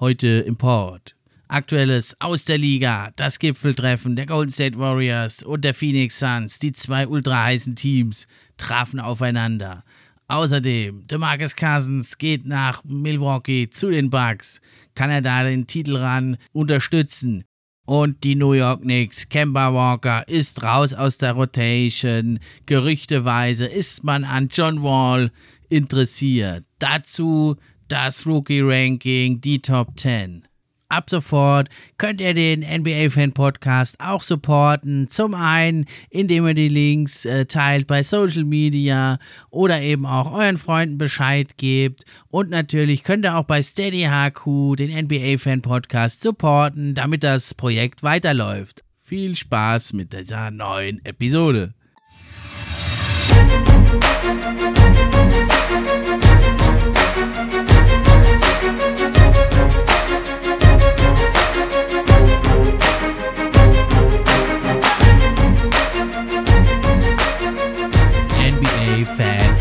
Heute im Port. Aktuelles aus der Liga, das Gipfeltreffen der Golden State Warriors und der Phoenix Suns, die zwei ultra heißen Teams, trafen aufeinander. Außerdem, DeMarcus Cousins geht nach Milwaukee zu den Bucks. Kann er da den Titel ran unterstützen? Und die New York Knicks, Kemba Walker ist raus aus der Rotation. Gerüchteweise ist man an John Wall interessiert. Dazu das Rookie-Ranking, die Top 10. Ab sofort könnt ihr den NBA Fan Podcast auch supporten. Zum einen, indem ihr die Links äh, teilt bei Social Media oder eben auch euren Freunden Bescheid gebt. Und natürlich könnt ihr auch bei Steady HQ den NBA Fan Podcast supporten, damit das Projekt weiterläuft. Viel Spaß mit dieser neuen Episode. NBA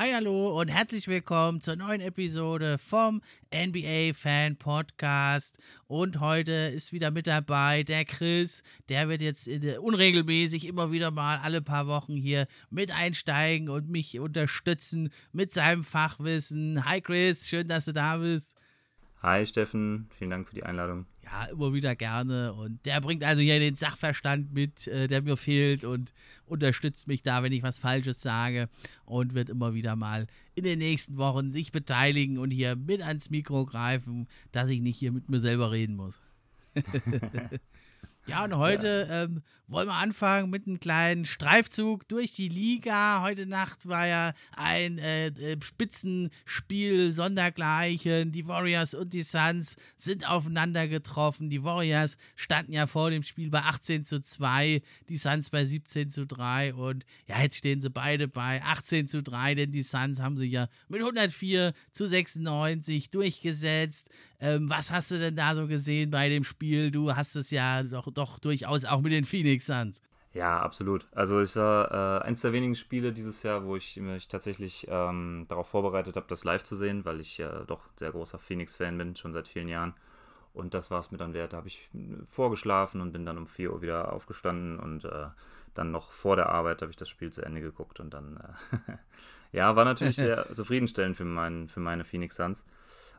Hi, hallo und herzlich willkommen zur neuen Episode vom NBA Fan Podcast. Und heute ist wieder mit dabei der Chris. Der wird jetzt unregelmäßig immer wieder mal alle paar Wochen hier mit einsteigen und mich unterstützen mit seinem Fachwissen. Hi Chris, schön, dass du da bist. Hi Steffen, vielen Dank für die Einladung. Ja, immer wieder gerne. Und der bringt also hier den Sachverstand mit, äh, der mir fehlt und unterstützt mich da, wenn ich was Falsches sage. Und wird immer wieder mal in den nächsten Wochen sich beteiligen und hier mit ans Mikro greifen, dass ich nicht hier mit mir selber reden muss. ja, und heute ja. Ähm, wollen wir anfangen mit einem kleinen Streifzug durch die Liga. Heute Nacht war ja ein äh, äh, Spitzenspiel sondergleichen. Die Warriors und die Suns sind aufeinander getroffen. Die Warriors standen ja vor dem Spiel bei 18 zu 2, die Suns bei 17 zu 3 und ja, jetzt stehen sie beide bei 18 zu 3, denn die Suns haben sich ja mit 104 zu 96 durchgesetzt. Ähm, was hast du denn da so gesehen bei dem Spiel? Du hast es ja doch, doch durchaus auch mit den Phoenix Suns. Ja, absolut. Also ich war äh, eins der wenigen Spiele dieses Jahr, wo ich mich tatsächlich ähm, darauf vorbereitet habe, das live zu sehen, weil ich ja doch sehr großer Phoenix-Fan bin, schon seit vielen Jahren. Und das war es mir dann wert. Da habe ich vorgeschlafen und bin dann um 4 Uhr wieder aufgestanden und äh, dann noch vor der Arbeit habe ich das Spiel zu Ende geguckt und dann, äh, ja, war natürlich sehr zufriedenstellend für, mein, für meine Phoenix Suns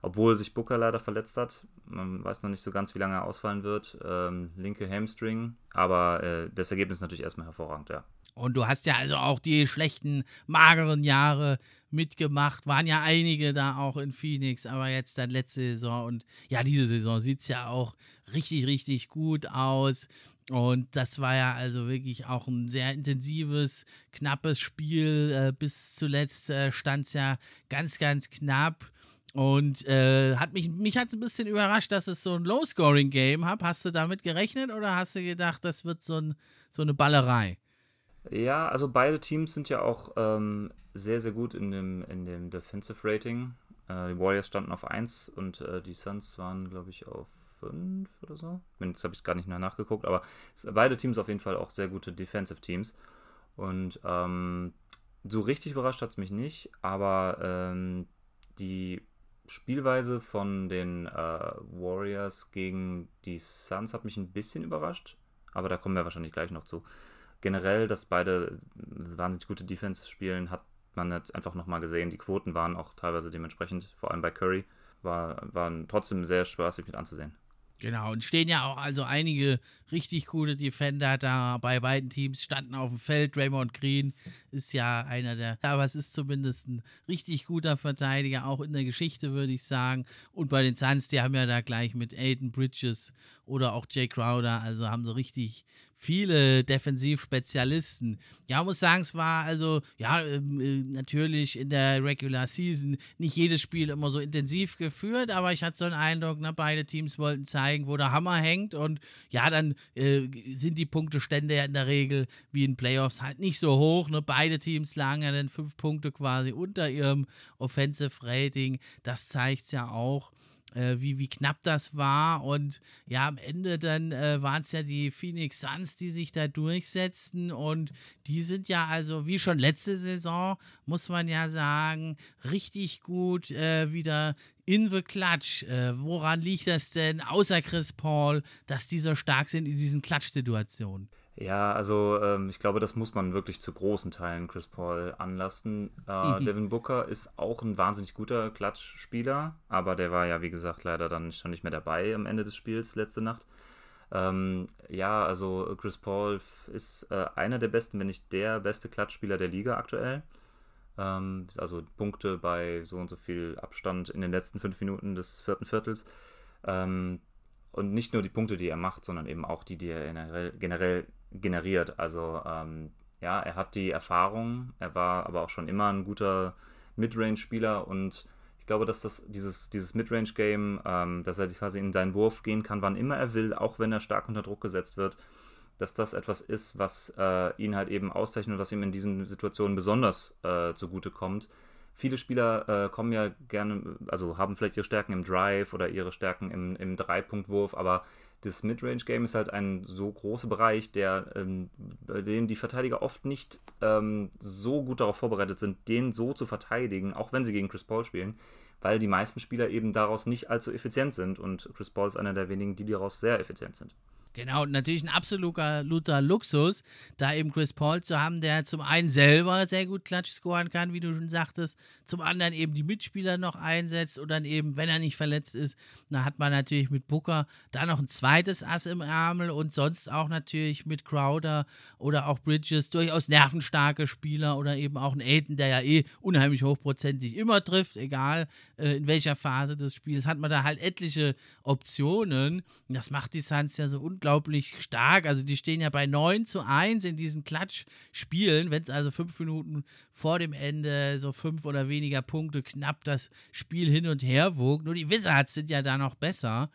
obwohl sich Booker leider verletzt hat. Man weiß noch nicht so ganz, wie lange er ausfallen wird. Ähm, linke Hamstring, aber äh, das Ergebnis ist natürlich erstmal hervorragend, ja. Und du hast ja also auch die schlechten, mageren Jahre mitgemacht. Waren ja einige da auch in Phoenix, aber jetzt dann letzte Saison und ja, diese Saison sieht es ja auch richtig, richtig gut aus. Und das war ja also wirklich auch ein sehr intensives, knappes Spiel. Äh, bis zuletzt äh, stand es ja ganz, ganz knapp. Und äh, hat mich, mich hat es ein bisschen überrascht, dass es so ein Low-Scoring-Game hat. Hast du damit gerechnet oder hast du gedacht, das wird so, ein, so eine Ballerei? Ja, also beide Teams sind ja auch ähm, sehr, sehr gut in dem, in dem Defensive Rating. Äh, die Warriors standen auf 1 und äh, die Suns waren, glaube ich, auf 5 oder so. Jetzt habe ich gar nicht mehr nachgeguckt, aber beide Teams auf jeden Fall auch sehr gute Defensive Teams. Und ähm, so richtig überrascht hat es mich nicht, aber ähm, die Spielweise von den äh, Warriors gegen die Suns hat mich ein bisschen überrascht, aber da kommen wir wahrscheinlich gleich noch zu. Generell, dass beide wahnsinnig gute Defense spielen, hat man jetzt einfach nochmal gesehen. Die Quoten waren auch teilweise dementsprechend, vor allem bei Curry, war, waren trotzdem sehr spaßig mit anzusehen. Genau, und stehen ja auch also einige richtig gute Defender da bei beiden Teams, standen auf dem Feld. Draymond Green ist ja einer der, aber es ist zumindest ein richtig guter Verteidiger, auch in der Geschichte, würde ich sagen. Und bei den Suns, die haben ja da gleich mit Aiden Bridges oder auch Jay Crowder, also haben sie richtig viele Defensivspezialisten. Ja, muss sagen, es war also, ja, ähm, äh, natürlich in der Regular Season nicht jedes Spiel immer so intensiv geführt, aber ich hatte so einen Eindruck, ne, beide Teams wollten zeigen, wo der Hammer hängt und ja, dann äh, sind die Punktestände ja in der Regel wie in Playoffs halt nicht so hoch. Ne? Beide Teams lagen ja dann fünf Punkte quasi unter ihrem Offensive Rating. Das zeigt es ja auch äh, wie, wie knapp das war. Und ja, am Ende dann äh, waren es ja die Phoenix Suns, die sich da durchsetzten. Und die sind ja also, wie schon letzte Saison, muss man ja sagen, richtig gut äh, wieder in the Clutch. Äh, woran liegt das denn, außer Chris Paul, dass die so stark sind in diesen Klatsch-Situationen? Ja, also ähm, ich glaube, das muss man wirklich zu großen Teilen Chris Paul anlasten. Äh, mhm. Devin Booker ist auch ein wahnsinnig guter Klatschspieler, aber der war ja, wie gesagt, leider dann schon nicht mehr dabei am Ende des Spiels letzte Nacht. Ähm, ja, also Chris Paul ist äh, einer der besten, wenn nicht der beste Klatschspieler der Liga aktuell. Ähm, also Punkte bei so und so viel Abstand in den letzten fünf Minuten des vierten Viertels. Ähm, und nicht nur die Punkte, die er macht, sondern eben auch die, die er generell, generell generiert. Also ähm, ja, er hat die Erfahrung, er war aber auch schon immer ein guter Midrange-Spieler und ich glaube, dass das dieses, dieses Midrange-Game, ähm, dass er quasi in seinen Wurf gehen kann, wann immer er will, auch wenn er stark unter Druck gesetzt wird, dass das etwas ist, was äh, ihn halt eben auszeichnet und was ihm in diesen Situationen besonders äh, zugute kommt. Viele Spieler äh, kommen ja gerne, also haben vielleicht ihre Stärken im Drive oder ihre Stärken im, im Dreipunktwurf, aber das Midrange-Game ist halt ein so großer Bereich, der, ähm, bei dem die Verteidiger oft nicht ähm, so gut darauf vorbereitet sind, den so zu verteidigen, auch wenn sie gegen Chris Paul spielen, weil die meisten Spieler eben daraus nicht allzu effizient sind und Chris Paul ist einer der wenigen, die daraus sehr effizient sind. Genau, natürlich ein absoluter Luxus, da eben Chris Paul zu haben, der zum einen selber sehr gut Klatsch scoren kann, wie du schon sagtest, zum anderen eben die Mitspieler noch einsetzt und dann eben, wenn er nicht verletzt ist, dann hat man natürlich mit Booker da noch ein zweites Ass im Ärmel und sonst auch natürlich mit Crowder oder auch Bridges durchaus nervenstarke Spieler oder eben auch ein Aiden, der ja eh unheimlich hochprozentig immer trifft, egal äh, in welcher Phase des Spiels, hat man da halt etliche Optionen. Das macht die Suns ja so unglaublich unglaublich stark. Also die stehen ja bei 9 zu 1 in diesen Klatsch-Spielen. Wenn es also fünf Minuten vor dem Ende so fünf oder weniger Punkte knapp das Spiel hin und her wog. Nur die Wizards sind ja da noch besser.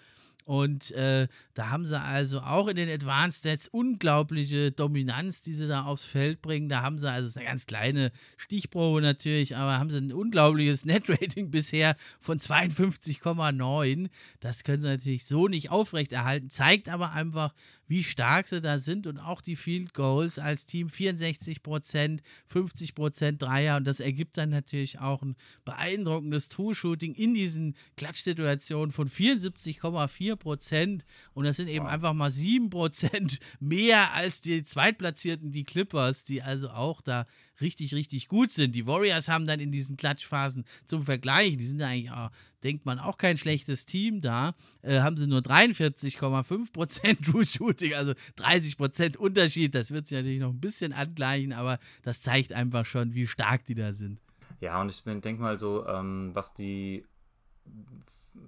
Und äh, da haben sie also auch in den Advanced Stats unglaubliche Dominanz, die sie da aufs Feld bringen. Da haben sie, also ist eine ganz kleine Stichprobe natürlich, aber haben sie ein unglaubliches Net-Rating bisher von 52,9. Das können sie natürlich so nicht aufrechterhalten, zeigt aber einfach, wie stark sie da sind und auch die Field Goals als Team. 64 Prozent, 50 Prozent Dreier. Und das ergibt dann natürlich auch ein beeindruckendes True-Shooting in diesen Klatschsituationen von 74,4 Prozent. Und das sind eben wow. einfach mal 7 Prozent mehr als die Zweitplatzierten, die Clippers, die also auch da richtig, richtig gut sind. Die Warriors haben dann in diesen Klatschphasen zum Vergleich, die sind ja eigentlich, auch, denkt man, auch kein schlechtes Team da, äh, haben sie nur 43,5% True Shooting, also 30% Unterschied. Das wird sich natürlich noch ein bisschen angleichen, aber das zeigt einfach schon, wie stark die da sind. Ja, und ich denke mal so, ähm, was die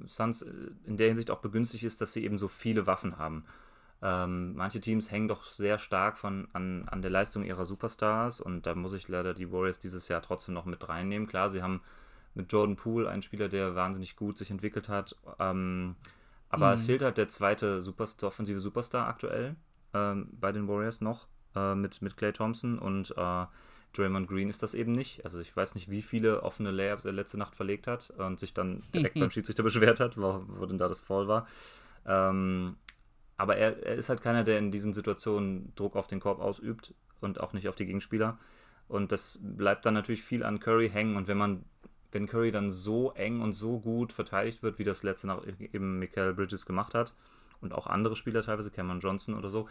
Suns in der Hinsicht auch begünstigt ist, dass sie eben so viele Waffen haben. Ähm, manche Teams hängen doch sehr stark von, an, an der Leistung ihrer Superstars und da muss ich leider die Warriors dieses Jahr trotzdem noch mit reinnehmen. Klar, sie haben mit Jordan Poole einen Spieler, der wahnsinnig gut sich entwickelt hat, ähm, aber mhm. es fehlt halt der zweite Superstar, offensive Superstar aktuell ähm, bei den Warriors noch äh, mit, mit Clay Thompson und äh, Draymond Green ist das eben nicht. Also ich weiß nicht, wie viele offene Layups er letzte Nacht verlegt hat und sich dann direkt beim Schiedsrichter beschwert hat, wo, wo denn da das Fall war. Ähm, aber er, er ist halt keiner, der in diesen Situationen Druck auf den Korb ausübt und auch nicht auf die Gegenspieler. Und das bleibt dann natürlich viel an Curry hängen. Und wenn man, wenn Curry dann so eng und so gut verteidigt wird, wie das letzte Nacht eben Michael Bridges gemacht hat, und auch andere Spieler teilweise, Cameron Johnson oder so,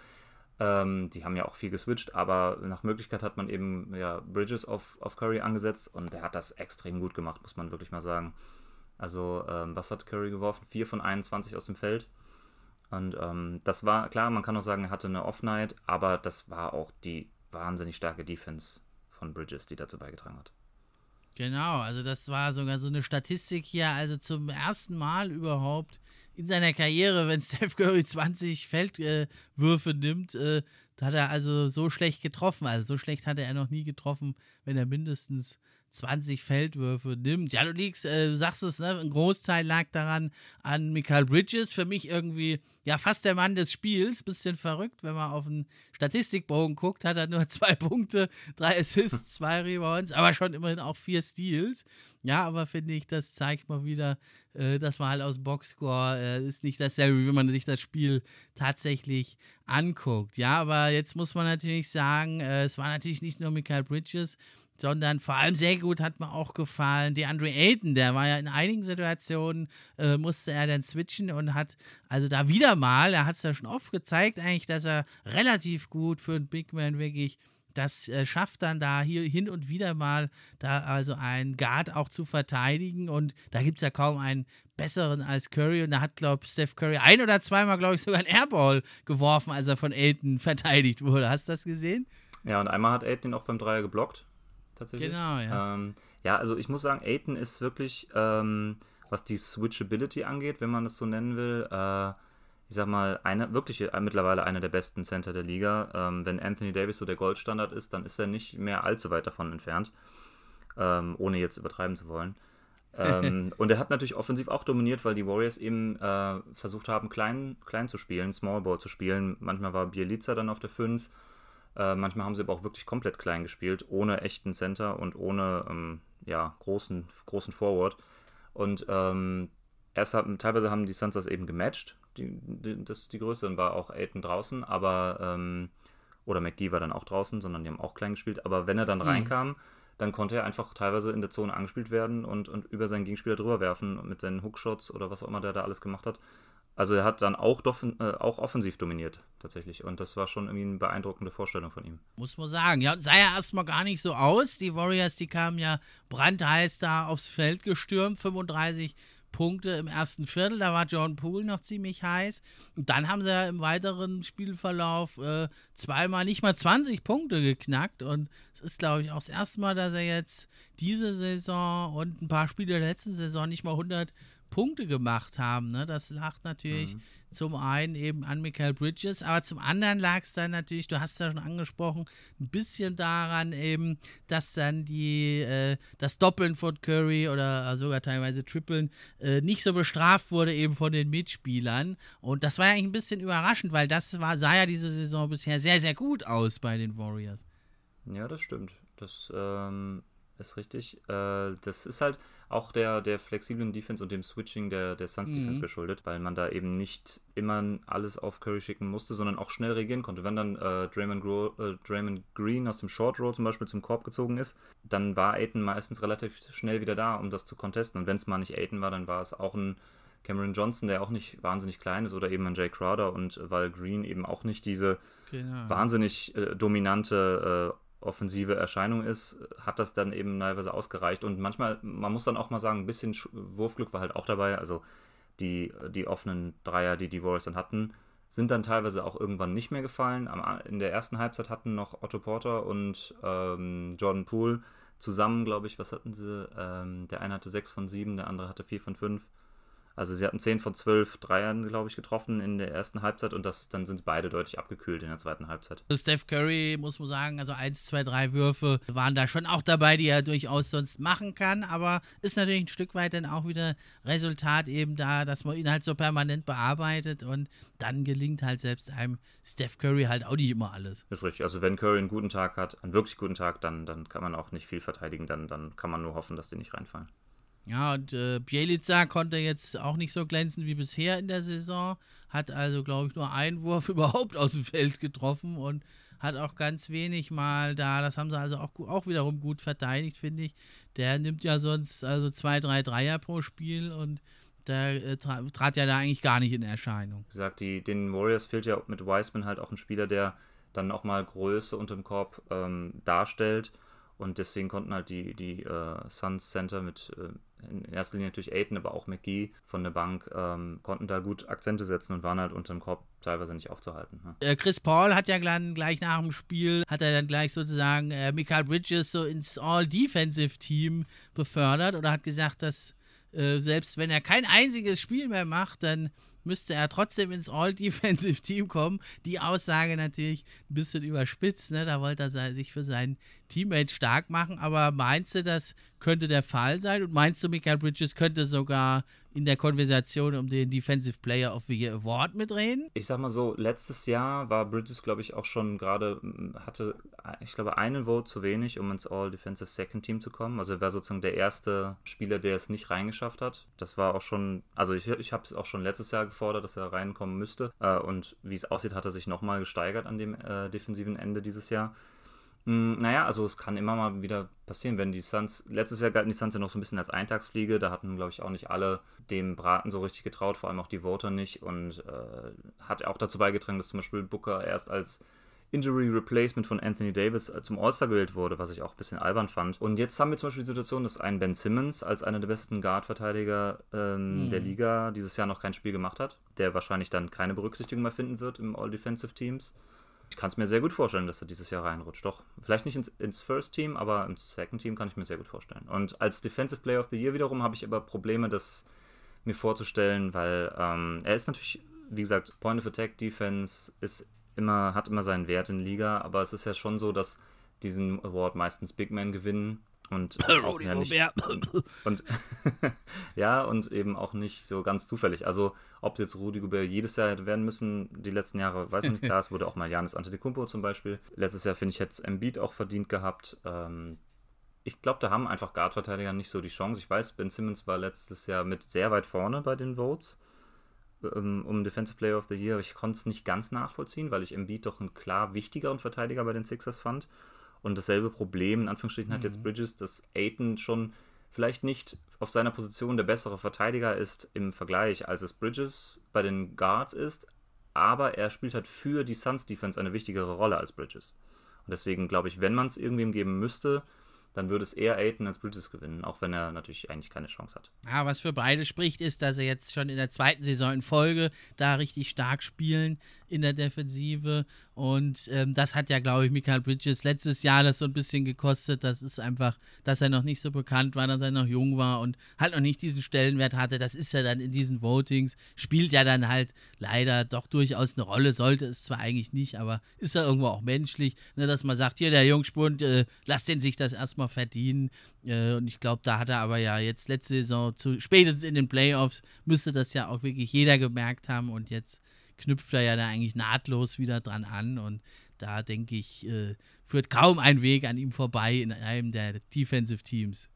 ähm, die haben ja auch viel geswitcht, aber nach Möglichkeit hat man eben ja, Bridges auf, auf Curry angesetzt und der hat das extrem gut gemacht, muss man wirklich mal sagen. Also, ähm, was hat Curry geworfen? 4 von 21 aus dem Feld. Und ähm, das war, klar, man kann auch sagen, er hatte eine Off-Night, aber das war auch die wahnsinnig starke Defense von Bridges, die dazu beigetragen hat. Genau, also das war sogar so eine Statistik hier, also zum ersten Mal überhaupt in seiner Karriere, wenn Steph Curry 20 Feldwürfe äh, nimmt, äh, hat er also so schlecht getroffen. Also so schlecht hatte er noch nie getroffen, wenn er mindestens 20 Feldwürfe nimmt. Ja, du liegst, äh, sagst es, ne? ein Großteil lag daran an Michael Bridges. Für mich irgendwie, ja, fast der Mann des Spiels. Bisschen verrückt, wenn man auf den Statistikbogen guckt, hat er nur zwei Punkte, drei Assists, zwei Rebounds, aber schon immerhin auch vier Steals. Ja, aber finde ich, das zeigt mal wieder, äh, dass man halt aus Boxscore äh, ist nicht dasselbe, wie man sich das Spiel tatsächlich anguckt. Ja, aber jetzt muss man natürlich sagen, äh, es war natürlich nicht nur Michael Bridges, sondern vor allem sehr gut hat mir auch gefallen, die Andre Ayton, der war ja in einigen Situationen, äh, musste er dann switchen und hat also da wieder mal, er hat es ja schon oft gezeigt, eigentlich, dass er relativ gut für einen Big Man wirklich das äh, schafft dann da hier hin und wieder mal da also einen Guard auch zu verteidigen und da gibt es ja kaum einen besseren als Curry und da hat, glaube ich, Steph Curry ein oder zweimal, glaube ich, sogar einen Airball geworfen, als er von Ayton verteidigt wurde. Hast du das gesehen? Ja, und einmal hat ihn auch beim Dreier geblockt tatsächlich. Genau, ja. Ähm, ja, also ich muss sagen, Aiton ist wirklich, ähm, was die Switchability angeht, wenn man das so nennen will, äh, ich sag mal, eine, wirklich äh, mittlerweile einer der besten Center der Liga. Ähm, wenn Anthony Davis so der Goldstandard ist, dann ist er nicht mehr allzu weit davon entfernt, ähm, ohne jetzt übertreiben zu wollen. ähm, und er hat natürlich offensiv auch dominiert, weil die Warriors eben äh, versucht haben, klein, klein zu spielen, Small Ball zu spielen. Manchmal war Bielica dann auf der 5, äh, manchmal haben sie aber auch wirklich komplett klein gespielt, ohne echten Center und ohne ähm, ja, großen, großen Forward. Und ähm, erst haben, teilweise haben die Suns das eben gematcht, die, die, das, die Größe, dann war auch Aiden draußen, aber ähm, oder McGee war dann auch draußen, sondern die haben auch klein gespielt. Aber wenn er dann mhm. reinkam, dann konnte er einfach teilweise in der Zone angespielt werden und, und über seinen Gegenspieler drüber werfen mit seinen Hookshots oder was auch immer der da alles gemacht hat. Also er hat dann auch, äh, auch offensiv dominiert, tatsächlich. Und das war schon irgendwie eine beeindruckende Vorstellung von ihm. Muss man sagen. Ja, sah ja erstmal gar nicht so aus. Die Warriors, die kamen ja brandheiß da aufs Feld gestürmt, 35 Punkte im ersten Viertel. Da war John Poole noch ziemlich heiß. Und dann haben sie ja im weiteren Spielverlauf äh, zweimal nicht mal 20 Punkte geknackt. Und es ist, glaube ich, auch das erste Mal, dass er jetzt diese Saison und ein paar Spiele der letzten Saison nicht mal 100 Punkte gemacht haben. Ne? Das lag natürlich mhm. zum einen eben an Michael Bridges, aber zum anderen lag es dann natürlich, du hast es ja schon angesprochen, ein bisschen daran eben, dass dann die, äh, das Doppeln von Curry oder sogar teilweise Trippeln äh, nicht so bestraft wurde eben von den Mitspielern. Und das war ja eigentlich ein bisschen überraschend, weil das war, sah ja diese Saison bisher sehr, sehr gut aus bei den Warriors. Ja, das stimmt. Das ähm, ist richtig. Äh, das ist halt auch der, der flexiblen Defense und dem Switching der, der Suns Defense mhm. geschuldet, weil man da eben nicht immer alles auf Curry schicken musste, sondern auch schnell reagieren konnte. Wenn dann äh, Draymond, Gro äh, Draymond Green aus dem Short Roll zum Beispiel zum Korb gezogen ist, dann war Aiton meistens relativ schnell wieder da, um das zu contesten. Und wenn es mal nicht Aiton war, dann war es auch ein Cameron Johnson, der auch nicht wahnsinnig klein ist, oder eben ein Jay Crowder und weil Green eben auch nicht diese genau. wahnsinnig äh, dominante äh, offensive Erscheinung ist, hat das dann eben teilweise ausgereicht. Und manchmal, man muss dann auch mal sagen, ein bisschen Wurfglück war halt auch dabei. Also die, die offenen Dreier, die die Warriors dann hatten, sind dann teilweise auch irgendwann nicht mehr gefallen. in der ersten Halbzeit hatten noch Otto Porter und ähm, Jordan Poole zusammen, glaube ich, was hatten sie? Ähm, der eine hatte 6 von 7, der andere hatte 4 von 5. Also sie hatten 10 von 12 Dreiern, glaube ich, getroffen in der ersten Halbzeit und das, dann sind beide deutlich abgekühlt in der zweiten Halbzeit. Also Steph Curry, muss man sagen, also 1, 2, 3 Würfe waren da schon auch dabei, die er durchaus sonst machen kann, aber ist natürlich ein Stück weit dann auch wieder Resultat eben da, dass man ihn halt so permanent bearbeitet und dann gelingt halt selbst einem Steph Curry halt auch nicht immer alles. Ist richtig, also wenn Curry einen guten Tag hat, einen wirklich guten Tag, dann, dann kann man auch nicht viel verteidigen, dann, dann kann man nur hoffen, dass die nicht reinfallen. Ja, und äh, Bielica konnte jetzt auch nicht so glänzen wie bisher in der Saison. Hat also, glaube ich, nur einen Wurf überhaupt aus dem Feld getroffen und hat auch ganz wenig mal da. Das haben sie also auch, auch wiederum gut verteidigt, finde ich. Der nimmt ja sonst also zwei, drei Dreier pro Spiel und der äh, tra trat ja da eigentlich gar nicht in Erscheinung. Wie gesagt, die, den Warriors fehlt ja mit Wiseman halt auch ein Spieler, der dann auch mal Größe unter dem Korb ähm, darstellt. Und deswegen konnten halt die, die äh, Suns Center mit äh, in erster Linie natürlich Aiden, aber auch McGee von der Bank, ähm, konnten da gut Akzente setzen und waren halt unter dem Korb teilweise nicht aufzuhalten. Ne? Äh, Chris Paul hat ja gleich, gleich nach dem Spiel, hat er dann gleich sozusagen äh, Michael Bridges so ins All-Defensive-Team befördert oder hat gesagt, dass äh, selbst wenn er kein einziges Spiel mehr macht, dann müsste er trotzdem ins All-Defensive-Team kommen. Die Aussage natürlich ein bisschen überspitzt, ne? da wollte er sich für seinen Teammate stark machen, aber meinst du, das könnte der Fall sein? Und meinst du, Michael Bridges könnte sogar in der Konversation um den Defensive Player of the Year Award mitreden? Ich sag mal so, letztes Jahr war Bridges, glaube ich, auch schon gerade, hatte, ich glaube, einen Vote zu wenig, um ins All-Defensive Second Team zu kommen. Also er war sozusagen der erste Spieler, der es nicht reingeschafft hat. Das war auch schon, also ich, ich habe es auch schon letztes Jahr gefordert, dass er reinkommen müsste. Äh, und wie es aussieht, hat er sich nochmal gesteigert an dem äh, defensiven Ende dieses Jahr. Hm, naja, also es kann immer mal wieder passieren, wenn die Suns, letztes Jahr galten die Suns ja noch so ein bisschen als Eintagsfliege, da hatten, glaube ich, auch nicht alle dem Braten so richtig getraut, vor allem auch die Voter nicht und äh, hat auch dazu beigetragen, dass zum Beispiel Booker erst als Injury Replacement von Anthony Davis äh, zum All-Star gewählt wurde, was ich auch ein bisschen albern fand. Und jetzt haben wir zum Beispiel die Situation, dass ein Ben Simmons als einer der besten Guard-Verteidiger ähm, mhm. der Liga dieses Jahr noch kein Spiel gemacht hat, der wahrscheinlich dann keine Berücksichtigung mehr finden wird im All-Defensive Teams. Ich kann es mir sehr gut vorstellen, dass er dieses Jahr reinrutscht. Doch, vielleicht nicht ins, ins, First Team, aber im Second Team kann ich mir sehr gut vorstellen. Und als Defensive Player of the Year wiederum habe ich aber Probleme, das mir vorzustellen, weil ähm, er ist natürlich, wie gesagt, Point of Attack Defense ist immer, hat immer seinen Wert in Liga, aber es ist ja schon so, dass diesen Award meistens Big Men gewinnen und auch ja nicht, und, ja und eben auch nicht so ganz zufällig. Also ob es jetzt Rudi Gobert jedes Jahr hätte werden müssen, die letzten Jahre, weiß ich nicht. Klar, es wurde auch mal Janis Antetokounmpo zum Beispiel. Letztes Jahr finde ich jetzt Embiid auch verdient gehabt. Ähm, ich glaube, da haben einfach Guard-Verteidiger nicht so die Chance. Ich weiß, Ben Simmons war letztes Jahr mit sehr weit vorne bei den Votes ähm, um Defensive Player of the Year. Ich konnte es nicht ganz nachvollziehen, weil ich Embiid doch einen klar wichtigeren Verteidiger bei den Sixers fand. Und dasselbe Problem, in Anführungsstrichen, hat jetzt mhm. Bridges, dass Aiton schon vielleicht nicht auf seiner Position der bessere Verteidiger ist im Vergleich, als es Bridges bei den Guards ist, aber er spielt halt für die Suns Defense eine wichtigere Rolle als Bridges. Und deswegen glaube ich, wenn man es irgendwem geben müsste, dann würde es eher Aiton als Bridges gewinnen, auch wenn er natürlich eigentlich keine Chance hat. Ja, was für beide spricht, ist, dass er jetzt schon in der zweiten Saison in Folge da richtig stark spielen in der Defensive. Und ähm, das hat ja, glaube ich, Michael Bridges letztes Jahr das so ein bisschen gekostet. Das ist einfach, dass er noch nicht so bekannt war, dass er noch jung war und halt noch nicht diesen Stellenwert hatte. Das ist ja dann in diesen Votings, spielt ja dann halt leider doch durchaus eine Rolle. Sollte es zwar eigentlich nicht, aber ist ja irgendwo auch menschlich, ne, dass man sagt, hier der Jungspund, äh, lass den sich das erstmal verdienen. Äh, und ich glaube, da hat er aber ja jetzt letzte Saison, zu, spätestens in den Playoffs, müsste das ja auch wirklich jeder gemerkt haben. Und jetzt knüpft er ja da eigentlich nahtlos wieder dran an. Und da denke ich, äh, führt kaum ein Weg an ihm vorbei in einem der Defensive Teams.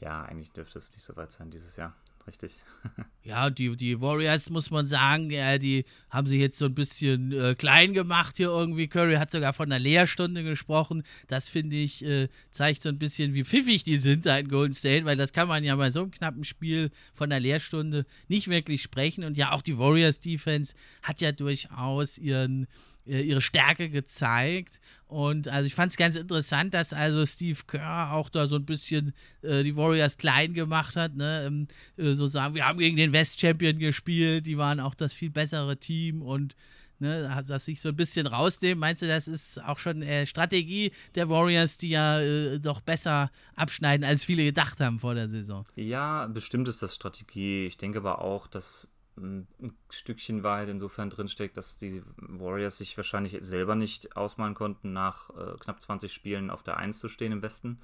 Ja, eigentlich dürfte es nicht so weit sein dieses Jahr richtig. ja, die, die Warriors, muss man sagen, ja, die haben sich jetzt so ein bisschen äh, klein gemacht hier irgendwie. Curry hat sogar von einer Lehrstunde gesprochen. Das finde ich, äh, zeigt so ein bisschen, wie pfiffig die sind da in Golden State, weil das kann man ja bei so einem knappen Spiel von einer Lehrstunde nicht wirklich sprechen. Und ja, auch die Warriors Defense hat ja durchaus ihren ihre Stärke gezeigt. Und also ich fand es ganz interessant, dass also Steve Kerr auch da so ein bisschen äh, die Warriors klein gemacht hat. Ne? Ähm, äh, so sagen, wir haben gegen den West-Champion gespielt, die waren auch das viel bessere Team und ne, das sich so ein bisschen rausnehmen. Meinst du, das ist auch schon äh, Strategie der Warriors, die ja äh, doch besser abschneiden, als viele gedacht haben vor der Saison? Ja, bestimmt ist das Strategie. Ich denke aber auch, dass ein Stückchen Wahrheit insofern drinsteckt, dass die Warriors sich wahrscheinlich selber nicht ausmalen konnten, nach äh, knapp 20 Spielen auf der 1 zu stehen im Westen.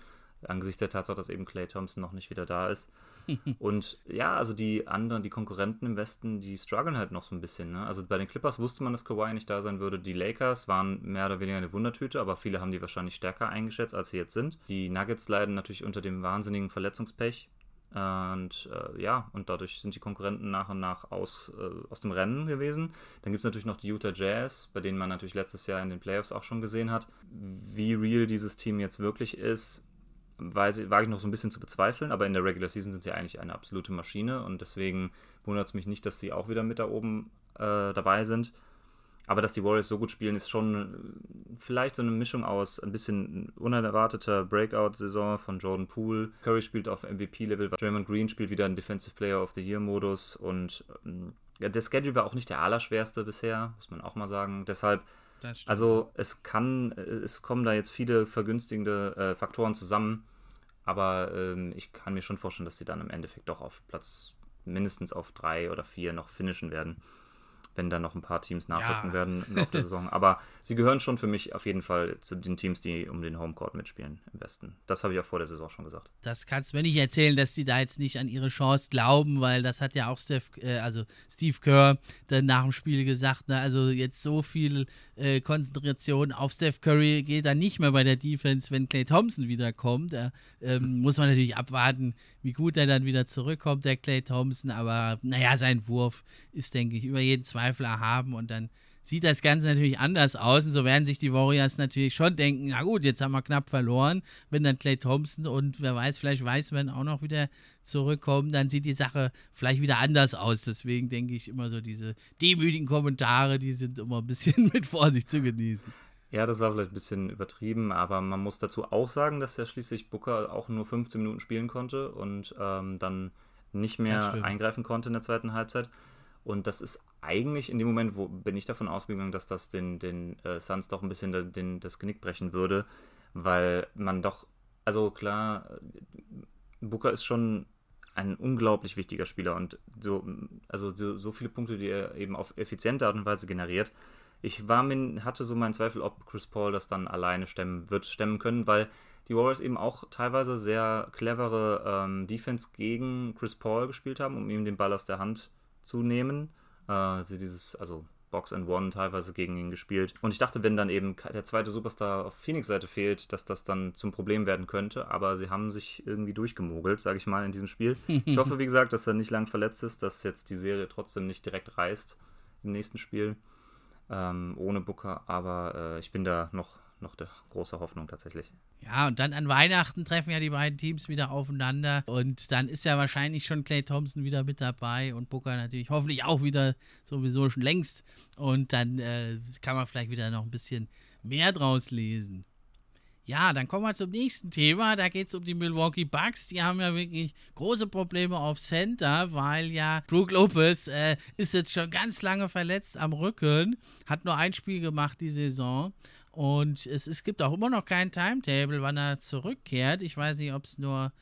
Angesichts der Tatsache, dass eben Clay Thompson noch nicht wieder da ist. Und ja, also die anderen, die Konkurrenten im Westen, die strugglen halt noch so ein bisschen. Ne? Also bei den Clippers wusste man, dass Kawhi nicht da sein würde. Die Lakers waren mehr oder weniger eine Wundertüte, aber viele haben die wahrscheinlich stärker eingeschätzt, als sie jetzt sind. Die Nuggets leiden natürlich unter dem wahnsinnigen Verletzungspech. Und äh, ja, und dadurch sind die Konkurrenten nach und nach aus, äh, aus dem Rennen gewesen. Dann gibt es natürlich noch die Utah Jazz, bei denen man natürlich letztes Jahr in den Playoffs auch schon gesehen hat. Wie real dieses Team jetzt wirklich ist, wage ich noch so ein bisschen zu bezweifeln, aber in der Regular Season sind sie eigentlich eine absolute Maschine und deswegen wundert es mich nicht, dass sie auch wieder mit da oben äh, dabei sind. Aber dass die Warriors so gut spielen, ist schon äh, vielleicht so eine Mischung aus ein bisschen unerwarteter Breakout-Saison von Jordan Poole. Curry spielt auf MVP-Level, Draymond Green spielt wieder einen Defensive Player of the Year-Modus und ähm, ja, der Schedule war auch nicht der allerschwerste bisher, muss man auch mal sagen. Deshalb, also es kann, es kommen da jetzt viele vergünstigende äh, Faktoren zusammen. aber ähm, ich kann mir schon vorstellen, dass sie dann im Endeffekt doch auf Platz mindestens auf drei oder vier noch finishen werden wenn da noch ein paar Teams nachrücken ja. werden im Laufe der Saison. Aber sie gehören schon für mich auf jeden Fall zu den Teams, die um den Homecourt mitspielen im Westen. Das habe ich auch vor der Saison schon gesagt. Das kannst du mir nicht erzählen, dass sie da jetzt nicht an ihre Chance glauben, weil das hat ja auch Steph, äh, also Steve Kerr dann nach dem Spiel gesagt, ne, also jetzt so viel äh, Konzentration auf Steph Curry geht dann nicht mehr bei der Defense, wenn Clay Thompson wiederkommt. Da ähm, muss man natürlich abwarten, wie gut er dann wieder zurückkommt, der Clay Thompson. Aber naja, sein Wurf ist, denke ich, über jeden Zweifel erhaben und dann sieht das Ganze natürlich anders aus. Und so werden sich die Warriors natürlich schon denken, na gut, jetzt haben wir knapp verloren. Wenn dann Clay Thompson und wer weiß, vielleicht weiß man auch noch wieder zurückkommen, dann sieht die Sache vielleicht wieder anders aus. Deswegen denke ich immer so, diese demütigen Kommentare, die sind immer ein bisschen mit Vorsicht zu genießen. Ja, das war vielleicht ein bisschen übertrieben, aber man muss dazu auch sagen, dass ja schließlich Booker auch nur 15 Minuten spielen konnte und ähm, dann nicht mehr eingreifen konnte in der zweiten Halbzeit. Und das ist eigentlich in dem Moment, wo bin ich davon ausgegangen, dass das den, den äh, Suns doch ein bisschen den, den, das Genick brechen würde, weil man doch, also klar, Booker ist schon ein unglaublich wichtiger Spieler und so, also so, so viele Punkte, die er eben auf effiziente Art und Weise generiert, ich war mir, hatte so meinen Zweifel, ob Chris Paul das dann alleine stemmen wird, stemmen können, weil die Warriors eben auch teilweise sehr clevere ähm, Defense gegen Chris Paul gespielt haben, um ihm den Ball aus der Hand zu nehmen. Äh, dieses, also Box and One teilweise gegen ihn gespielt. Und ich dachte, wenn dann eben der zweite Superstar auf Phoenix-Seite fehlt, dass das dann zum Problem werden könnte. Aber sie haben sich irgendwie durchgemogelt, sage ich mal, in diesem Spiel. Ich hoffe, wie gesagt, dass er nicht lang verletzt ist, dass jetzt die Serie trotzdem nicht direkt reißt im nächsten Spiel ähm, ohne Booker, aber äh, ich bin da noch, noch der große Hoffnung tatsächlich. Ja, und dann an Weihnachten treffen ja die beiden Teams wieder aufeinander und dann ist ja wahrscheinlich schon Clay Thompson wieder mit dabei und Booker natürlich hoffentlich auch wieder sowieso schon längst und dann äh, kann man vielleicht wieder noch ein bisschen mehr draus lesen. Ja, dann kommen wir zum nächsten Thema. Da geht es um die Milwaukee Bucks. Die haben ja wirklich große Probleme auf Center, weil ja Brook Lopez äh, ist jetzt schon ganz lange verletzt am Rücken, hat nur ein Spiel gemacht die Saison. Und es, es gibt auch immer noch kein Timetable, wann er zurückkehrt. Ich weiß nicht, ob es nur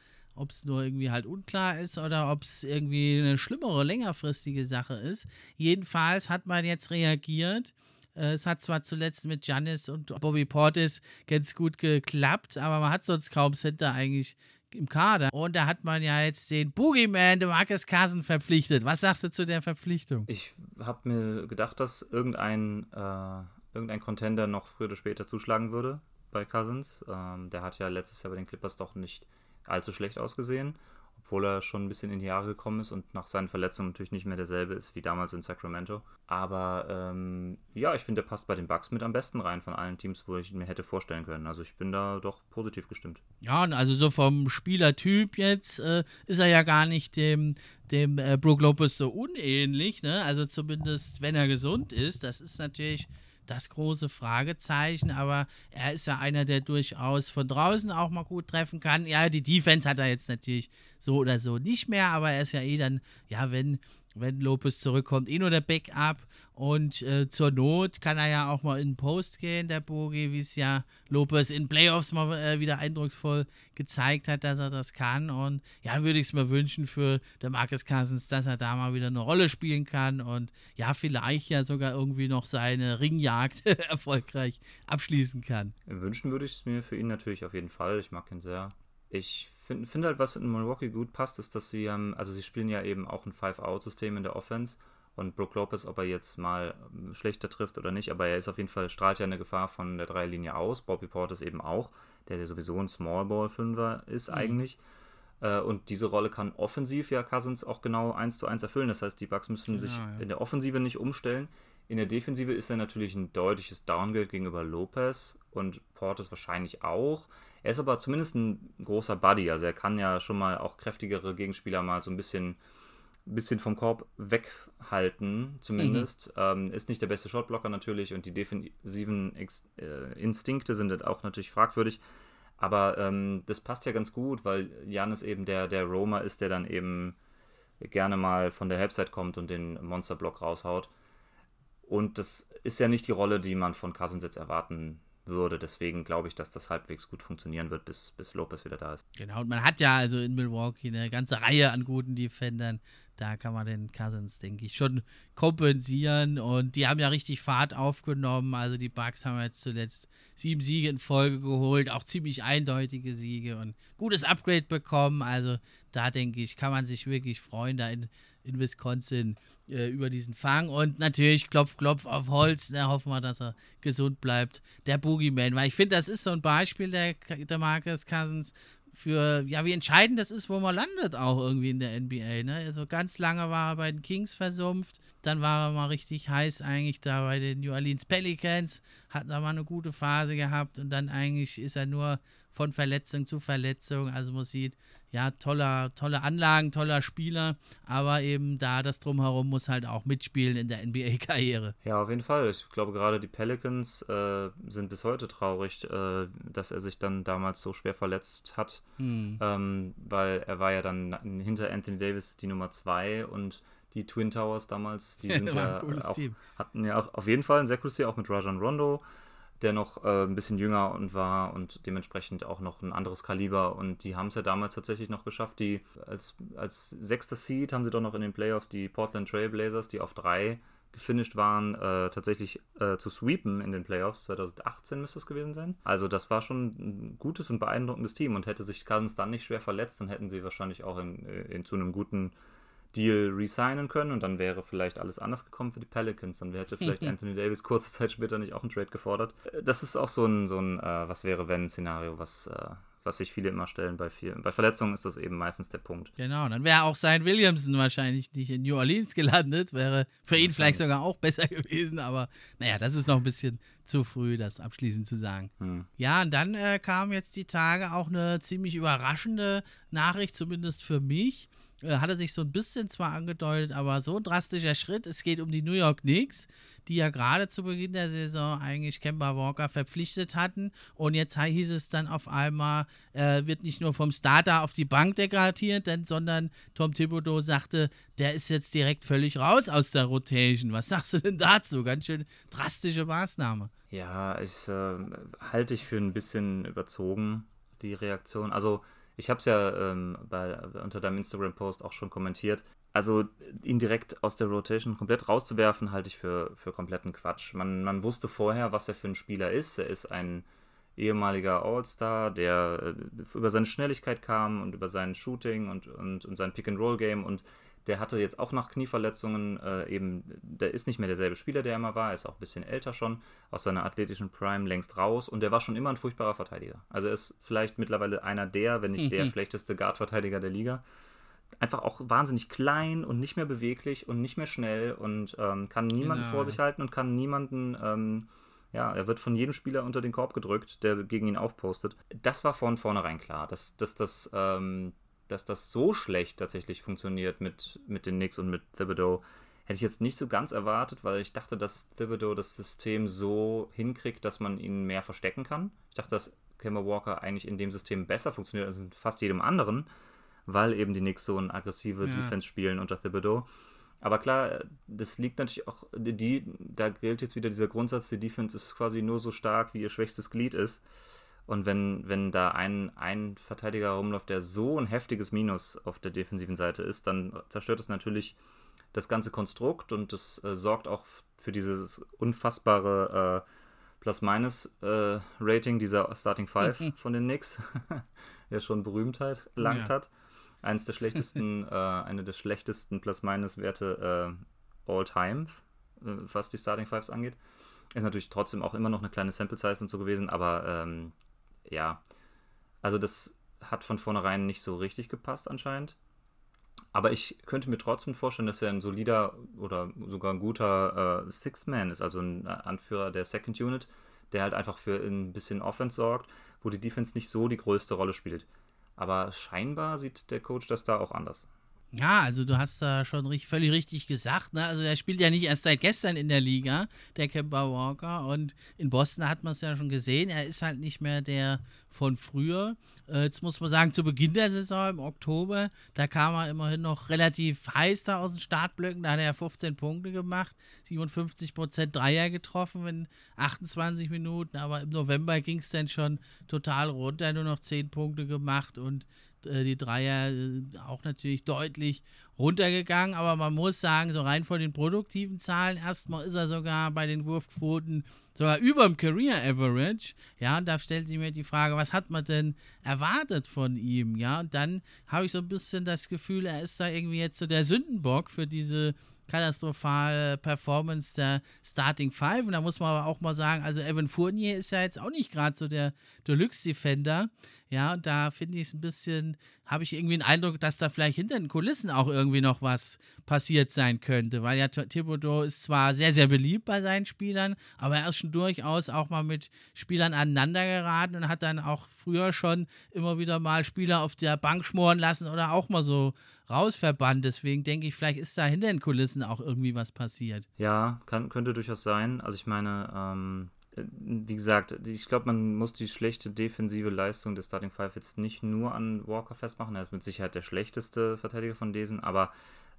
nur irgendwie halt unklar ist oder ob es irgendwie eine schlimmere, längerfristige Sache ist. Jedenfalls hat man jetzt reagiert äh, es hat zwar zuletzt mit Janis und Bobby Portis ganz gut geklappt, aber man hat sonst kaum Center eigentlich im Kader. Und da hat man ja jetzt den Boogeyman, den Marcus Carson, verpflichtet. Was sagst du zu der Verpflichtung? Ich habe mir gedacht, dass irgendein, äh, irgendein Contender noch früher oder später zuschlagen würde bei Cousins. Ähm, der hat ja letztes Jahr bei den Clippers doch nicht allzu schlecht ausgesehen obwohl er schon ein bisschen in die Jahre gekommen ist und nach seinen Verletzungen natürlich nicht mehr derselbe ist wie damals in Sacramento. Aber ähm, ja, ich finde, er passt bei den Bucks mit am besten rein von allen Teams, wo ich ihn mir hätte vorstellen können. Also ich bin da doch positiv gestimmt. Ja, also so vom Spielertyp jetzt äh, ist er ja gar nicht dem, dem äh, Brook Lopez so unähnlich. Ne? Also zumindest, wenn er gesund ist. Das ist natürlich das große Fragezeichen, aber er ist ja einer, der durchaus von draußen auch mal gut treffen kann. Ja, die Defense hat er jetzt natürlich so oder so nicht mehr, aber er ist ja eh dann, ja, wenn wenn Lopez zurückkommt, eh nur der Backup. Und äh, zur Not kann er ja auch mal in den Post gehen, der Bogi, wie es ja Lopez in Playoffs mal äh, wieder eindrucksvoll gezeigt hat, dass er das kann. Und ja, würde ich es mir wünschen für der Marcus Cousins, dass er da mal wieder eine Rolle spielen kann und ja, vielleicht ja sogar irgendwie noch seine Ringjagd erfolgreich abschließen kann. Wünschen würde ich es mir für ihn natürlich auf jeden Fall. Ich mag ihn sehr. Ich finde find halt, was in Milwaukee gut passt, ist, dass sie, ähm, also sie spielen ja eben auch ein Five-Out-System in der Offense und Brook Lopez, ob er jetzt mal ähm, schlechter trifft oder nicht, aber er ist auf jeden Fall, strahlt ja eine Gefahr von der Dreilinie aus. Bobby Portis eben auch, der ja sowieso ein Small-Ball-Fünfer ist mhm. eigentlich. Äh, und diese Rolle kann offensiv ja Cousins auch genau eins zu eins erfüllen. Das heißt, die Bucks müssen genau, sich ja. in der Offensive nicht umstellen. In der Defensive ist er natürlich ein deutliches Downgrade gegenüber Lopez und Portis wahrscheinlich auch. Er ist aber zumindest ein großer Buddy, also er kann ja schon mal auch kräftigere Gegenspieler mal so ein bisschen, bisschen vom Korb weghalten, zumindest. Mhm. Ähm, ist nicht der beste Shotblocker natürlich und die defensiven Ex äh, Instinkte sind auch natürlich fragwürdig. Aber ähm, das passt ja ganz gut, weil Janis eben der, der Roma ist, der dann eben gerne mal von der Halbzeit kommt und den Monsterblock raushaut. Und das ist ja nicht die Rolle, die man von Cousins jetzt erwarten würde. Deswegen glaube ich, dass das halbwegs gut funktionieren wird, bis, bis Lopez wieder da ist. Genau, und man hat ja also in Milwaukee eine ganze Reihe an guten Defendern. Da kann man den Cousins, denke ich, schon kompensieren. Und die haben ja richtig Fahrt aufgenommen. Also die Bucks haben jetzt zuletzt sieben Siege in Folge geholt, auch ziemlich eindeutige Siege und gutes Upgrade bekommen. Also da denke ich, kann man sich wirklich freuen, da in, in Wisconsin äh, über diesen Fang. Und natürlich Klopf, Klopf auf Holz. Ne, hoffen wir, dass er gesund bleibt. Der Boogeyman. Weil ich finde, das ist so ein Beispiel der, der Marcus Cousins für, ja, wie entscheidend das ist, wo man landet auch irgendwie in der NBA. Ne? Also ganz lange war er bei den Kings versumpft, dann war er mal richtig heiß eigentlich da bei den New Orleans Pelicans, hat da mal eine gute Phase gehabt und dann eigentlich ist er nur von Verletzung zu Verletzung. Also man sieht, ja, toller, tolle Anlagen, toller Spieler, aber eben da das Drumherum muss halt auch mitspielen in der NBA-Karriere. Ja, auf jeden Fall. Ich glaube, gerade die Pelicans äh, sind bis heute traurig, äh, dass er sich dann damals so schwer verletzt hat, hm. ähm, weil er war ja dann hinter Anthony Davis die Nummer zwei und die Twin Towers damals, die sind ja auch, hatten ja auch auf jeden Fall ein sehr cooles Team, auch mit Rajan Rondo der noch äh, ein bisschen jünger und war und dementsprechend auch noch ein anderes Kaliber. Und die haben es ja damals tatsächlich noch geschafft. Die als, als sechster Seed haben sie doch noch in den Playoffs die Portland Trail Blazers, die auf drei gefinisht waren, äh, tatsächlich äh, zu sweepen in den Playoffs. 2018 müsste es gewesen sein. Also das war schon ein gutes und beeindruckendes Team und hätte sich Cousins dann nicht schwer verletzt, dann hätten sie wahrscheinlich auch in, in, zu einem guten Deal resignen können und dann wäre vielleicht alles anders gekommen für die Pelicans. Dann hätte vielleicht Anthony Davis kurze Zeit später nicht auch einen Trade gefordert. Das ist auch so ein, so ein äh, Was wäre wenn Szenario, was, äh, was sich viele immer stellen bei vielen. Bei Verletzungen ist das eben meistens der Punkt. Genau, dann wäre auch sein Williamson wahrscheinlich nicht in New Orleans gelandet. Wäre für ihn vielleicht sogar auch besser gewesen, aber naja, das ist noch ein bisschen zu früh, das abschließend zu sagen. Hm. Ja, und dann äh, kam jetzt die Tage auch eine ziemlich überraschende Nachricht, zumindest für mich. Äh, hat er sich so ein bisschen zwar angedeutet, aber so ein drastischer Schritt. Es geht um die New York Knicks, die ja gerade zu Beginn der Saison eigentlich Kemba Walker verpflichtet hatten. Und jetzt hieß es dann auf einmal, äh, wird nicht nur vom Starter auf die Bank degradiert, denn, sondern Tom Thibodeau sagte, der ist jetzt direkt völlig raus aus der Rotation. Was sagst du denn dazu? Ganz schön drastische Maßnahme. Ja, ich äh, halte ich für ein bisschen überzogen, die Reaktion. Also ich habe es ja ähm, bei, unter deinem Instagram-Post auch schon kommentiert. Also ihn direkt aus der Rotation komplett rauszuwerfen, halte ich für, für kompletten Quatsch. Man, man wusste vorher, was er für ein Spieler ist. Er ist ein ehemaliger All-Star, der äh, über seine Schnelligkeit kam und über sein Shooting und, und, und sein Pick-and-Roll-Game und der hatte jetzt auch nach Knieverletzungen äh, eben, der ist nicht mehr derselbe Spieler, der er immer war, er ist auch ein bisschen älter schon, aus seiner athletischen Prime längst raus und der war schon immer ein furchtbarer Verteidiger. Also er ist vielleicht mittlerweile einer der, wenn nicht der schlechteste Guard-Verteidiger der Liga. Einfach auch wahnsinnig klein und nicht mehr beweglich und nicht mehr schnell und ähm, kann niemanden genau. vor sich halten und kann niemanden, ähm, ja, er wird von jedem Spieler unter den Korb gedrückt, der gegen ihn aufpostet. Das war von vornherein klar, dass, dass das ähm, dass das so schlecht tatsächlich funktioniert mit, mit den Knicks und mit Thibodeau, hätte ich jetzt nicht so ganz erwartet, weil ich dachte, dass Thibodeau das System so hinkriegt, dass man ihn mehr verstecken kann. Ich dachte, dass Kemba Walker eigentlich in dem System besser funktioniert als in fast jedem anderen, weil eben die Knicks so eine aggressive ja. Defense spielen unter Thibodeau. Aber klar, das liegt natürlich auch, die, da gilt jetzt wieder dieser Grundsatz, die Defense ist quasi nur so stark, wie ihr schwächstes Glied ist. Und wenn, wenn da ein, ein Verteidiger rumläuft, der so ein heftiges Minus auf der defensiven Seite ist, dann zerstört das natürlich das ganze Konstrukt und das äh, sorgt auch für dieses unfassbare äh, Plus-Minus-Rating äh, dieser Starting Five mhm. von den Knicks, der schon Berühmtheit erlangt ja. hat. Eines der schlechtesten, äh, eine der schlechtesten Plus-Minus-Werte äh, all time, äh, was die Starting Fives angeht. Ist natürlich trotzdem auch immer noch eine kleine Sample Size und so gewesen, aber ähm, ja, also das hat von vornherein nicht so richtig gepasst anscheinend. Aber ich könnte mir trotzdem vorstellen, dass er ein solider oder sogar ein guter äh, Sixth Man ist, also ein Anführer der Second Unit, der halt einfach für ein bisschen Offense sorgt, wo die Defense nicht so die größte Rolle spielt. Aber scheinbar sieht der Coach das da auch anders. Ja, also du hast da schon richtig, völlig richtig gesagt. Ne? Also er spielt ja nicht erst seit gestern in der Liga, der Kemba Walker. Und in Boston hat man es ja schon gesehen. Er ist halt nicht mehr der von früher. Äh, jetzt muss man sagen, zu Beginn der Saison im Oktober, da kam er immerhin noch relativ heiß da aus den Startblöcken. Da hat er ja 15 Punkte gemacht, 57% Dreier getroffen in 28 Minuten. Aber im November ging es dann schon total runter, nur noch 10 Punkte gemacht und äh, die Dreier äh, auch natürlich deutlich runtergegangen, aber man muss sagen, so rein von den produktiven Zahlen, erstmal ist er sogar bei den Wurfquoten sogar über dem Career Average. Ja, und da stellt sich mir die Frage, was hat man denn erwartet von ihm? Ja, und dann habe ich so ein bisschen das Gefühl, er ist da irgendwie jetzt so der Sündenbock für diese katastrophale Performance der Starting Five. Und da muss man aber auch mal sagen, also Evan Fournier ist ja jetzt auch nicht gerade so der Deluxe-Defender. Ja, und da finde ich es ein bisschen, habe ich irgendwie den Eindruck, dass da vielleicht hinter den Kulissen auch irgendwie noch was passiert sein könnte. Weil ja Thibodeau ist zwar sehr, sehr beliebt bei seinen Spielern, aber er ist schon durchaus auch mal mit Spielern aneinander geraten und hat dann auch früher schon immer wieder mal Spieler auf der Bank schmoren lassen oder auch mal so rausverbannt. Deswegen denke ich, vielleicht ist da hinter den Kulissen auch irgendwie was passiert. Ja, kann, könnte durchaus sein. Also ich meine, ähm, wie gesagt, ich glaube, man muss die schlechte defensive Leistung des Starting Five jetzt nicht nur an Walker festmachen. Er ist mit Sicherheit der schlechteste Verteidiger von diesen, aber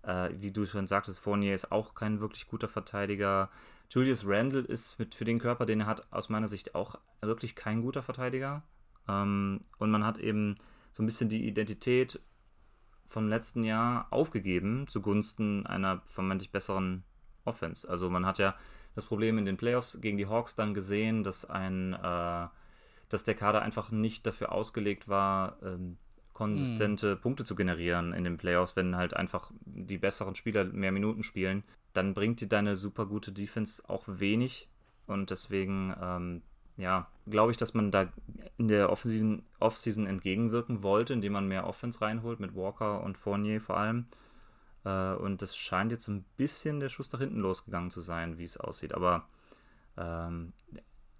äh, wie du schon sagtest, Fournier ist auch kein wirklich guter Verteidiger. Julius Randle ist mit, für den Körper, den er hat, aus meiner Sicht auch wirklich kein guter Verteidiger. Ähm, und man hat eben so ein bisschen die Identität vom letzten Jahr aufgegeben zugunsten einer vermeintlich besseren Offense. Also man hat ja das Problem in den Playoffs gegen die Hawks dann gesehen, dass ein, äh, dass der Kader einfach nicht dafür ausgelegt war, ähm, konsistente hm. Punkte zu generieren in den Playoffs, wenn halt einfach die besseren Spieler mehr Minuten spielen, dann bringt dir deine super gute Defense auch wenig und deswegen ähm, ja, glaube ich, dass man da in der Offseason, Offseason entgegenwirken wollte, indem man mehr Offense reinholt mit Walker und Fournier vor allem. Äh, und das scheint jetzt ein bisschen der Schuss nach hinten losgegangen zu sein, wie es aussieht. Aber ähm,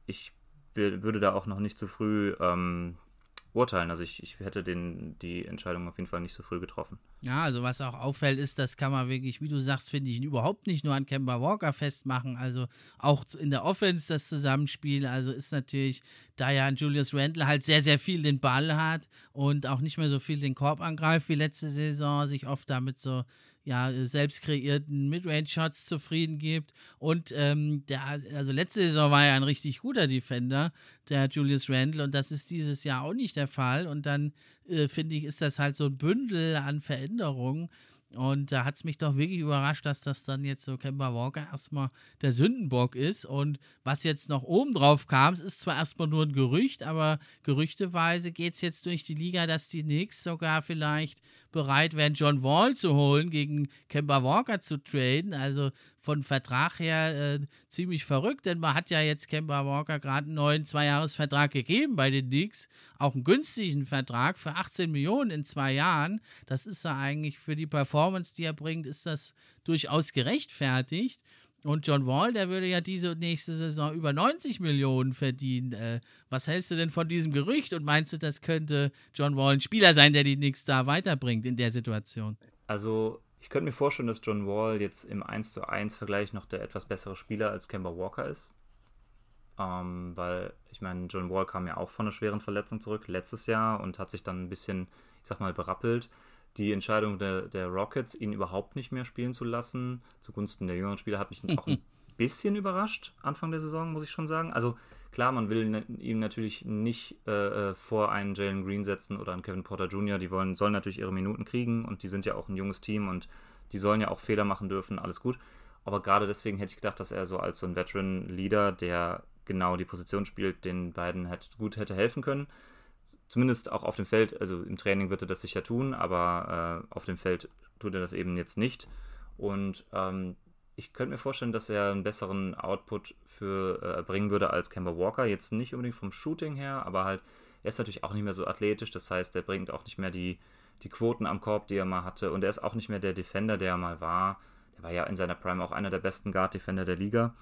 ich würde da auch noch nicht zu früh ähm, urteilen. Also ich, ich hätte den, die Entscheidung auf jeden Fall nicht so früh getroffen. Ja, also was auch auffällt, ist, das kann man wirklich, wie du sagst, finde ich, überhaupt nicht nur an Kemba Walker festmachen. Also auch in der Offense das Zusammenspiel. Also ist natürlich, da ja Julius Randle halt sehr, sehr viel den Ball hat und auch nicht mehr so viel den Korb angreift wie letzte Saison, sich oft damit so ja, selbst kreierten Midrange-Shots zufrieden gibt. Und ähm, der, also letzte Saison war er ein richtig guter Defender, der Julius Randle, und das ist dieses Jahr auch nicht der Fall. Und dann äh, finde ich, ist das halt so ein Bündel an Veränderungen. Und da hat es mich doch wirklich überrascht, dass das dann jetzt so Kemba Walker erstmal der Sündenbock ist. Und was jetzt noch oben drauf kam, es ist zwar erstmal nur ein Gerücht, aber gerüchteweise geht es jetzt durch die Liga, dass die Knicks sogar vielleicht bereit wären, John Wall zu holen, gegen Kemba Walker zu traden. Also von Vertrag her äh, ziemlich verrückt, denn man hat ja jetzt Kemba Walker gerade einen neuen Zweijahresvertrag gegeben bei den Knicks. Auch einen günstigen Vertrag für 18 Millionen in zwei Jahren. Das ist ja eigentlich für die Performance, die er bringt, ist das durchaus gerechtfertigt. Und John Wall, der würde ja diese und nächste Saison über 90 Millionen verdienen. Äh, was hältst du denn von diesem Gerücht und meinst du, das könnte John Wall ein Spieler sein, der die Knicks da weiterbringt in der Situation? Also ich könnte mir vorstellen, dass John Wall jetzt im 1 zu 1 Vergleich noch der etwas bessere Spieler als Kemba Walker ist. Ähm, weil, ich meine, John Wall kam ja auch von einer schweren Verletzung zurück letztes Jahr und hat sich dann ein bisschen, ich sag mal, berappelt. Die Entscheidung der, der Rockets, ihn überhaupt nicht mehr spielen zu lassen, zugunsten der jüngeren Spieler, hat mich auch ein bisschen überrascht, Anfang der Saison, muss ich schon sagen. Also klar, man will ihm natürlich nicht äh, äh, vor einen Jalen Green setzen oder einen Kevin Porter Jr., die wollen, sollen natürlich ihre Minuten kriegen und die sind ja auch ein junges Team und die sollen ja auch Fehler machen dürfen, alles gut. Aber gerade deswegen hätte ich gedacht, dass er so als so ein Veteran-Leader, der genau die Position spielt, den beiden hätte, gut hätte helfen können. Zumindest auch auf dem Feld, also im Training wird er das sicher tun, aber äh, auf dem Feld tut er das eben jetzt nicht. Und ähm, ich könnte mir vorstellen, dass er einen besseren Output für äh, bringen würde als Kemba Walker. Jetzt nicht unbedingt vom Shooting her, aber halt, er ist natürlich auch nicht mehr so athletisch. Das heißt, er bringt auch nicht mehr die, die Quoten am Korb, die er mal hatte. Und er ist auch nicht mehr der Defender, der er mal war. Er war ja in seiner Prime auch einer der besten Guard-Defender der Liga.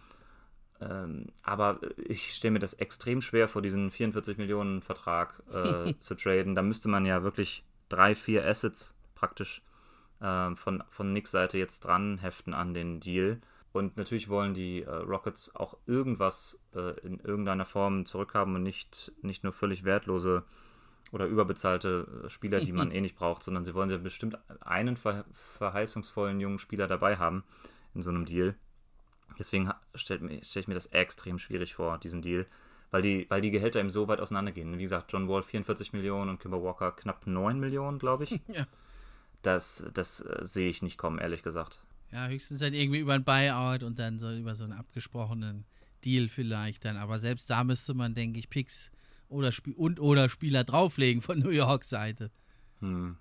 Ähm, aber ich stelle mir das extrem schwer vor, diesen 44 Millionen Vertrag äh, zu traden. Da müsste man ja wirklich drei, vier Assets praktisch äh, von, von Knicks Seite jetzt dran heften an den Deal. Und natürlich wollen die äh, Rockets auch irgendwas äh, in irgendeiner Form zurückhaben und nicht, nicht nur völlig wertlose oder überbezahlte äh, Spieler, die man eh nicht braucht, sondern sie wollen ja bestimmt einen ver verheißungsvollen jungen Spieler dabei haben in so einem Deal. Deswegen stelle stell ich mir das extrem schwierig vor, diesen Deal, weil die, weil die Gehälter eben so weit auseinandergehen. Wie gesagt, John Wall 44 Millionen und Kimber Walker knapp 9 Millionen, glaube ich. Ja. Das, das äh, sehe ich nicht kommen, ehrlich gesagt. Ja, höchstens dann irgendwie über ein Buyout und dann so über so einen abgesprochenen Deal vielleicht dann. Aber selbst da müsste man, denke ich, Picks oder Sp und oder Spieler drauflegen von New York Seite. Hm.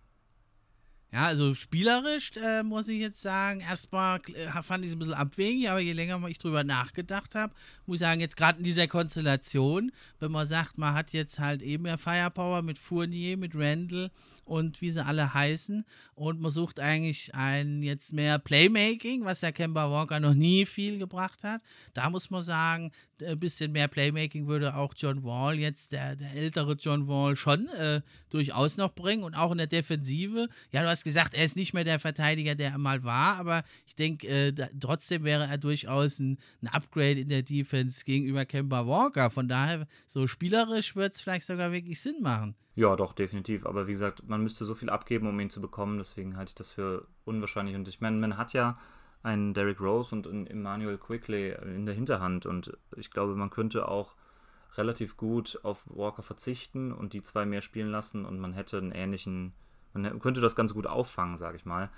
Ja, also spielerisch äh, muss ich jetzt sagen, erstmal äh, fand ich es ein bisschen abwegig, aber je länger ich drüber nachgedacht habe, muss ich sagen, jetzt gerade in dieser Konstellation, wenn man sagt, man hat jetzt halt eben mehr Firepower mit Fournier, mit Randall und wie sie alle heißen und man sucht eigentlich ein jetzt mehr Playmaking, was der Kemba Walker noch nie viel gebracht hat. Da muss man sagen, ein bisschen mehr Playmaking würde auch John Wall jetzt, der, der ältere John Wall, schon äh, durchaus noch bringen und auch in der Defensive. Ja, du hast gesagt, er ist nicht mehr der Verteidiger, der er mal war, aber ich denke, äh, trotzdem wäre er durchaus ein, ein, Upgrade in der Defense gegenüber Kemba Walker. Von daher, so spielerisch wird es vielleicht sogar wirklich Sinn machen. Ja, doch, definitiv. Aber wie gesagt, man müsste so viel abgeben, um ihn zu bekommen. Deswegen halte ich das für unwahrscheinlich. Und ich meine, man hat ja einen Derrick Rose und einen Emmanuel Quickly in der Hinterhand. Und ich glaube, man könnte auch relativ gut auf Walker verzichten und die zwei mehr spielen lassen und man hätte einen ähnlichen, man könnte das ganz gut auffangen, sage ich mal.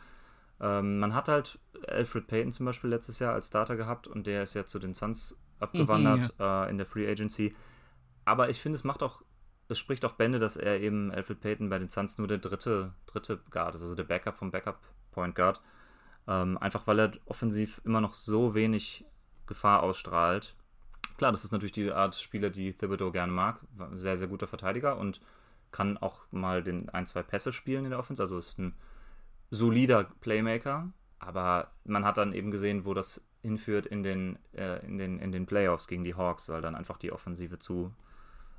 Ähm, man hat halt Alfred Payton zum Beispiel letztes Jahr als Starter gehabt und der ist ja zu den Suns abgewandert ja. äh, in der Free Agency. Aber ich finde, es macht auch, es spricht auch Bände, dass er eben Alfred Payton bei den Suns nur der dritte, dritte Guard ist, also der Backup vom Backup Point Guard. Ähm, einfach weil er offensiv immer noch so wenig Gefahr ausstrahlt. Klar, das ist natürlich die Art Spieler, die Thibodeau gerne mag. Sehr, sehr guter Verteidiger und kann auch mal den ein, zwei Pässe spielen in der Offense. Also ist ein solider Playmaker. Aber man hat dann eben gesehen, wo das hinführt in den, äh, in den, in den Playoffs gegen die Hawks, weil dann einfach die Offensive zu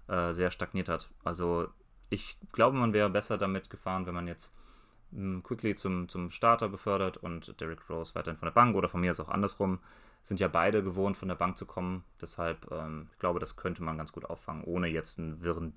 äh, sehr stagniert hat. Also ich glaube, man wäre besser damit gefahren, wenn man jetzt Quickly zum, zum Starter befördert und Derrick Rose weiterhin von der Bank oder von mir ist auch andersrum. Sind ja beide gewohnt, von der Bank zu kommen. Deshalb, ähm, ich glaube, das könnte man ganz gut auffangen, ohne jetzt einen wirren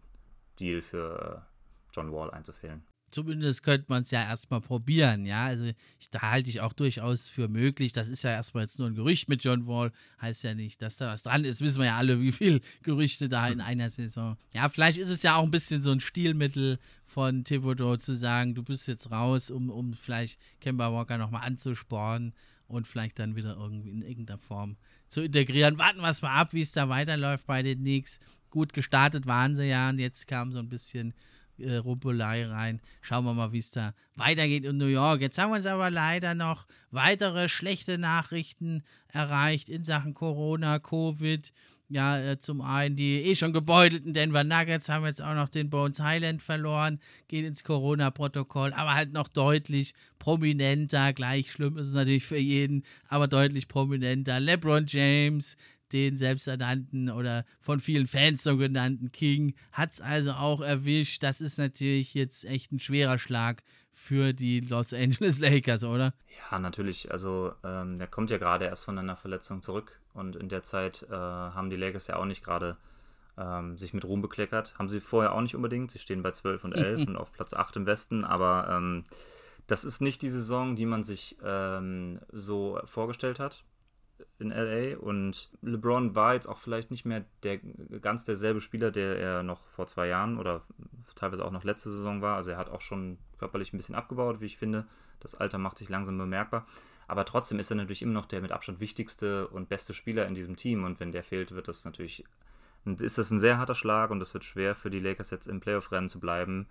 Deal für äh, John Wall einzufehlen zumindest könnte man es ja erstmal probieren, ja. Also ich, da halte ich auch durchaus für möglich. Das ist ja erstmal jetzt nur ein Gerücht mit John Wall. Heißt ja nicht, dass da was dran ist. Wissen wir ja alle, wie viele Gerüchte da in einer Saison. Ja, vielleicht ist es ja auch ein bisschen so ein Stilmittel von Thibodeau zu sagen, du bist jetzt raus, um, um vielleicht Kemba Walker nochmal anzusporen und vielleicht dann wieder irgendwie in irgendeiner Form zu integrieren. Warten wir es mal ab, wie es da weiterläuft bei den Knicks. Gut gestartet waren sie ja und jetzt kam so ein bisschen äh, Rumpelei rein. Schauen wir mal, wie es da weitergeht in New York. Jetzt haben wir uns aber leider noch weitere schlechte Nachrichten erreicht in Sachen Corona, Covid. Ja, äh, zum einen die eh schon gebeutelten Denver Nuggets haben jetzt auch noch den Bones Highland verloren, geht ins Corona-Protokoll, aber halt noch deutlich prominenter. Gleich schlimm ist es natürlich für jeden, aber deutlich prominenter. LeBron James, den selbsternannten oder von vielen Fans so genannten King hat es also auch erwischt. Das ist natürlich jetzt echt ein schwerer Schlag für die Los Angeles Lakers, oder? Ja, natürlich. Also ähm, der kommt ja gerade erst von einer Verletzung zurück und in der Zeit äh, haben die Lakers ja auch nicht gerade ähm, sich mit Ruhm bekleckert. Haben sie vorher auch nicht unbedingt. Sie stehen bei 12 und 11 und auf Platz 8 im Westen, aber ähm, das ist nicht die Saison, die man sich ähm, so vorgestellt hat in LA und LeBron war jetzt auch vielleicht nicht mehr der ganz derselbe Spieler, der er noch vor zwei Jahren oder teilweise auch noch letzte Saison war. Also er hat auch schon körperlich ein bisschen abgebaut, wie ich finde. Das Alter macht sich langsam bemerkbar. Aber trotzdem ist er natürlich immer noch der mit Abstand wichtigste und beste Spieler in diesem Team. Und wenn der fehlt, wird das natürlich, ist das ein sehr harter Schlag und es wird schwer für die Lakers jetzt im Playoff-Rennen zu bleiben.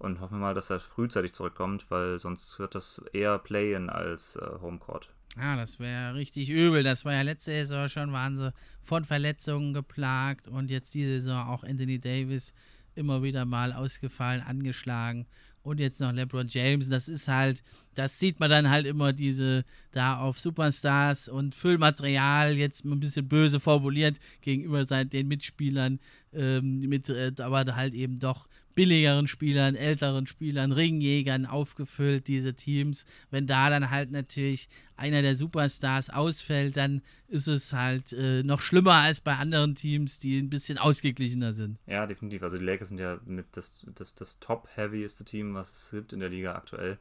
Und hoffen wir mal, dass er frühzeitig zurückkommt, weil sonst wird das eher Play-in als äh, Homecourt. Ja, das wäre richtig übel. Das war ja letzte Saison schon, waren sie von Verletzungen geplagt und jetzt diese Saison auch Anthony Davis immer wieder mal ausgefallen, angeschlagen und jetzt noch LeBron James. Das ist halt, das sieht man dann halt immer diese da auf Superstars und Füllmaterial, jetzt ein bisschen böse formuliert gegenüber den Mitspielern, ähm, mit, äh, aber halt eben doch billigeren Spielern, älteren Spielern, Ringjägern aufgefüllt, diese Teams. Wenn da dann halt natürlich einer der Superstars ausfällt, dann ist es halt äh, noch schlimmer als bei anderen Teams, die ein bisschen ausgeglichener sind. Ja, definitiv. Also die Lakers sind ja mit das, das, das top-heavyeste Team, was es gibt in der Liga aktuell.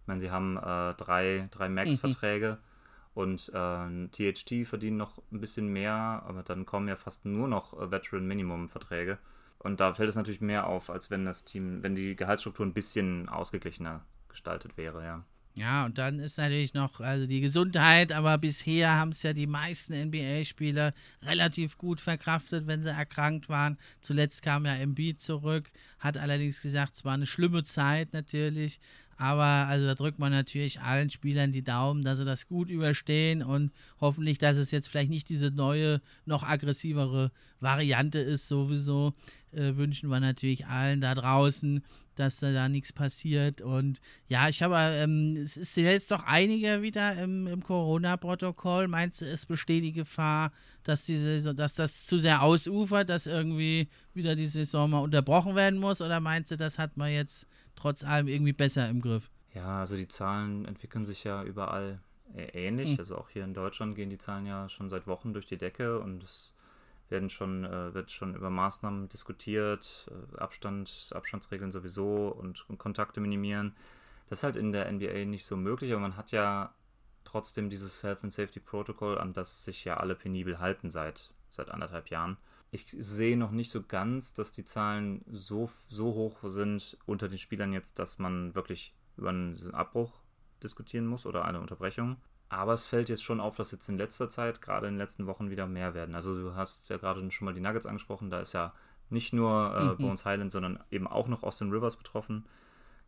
Ich meine, sie haben äh, drei, drei Max-Verträge. Mhm. Und äh, THT verdienen noch ein bisschen mehr, aber dann kommen ja fast nur noch äh, Veteran-Minimum-Verträge. Und da fällt es natürlich mehr auf, als wenn das Team, wenn die Gehaltsstruktur ein bisschen ausgeglichener gestaltet wäre, ja. Ja, und dann ist natürlich noch also die Gesundheit, aber bisher haben es ja die meisten NBA-Spieler relativ gut verkraftet, wenn sie erkrankt waren. Zuletzt kam ja Embiid zurück, hat allerdings gesagt, es war eine schlimme Zeit natürlich, aber also da drückt man natürlich allen Spielern die Daumen, dass sie das gut überstehen und hoffentlich, dass es jetzt vielleicht nicht diese neue, noch aggressivere Variante ist sowieso. Äh, wünschen wir natürlich allen da draußen, dass da, da nichts passiert. Und ja, ich habe, ähm, es ist jetzt doch einige wieder im, im Corona-Protokoll. Meinst du, es besteht die Gefahr, dass, diese, dass das zu sehr ausufert, dass irgendwie wieder die Saison mal unterbrochen werden muss? Oder meinst du, das hat man jetzt trotz allem irgendwie besser im Griff? Ja, also die Zahlen entwickeln sich ja überall ähnlich. Mhm. Also auch hier in Deutschland gehen die Zahlen ja schon seit Wochen durch die Decke und es werden schon, äh, wird schon über Maßnahmen diskutiert, äh, Abstand, Abstandsregeln sowieso und, und, Kontakte minimieren. Das ist halt in der NBA nicht so möglich, aber man hat ja trotzdem dieses Health and Safety Protocol, an das sich ja alle penibel halten seit, seit anderthalb Jahren. Ich sehe noch nicht so ganz, dass die Zahlen so, so hoch sind unter den Spielern jetzt, dass man wirklich über einen Abbruch diskutieren muss oder eine Unterbrechung. Aber es fällt jetzt schon auf, dass jetzt in letzter Zeit, gerade in den letzten Wochen, wieder mehr werden. Also du hast ja gerade schon mal die Nuggets angesprochen, da ist ja nicht nur äh, mhm. Bones Highland, sondern eben auch noch Austin Rivers betroffen.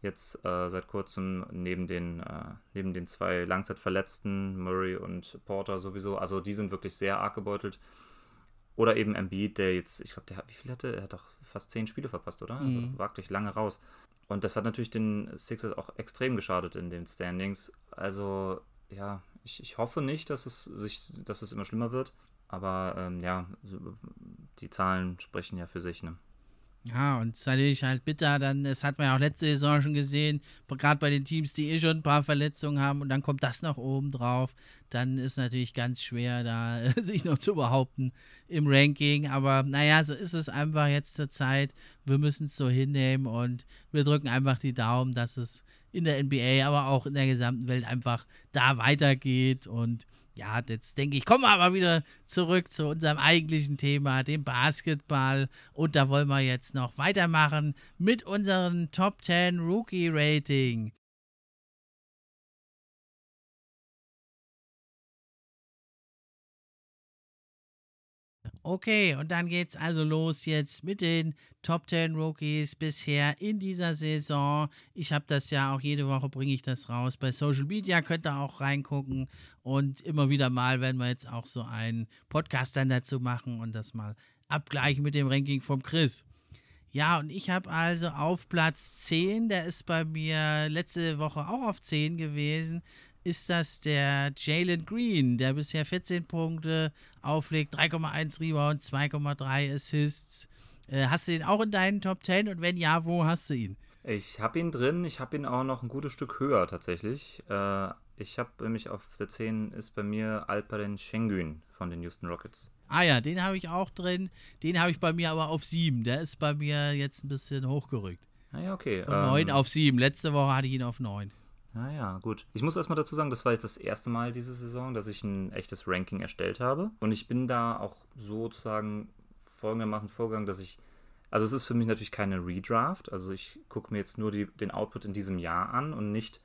Jetzt äh, seit kurzem neben den, äh, neben den zwei Langzeitverletzten, Murray und Porter sowieso. Also die sind wirklich sehr arg gebeutelt. Oder eben Embiid, der jetzt, ich glaube, der hat, wie viel hatte er? hat doch fast zehn Spiele verpasst, oder? Also mhm. Also wagt euch lange raus. Und das hat natürlich den Sixers auch extrem geschadet in den Standings. Also, ja, ich, ich hoffe nicht, dass es sich, dass es immer schlimmer wird. Aber ähm, ja, die Zahlen sprechen ja für sich. Ne? Ja, und es ist natürlich halt bitter, dann, das hat man ja auch letzte Saison schon gesehen, gerade bei den Teams, die eh schon ein paar Verletzungen haben und dann kommt das noch oben drauf, dann ist natürlich ganz schwer, da sich noch zu behaupten im Ranking. Aber naja, so ist es einfach jetzt zur Zeit. Wir müssen es so hinnehmen und wir drücken einfach die Daumen, dass es in der NBA, aber auch in der gesamten Welt einfach da weitergeht und ja, jetzt denke ich, kommen wir aber wieder zurück zu unserem eigentlichen Thema, dem Basketball. Und da wollen wir jetzt noch weitermachen mit unserem Top 10 Rookie Rating. Okay, und dann geht's also los jetzt mit den Top 10 Rookies bisher in dieser Saison. Ich habe das ja auch jede Woche bringe ich das raus. Bei Social Media könnt ihr auch reingucken und immer wieder mal werden wir jetzt auch so einen Podcast dann dazu machen und das mal abgleichen mit dem Ranking vom Chris. Ja, und ich habe also auf Platz 10, der ist bei mir letzte Woche auch auf 10 gewesen, ist das der Jalen Green, der bisher 14 Punkte auflegt, 3,1 Rebounds, 2,3 Assists. Äh, hast du ihn auch in deinen Top 10 und wenn ja, wo hast du ihn? Ich habe ihn drin, ich habe ihn auch noch ein gutes Stück höher tatsächlich. Äh, ich habe nämlich auf der 10 ist bei mir Alperen Schengen von den Houston Rockets. Ah ja, den habe ich auch drin. Den habe ich bei mir aber auf 7. Der ist bei mir jetzt ein bisschen hochgerückt. Ah ja, okay. Von 9 ähm, auf 7. Letzte Woche hatte ich ihn auf 9. Naja, gut. Ich muss erstmal dazu sagen, das war jetzt das erste Mal diese Saison, dass ich ein echtes Ranking erstellt habe. Und ich bin da auch sozusagen folgendermaßen vorgegangen, dass ich. Also, es ist für mich natürlich keine Redraft. Also, ich gucke mir jetzt nur die, den Output in diesem Jahr an und nicht.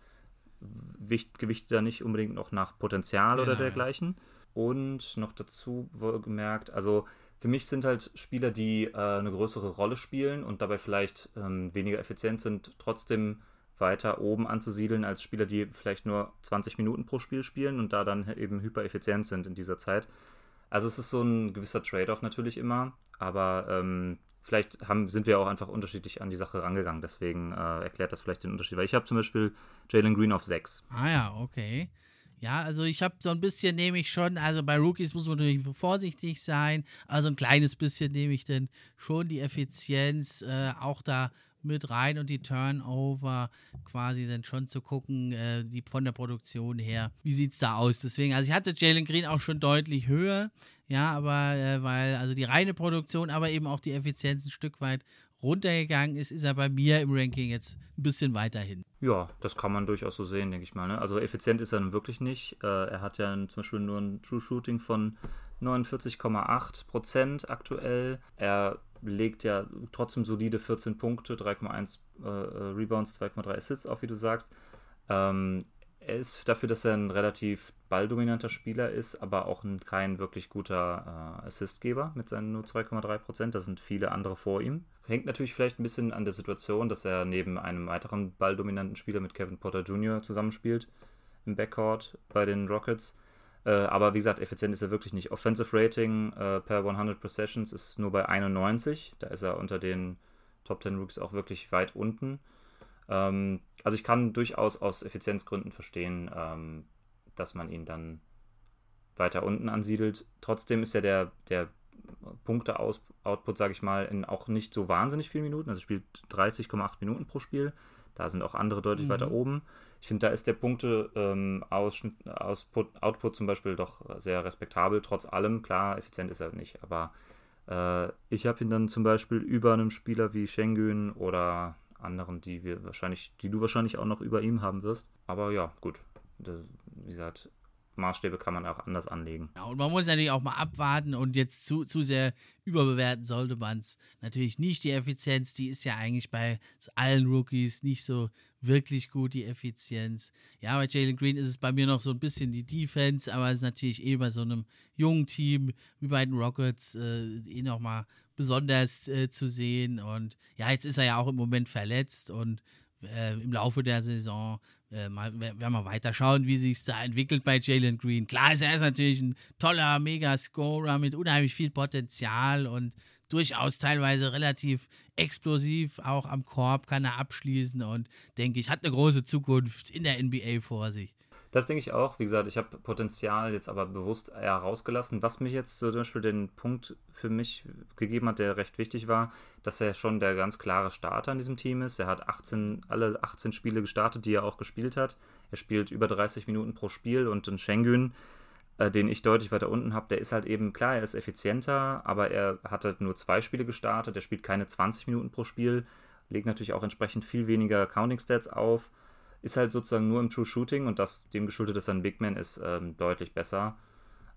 Gewichte da nicht unbedingt noch nach Potenzial genau, oder dergleichen. Und noch dazu gemerkt, also für mich sind halt Spieler, die äh, eine größere Rolle spielen und dabei vielleicht ähm, weniger effizient sind, trotzdem weiter oben anzusiedeln als Spieler, die vielleicht nur 20 Minuten pro Spiel spielen und da dann eben hypereffizient sind in dieser Zeit. Also es ist so ein gewisser Trade-off natürlich immer, aber ähm, vielleicht haben, sind wir auch einfach unterschiedlich an die Sache rangegangen. Deswegen äh, erklärt das vielleicht den Unterschied. Weil ich habe zum Beispiel Jalen Green auf 6. Ah ja, okay. Ja, also ich habe so ein bisschen, nehme ich schon, also bei Rookies muss man natürlich vorsichtig sein. Also ein kleines bisschen nehme ich denn schon die Effizienz, äh, auch da mit rein und die Turnover quasi dann schon zu gucken, äh, die von der Produktion her, wie sieht es da aus? Deswegen, also ich hatte Jalen Green auch schon deutlich höher, ja, aber äh, weil also die reine Produktion, aber eben auch die Effizienz ein Stück weit runtergegangen ist, ist er bei mir im Ranking jetzt ein bisschen weiterhin. Ja, das kann man durchaus so sehen, denke ich mal. Ne? Also effizient ist er nun wirklich nicht. Äh, er hat ja zum Beispiel nur ein True Shooting von 49,8 Prozent aktuell. Er legt ja trotzdem solide 14 Punkte, 3,1 äh, Rebounds, 2,3 Assists auf, wie du sagst. Ähm, er ist dafür, dass er ein relativ balldominanter Spieler ist, aber auch ein, kein wirklich guter äh, Assistgeber mit seinen nur 2,3 Prozent. Da sind viele andere vor ihm. Hängt natürlich vielleicht ein bisschen an der Situation, dass er neben einem weiteren balldominanten Spieler mit Kevin Potter Jr. zusammenspielt im Backcourt bei den Rockets. Äh, aber wie gesagt, effizient ist er wirklich nicht. Offensive Rating äh, per 100 Possessions ist nur bei 91. Da ist er unter den Top 10 Rooks auch wirklich weit unten. Ähm, also ich kann durchaus aus Effizienzgründen verstehen, ähm, dass man ihn dann weiter unten ansiedelt. Trotzdem ist ja der, der Punkte-Output, sage ich mal, in auch nicht so wahnsinnig vielen Minuten. Also spielt 30,8 Minuten pro Spiel. Da sind auch andere deutlich mhm. weiter oben. Ich finde, da ist der Punkte ähm, zum Beispiel doch sehr respektabel, trotz allem. Klar, effizient ist er nicht, aber äh, ich habe ihn dann zum Beispiel über einem Spieler wie Schengen oder anderen, die wir wahrscheinlich, die du wahrscheinlich auch noch über ihm haben wirst. Aber ja, gut. Das, wie gesagt, Maßstäbe kann man auch anders anlegen. Ja, und man muss natürlich auch mal abwarten und jetzt zu, zu sehr überbewerten sollte man es natürlich nicht. Die Effizienz, die ist ja eigentlich bei allen Rookies nicht so wirklich gut, die Effizienz. Ja, bei Jalen Green ist es bei mir noch so ein bisschen die Defense, aber es ist natürlich eh bei so einem jungen Team wie bei den Rockets äh, eh nochmal besonders äh, zu sehen. Und ja, jetzt ist er ja auch im Moment verletzt und äh, im Laufe der Saison äh, mal, werden wir weiter schauen, wie sich da entwickelt bei Jalen Green. Klar ist er ist natürlich ein toller Mega-Scorer mit unheimlich viel Potenzial und durchaus teilweise relativ explosiv. Auch am Korb kann er abschließen und denke ich, hat eine große Zukunft in der NBA vor sich. Das denke ich auch. Wie gesagt, ich habe Potenzial jetzt aber bewusst eher rausgelassen. Was mich jetzt zum Beispiel den Punkt für mich gegeben hat, der recht wichtig war, dass er schon der ganz klare Starter in diesem Team ist. Er hat 18, alle 18 Spiele gestartet, die er auch gespielt hat. Er spielt über 30 Minuten pro Spiel und ein Schengen, äh, den ich deutlich weiter unten habe, der ist halt eben, klar, er ist effizienter, aber er hat halt nur zwei Spiele gestartet. Er spielt keine 20 Minuten pro Spiel, legt natürlich auch entsprechend viel weniger Counting Stats auf ist halt sozusagen nur im True Shooting und das dem geschuldet, dass er ein Big Man ist, ähm, deutlich besser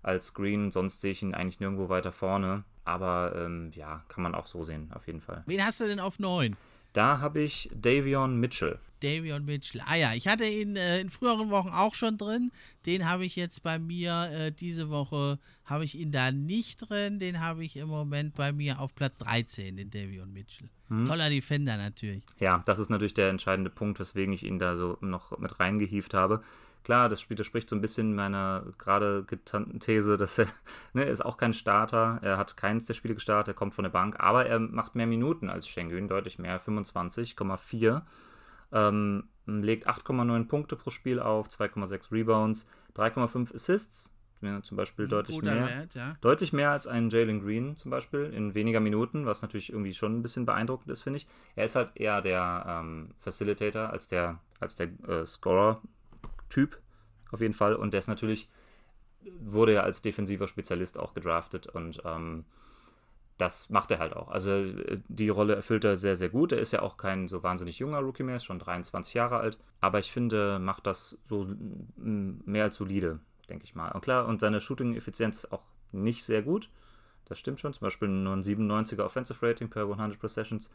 als Green. Sonst sehe ich ihn eigentlich nirgendwo weiter vorne. Aber ähm, ja, kann man auch so sehen, auf jeden Fall. Wen hast du denn auf 9? Da habe ich Davion Mitchell. Davion Mitchell. Ah ja, ich hatte ihn äh, in früheren Wochen auch schon drin. Den habe ich jetzt bei mir äh, diese Woche, habe ich ihn da nicht drin. Den habe ich im Moment bei mir auf Platz 13, den Davion Mitchell. Hm. Toller Defender natürlich. Ja, das ist natürlich der entscheidende Punkt, weswegen ich ihn da so noch mit reingehieft habe. Klar, das widerspricht so ein bisschen meiner gerade getannten These, dass er ne, ist auch kein Starter. Er hat keins der Spiele gestartet, er kommt von der Bank, aber er macht mehr Minuten als Schengen, deutlich mehr, 25,4. Ähm, legt 8,9 Punkte pro Spiel auf, 2,6 Rebounds, 3,5 Assists, ja, zum Beispiel deutlich mehr. Wert, ja. Deutlich mehr als ein Jalen Green zum Beispiel in weniger Minuten, was natürlich irgendwie schon ein bisschen beeindruckend ist, finde ich. Er ist halt eher der ähm, Facilitator als der, als der äh, Scorer Typ, auf jeden Fall. Und der ist natürlich, wurde ja als defensiver Spezialist auch gedraftet und ähm, das macht er halt auch. Also äh, die Rolle erfüllt er sehr, sehr gut. Er ist ja auch kein so wahnsinnig junger Rookie mehr, ist schon 23 Jahre alt. Aber ich finde, macht das so mehr als solide, denke ich mal. Und klar, und seine Shooting-Effizienz auch nicht sehr gut. Das stimmt schon. Zum Beispiel nur ein 97er Offensive Rating per 100 Possessions.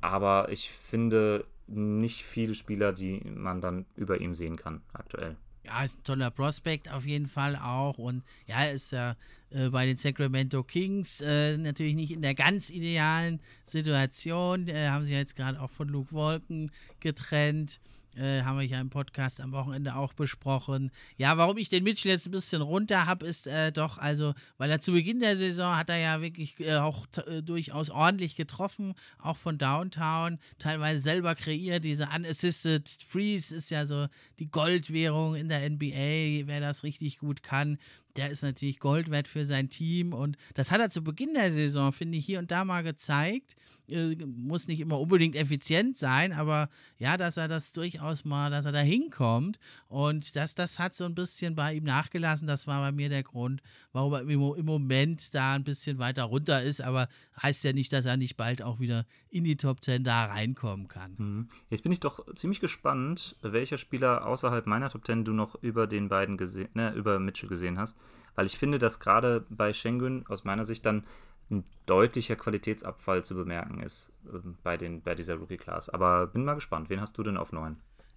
Aber ich finde nicht viele Spieler, die man dann über ihm sehen kann aktuell. Ja, ist ein toller Prospekt auf jeden Fall auch. Und ja, ist ja äh, bei den Sacramento Kings äh, natürlich nicht in der ganz idealen Situation. Äh, haben sie jetzt gerade auch von Luke Wolken getrennt. Äh, haben wir ja im Podcast am Wochenende auch besprochen. Ja, warum ich den Mitchell jetzt ein bisschen runter habe, ist äh, doch, also, weil er zu Beginn der Saison hat er ja wirklich äh, auch äh, durchaus ordentlich getroffen, auch von Downtown, teilweise selber kreiert. Diese Unassisted Freeze ist ja so die Goldwährung in der NBA, wer das richtig gut kann, der ist natürlich Gold wert für sein Team und das hat er zu Beginn der Saison, finde ich, hier und da mal gezeigt. Äh, muss nicht immer unbedingt effizient sein, aber ja, dass er das durchaus mal, dass er da hinkommt und das, das hat so ein bisschen bei ihm nachgelassen. Das war bei mir der Grund, warum er im, Moment da ein bisschen weiter runter ist, aber heißt ja nicht, dass er nicht bald auch wieder in die Top 10 da reinkommen kann. Mhm. Jetzt bin ich doch ziemlich gespannt, welcher Spieler außerhalb meiner Top 10 du noch über den beiden gesehen, ne, über Mitchell gesehen hast, weil ich finde, dass gerade bei Schengen aus meiner Sicht dann ein deutlicher Qualitätsabfall zu bemerken ist äh, bei, den, bei dieser Rookie-Class. Aber bin mal gespannt, wen hast du denn auf 9?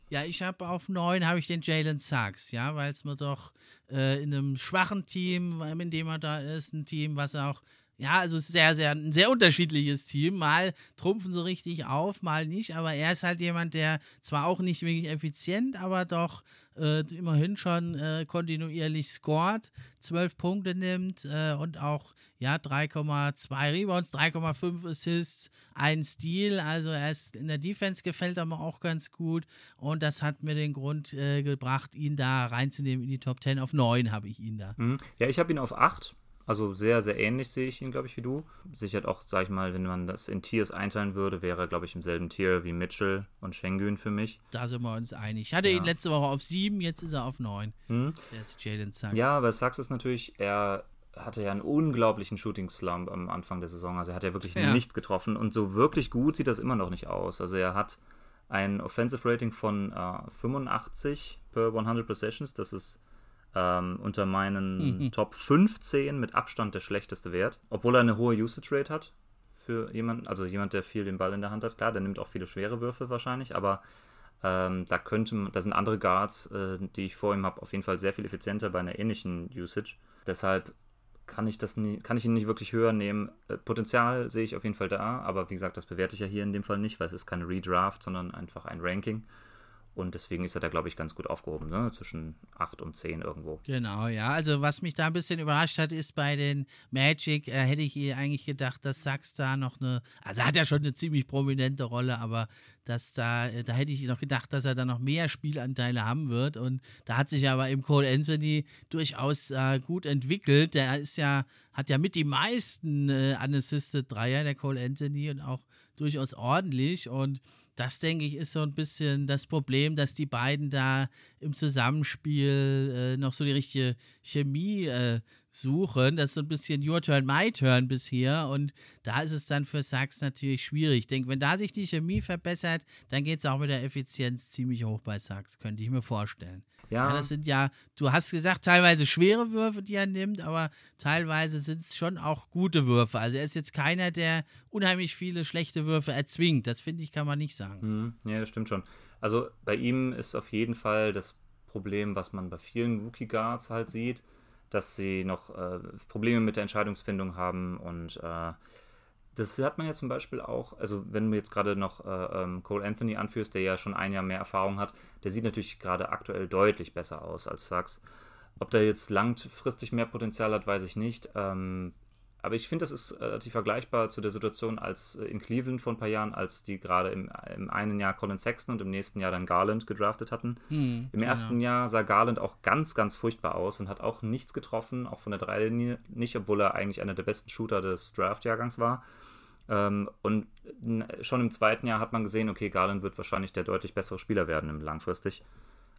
Ja, ich habe auf 9 habe ich den Jalen Sachs, ja, weil es mir doch äh, in einem schwachen Team, in dem er da ist, ein Team, was auch ja, also sehr, sehr, ein sehr unterschiedliches Team. Mal trumpfen sie richtig auf, mal nicht. Aber er ist halt jemand, der zwar auch nicht wirklich effizient, aber doch äh, immerhin schon äh, kontinuierlich scored, 12 Punkte nimmt äh, und auch ja 3,2 Rebounds, 3,5 Assists, ein Steal. Also er ist in der Defense gefällt er mir auch ganz gut. Und das hat mir den Grund äh, gebracht, ihn da reinzunehmen in die Top 10. Auf 9 habe ich ihn da. Mhm. Ja, ich habe ihn auf 8 also sehr, sehr ähnlich sehe ich ihn, glaube ich, wie du. Sicher auch, sag ich mal, wenn man das in Tiers einteilen würde, wäre er, glaube ich, im selben Tier wie Mitchell und Schengen für mich. Da sind wir uns einig. Ich hatte ja. ihn letzte Woche auf sieben, jetzt ist er auf neun. Hm. Der ist Jalen Sachs. Ja, aber Sachs ist natürlich, er hatte ja einen unglaublichen Shooting-Slump am Anfang der Saison. Also er hat ja wirklich ja. nichts getroffen und so wirklich gut sieht das immer noch nicht aus. Also er hat ein Offensive Rating von äh, 85 per 100 Possessions. Das ist ähm, unter meinen mhm. Top 15 mit Abstand der schlechteste Wert, obwohl er eine hohe Usage Rate hat für jemanden, also jemand, der viel den Ball in der Hand hat. Klar, der nimmt auch viele schwere Würfe wahrscheinlich, aber ähm, da könnte, da sind andere Guards, äh, die ich vor ihm habe, auf jeden Fall sehr viel effizienter bei einer ähnlichen Usage. Deshalb kann ich das nie, kann ich ihn nicht wirklich höher nehmen. Äh, Potenzial sehe ich auf jeden Fall da, aber wie gesagt, das bewerte ich ja hier in dem Fall nicht, weil es ist keine Redraft, sondern einfach ein Ranking. Und deswegen ist er da, glaube ich, ganz gut aufgehoben, ne? zwischen 8 und 10 irgendwo. Genau, ja. Also, was mich da ein bisschen überrascht hat, ist bei den Magic, äh, hätte ich eigentlich gedacht, dass Sachs da noch eine, also hat er schon eine ziemlich prominente Rolle, aber dass da, äh, da hätte ich noch gedacht, dass er da noch mehr Spielanteile haben wird. Und da hat sich aber im Cole Anthony durchaus äh, gut entwickelt. Der ist ja, hat ja mit die meisten äh, Unassisted Dreier, der Cole Anthony, und auch durchaus ordentlich. Und das, denke ich, ist so ein bisschen das Problem, dass die beiden da im Zusammenspiel äh, noch so die richtige Chemie äh, suchen. Das ist so ein bisschen Your Turn, My Turn bisher. Und da ist es dann für Sachs natürlich schwierig. Ich denke, wenn da sich die Chemie verbessert, dann geht es auch mit der Effizienz ziemlich hoch bei Sachs, könnte ich mir vorstellen. Ja. ja. Das sind ja, du hast gesagt, teilweise schwere Würfe, die er nimmt, aber teilweise sind es schon auch gute Würfe. Also er ist jetzt keiner, der unheimlich viele schlechte Würfe erzwingt. Das finde ich, kann man nicht sagen. Mhm. Ja, das stimmt schon. Also bei ihm ist auf jeden Fall das Problem, was man bei vielen Rookie Guards halt sieht, dass sie noch äh, Probleme mit der Entscheidungsfindung haben und äh, das hat man ja zum Beispiel auch, also wenn du jetzt gerade noch äh, ähm, Cole Anthony anführst, der ja schon ein Jahr mehr Erfahrung hat, der sieht natürlich gerade aktuell deutlich besser aus als Sachs. Ob der jetzt langfristig mehr Potenzial hat, weiß ich nicht. Ähm, aber ich finde, das ist relativ vergleichbar zu der Situation als äh, in Cleveland vor ein paar Jahren, als die gerade im, im einen Jahr Colin Sexton und im nächsten Jahr dann Garland gedraftet hatten. Hm, Im ersten ja. Jahr sah Garland auch ganz, ganz furchtbar aus und hat auch nichts getroffen, auch von der Dreilinie nicht, obwohl er eigentlich einer der besten Shooter des Draft-Jahrgangs war. Ähm, und schon im zweiten Jahr hat man gesehen, okay, Garland wird wahrscheinlich der deutlich bessere Spieler werden langfristig.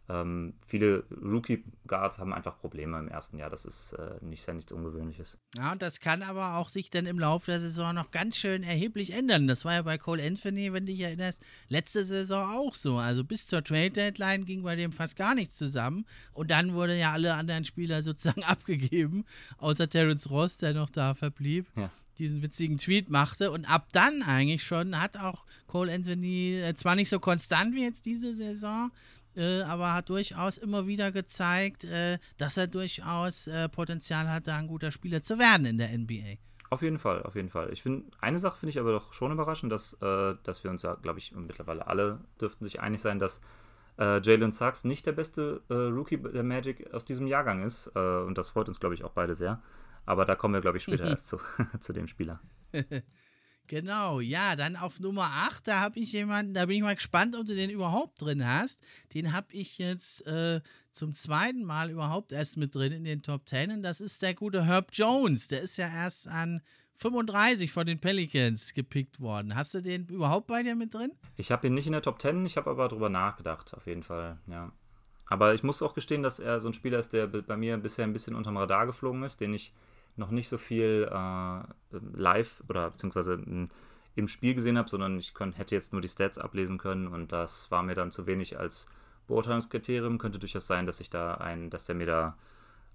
Ähm, viele Rookie-Guards haben einfach Probleme im ersten Jahr. Das ist äh, nicht, ja nichts Ungewöhnliches. Ja, und das kann aber auch sich dann im Laufe der Saison noch ganz schön erheblich ändern. Das war ja bei Cole Anthony, wenn du dich erinnerst, letzte Saison auch so. Also bis zur Trade-Deadline ging bei dem fast gar nichts zusammen. Und dann wurde ja alle anderen Spieler sozusagen abgegeben, außer Terence Ross, der noch da verblieb. Ja diesen witzigen Tweet machte. Und ab dann eigentlich schon hat auch Cole Anthony äh, zwar nicht so konstant wie jetzt diese Saison, äh, aber hat durchaus immer wieder gezeigt, äh, dass er durchaus äh, Potenzial hat, da ein guter Spieler zu werden in der NBA. Auf jeden Fall, auf jeden Fall. Ich finde, eine Sache finde ich aber doch schon überraschend, dass, äh, dass wir uns ja, glaube ich, mittlerweile alle dürften sich einig sein, dass äh, Jalen Sachs nicht der beste Rookie der Magic aus diesem Jahrgang ist. und das freut uns, glaube ich, auch beide sehr. Aber da kommen wir, glaube ich, später erst zu, zu dem Spieler. Genau, ja, dann auf Nummer 8, da habe ich jemanden, da bin ich mal gespannt, ob du den überhaupt drin hast. Den habe ich jetzt äh, zum zweiten Mal überhaupt erst mit drin in den Top 10 und das ist der gute Herb Jones. Der ist ja erst an 35 von den Pelicans gepickt worden. Hast du den überhaupt bei dir mit drin? Ich habe ihn nicht in der Top 10, ich habe aber darüber nachgedacht, auf jeden Fall, ja. Aber ich muss auch gestehen, dass er so ein Spieler ist, der bei mir bisher ein bisschen unterm Radar geflogen ist, den ich noch nicht so viel äh, live oder beziehungsweise im Spiel gesehen habe, sondern ich kon, hätte jetzt nur die Stats ablesen können und das war mir dann zu wenig als Beurteilungskriterium. Könnte durchaus sein, dass ich da ein, dass der mir da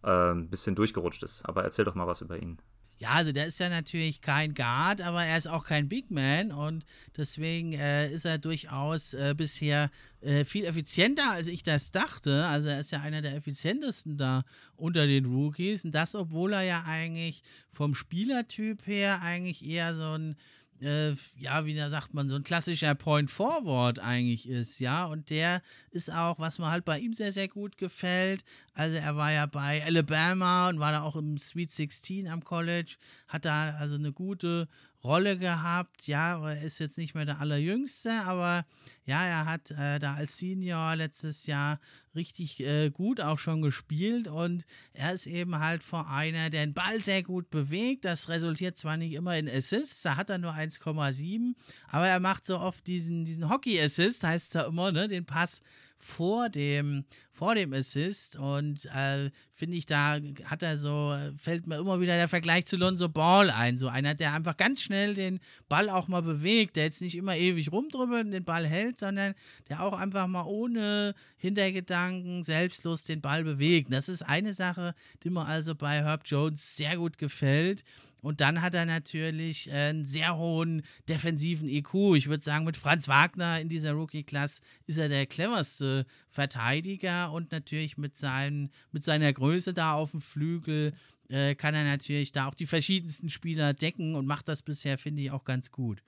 äh, ein bisschen durchgerutscht ist. Aber erzähl doch mal was über ihn. Ja, also der ist ja natürlich kein Guard, aber er ist auch kein Big Man und deswegen äh, ist er durchaus äh, bisher äh, viel effizienter, als ich das dachte. Also er ist ja einer der effizientesten da unter den Rookies und das, obwohl er ja eigentlich vom Spielertyp her eigentlich eher so ein äh, ja, wie da sagt man, so ein klassischer Point Forward eigentlich ist, ja. Und der ist auch, was mir halt bei ihm sehr, sehr gut gefällt. Also er war ja bei Alabama und war da auch im Sweet 16 am College, hat da also eine gute Rolle gehabt. Ja, er ist jetzt nicht mehr der Allerjüngste, aber ja, er hat äh, da als Senior letztes Jahr richtig äh, gut auch schon gespielt und er ist eben halt vor einer, der den Ball sehr gut bewegt. Das resultiert zwar nicht immer in Assists, da hat er nur 1,7, aber er macht so oft diesen, diesen Hockey-Assist, heißt es ja immer, ne, den Pass vor dem, vor dem Assist und äh, finde ich, da hat er so, fällt mir immer wieder der Vergleich zu Lonzo Ball ein. So einer, der einfach ganz schnell den Ball auch mal bewegt, der jetzt nicht immer ewig rumdrübbelt und den Ball hält, sondern der auch einfach mal ohne Hintergedanken selbstlos den Ball bewegt. Das ist eine Sache, die mir also bei Herb Jones sehr gut gefällt. Und dann hat er natürlich äh, einen sehr hohen defensiven IQ. Ich würde sagen, mit Franz Wagner in dieser Rookie-Class ist er der cleverste Verteidiger und natürlich mit, seinen, mit seiner Größe da auf dem Flügel äh, kann er natürlich da auch die verschiedensten Spieler decken und macht das bisher, finde ich, auch ganz gut.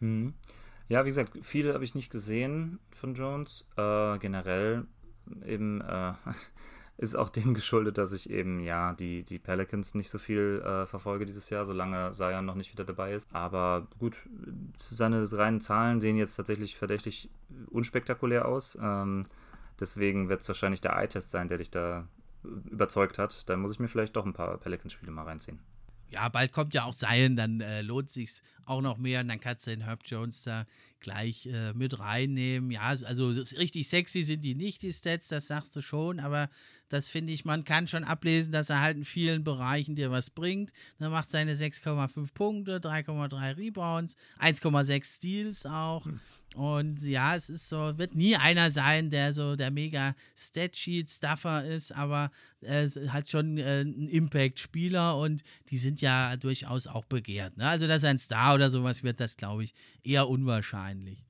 Hm. Ja, wie gesagt, viele habe ich nicht gesehen von Jones. Äh, generell eben äh, ist auch dem geschuldet, dass ich eben, ja, die, die Pelicans nicht so viel äh, verfolge dieses Jahr, solange Zion noch nicht wieder dabei ist. Aber gut, seine reinen Zahlen sehen jetzt tatsächlich verdächtig unspektakulär aus. Ähm, deswegen wird es wahrscheinlich der Eye-Test sein, der dich da überzeugt hat. Da muss ich mir vielleicht doch ein paar Pelicans-Spiele mal reinziehen ja, bald kommt ja auch Zion, dann äh, lohnt sich's auch noch mehr und dann kannst du den Herb Jones da gleich äh, mit reinnehmen. Ja, also richtig sexy sind die nicht, die Stats, das sagst du schon, aber das finde ich, man kann schon ablesen, dass er halt in vielen Bereichen dir was bringt. Er macht seine 6,5 Punkte, 3,3 Rebounds, 1,6 Steals auch. Hm. Und ja, es ist so, wird nie einer sein, der so der mega Statsheet-Stuffer ist, aber er ist halt schon äh, ein Impact-Spieler und die sind ja durchaus auch begehrt. Ne? Also, dass er ein Star oder sowas wird, das glaube ich eher unwahrscheinlich.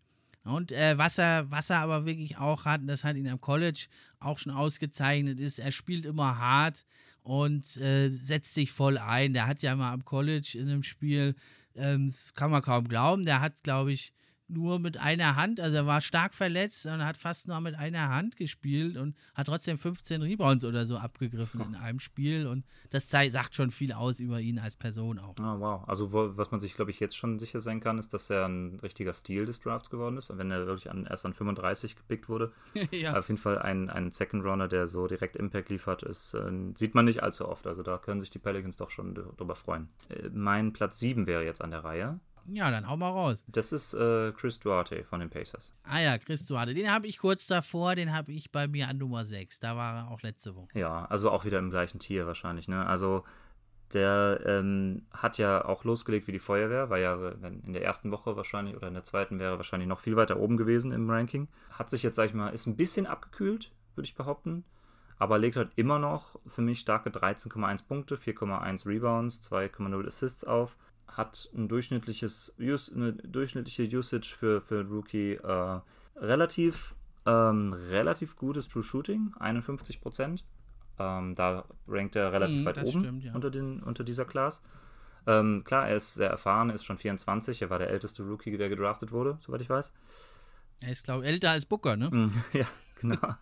Und äh, was, er, was er aber wirklich auch hat, und das hat ihn am College auch schon ausgezeichnet, ist, er spielt immer hart und äh, setzt sich voll ein. Der hat ja mal am College in einem Spiel, ähm, das kann man kaum glauben, der hat, glaube ich, nur mit einer Hand, also er war stark verletzt und hat fast nur mit einer Hand gespielt und hat trotzdem 15 Rebounds oder so abgegriffen oh. in einem Spiel und das sagt schon viel aus über ihn als Person auch. Oh, wow. Also wo, was man sich, glaube ich, jetzt schon sicher sein kann, ist, dass er ein richtiger Stil des Drafts geworden ist und wenn er wirklich an, erst an 35 gepickt wurde. ja. Auf jeden Fall ein, ein Second Runner, der so direkt Impact liefert, ist, äh, sieht man nicht allzu oft. Also da können sich die Pelicans doch schon drüber freuen. Äh, mein Platz 7 wäre jetzt an der Reihe. Ja, dann hau mal raus. Das ist äh, Chris Duarte von den Pacers. Ah ja, Chris Duarte. Den habe ich kurz davor, den habe ich bei mir an Nummer 6. Da war er auch letzte Woche. Ja, also auch wieder im gleichen Tier wahrscheinlich. Ne? Also der ähm, hat ja auch losgelegt wie die Feuerwehr, war ja in der ersten Woche wahrscheinlich oder in der zweiten wäre wahrscheinlich noch viel weiter oben gewesen im Ranking. Hat sich jetzt, sag ich mal, ist ein bisschen abgekühlt, würde ich behaupten. Aber legt halt immer noch für mich starke 13,1 Punkte, 4,1 Rebounds, 2,0 Assists auf hat ein durchschnittliches eine durchschnittliche Usage für, für Rookie äh, relativ ähm, relativ gutes True Shooting, 51 Prozent. Ähm, da rankt er relativ mhm, weit oben stimmt, ja. unter, den, unter dieser Class. Ähm, klar, er ist sehr erfahren, ist schon 24, er war der älteste Rookie, der gedraftet wurde, soweit ich weiß. Er ist, glaube ich, älter als Booker, ne? ja, genau.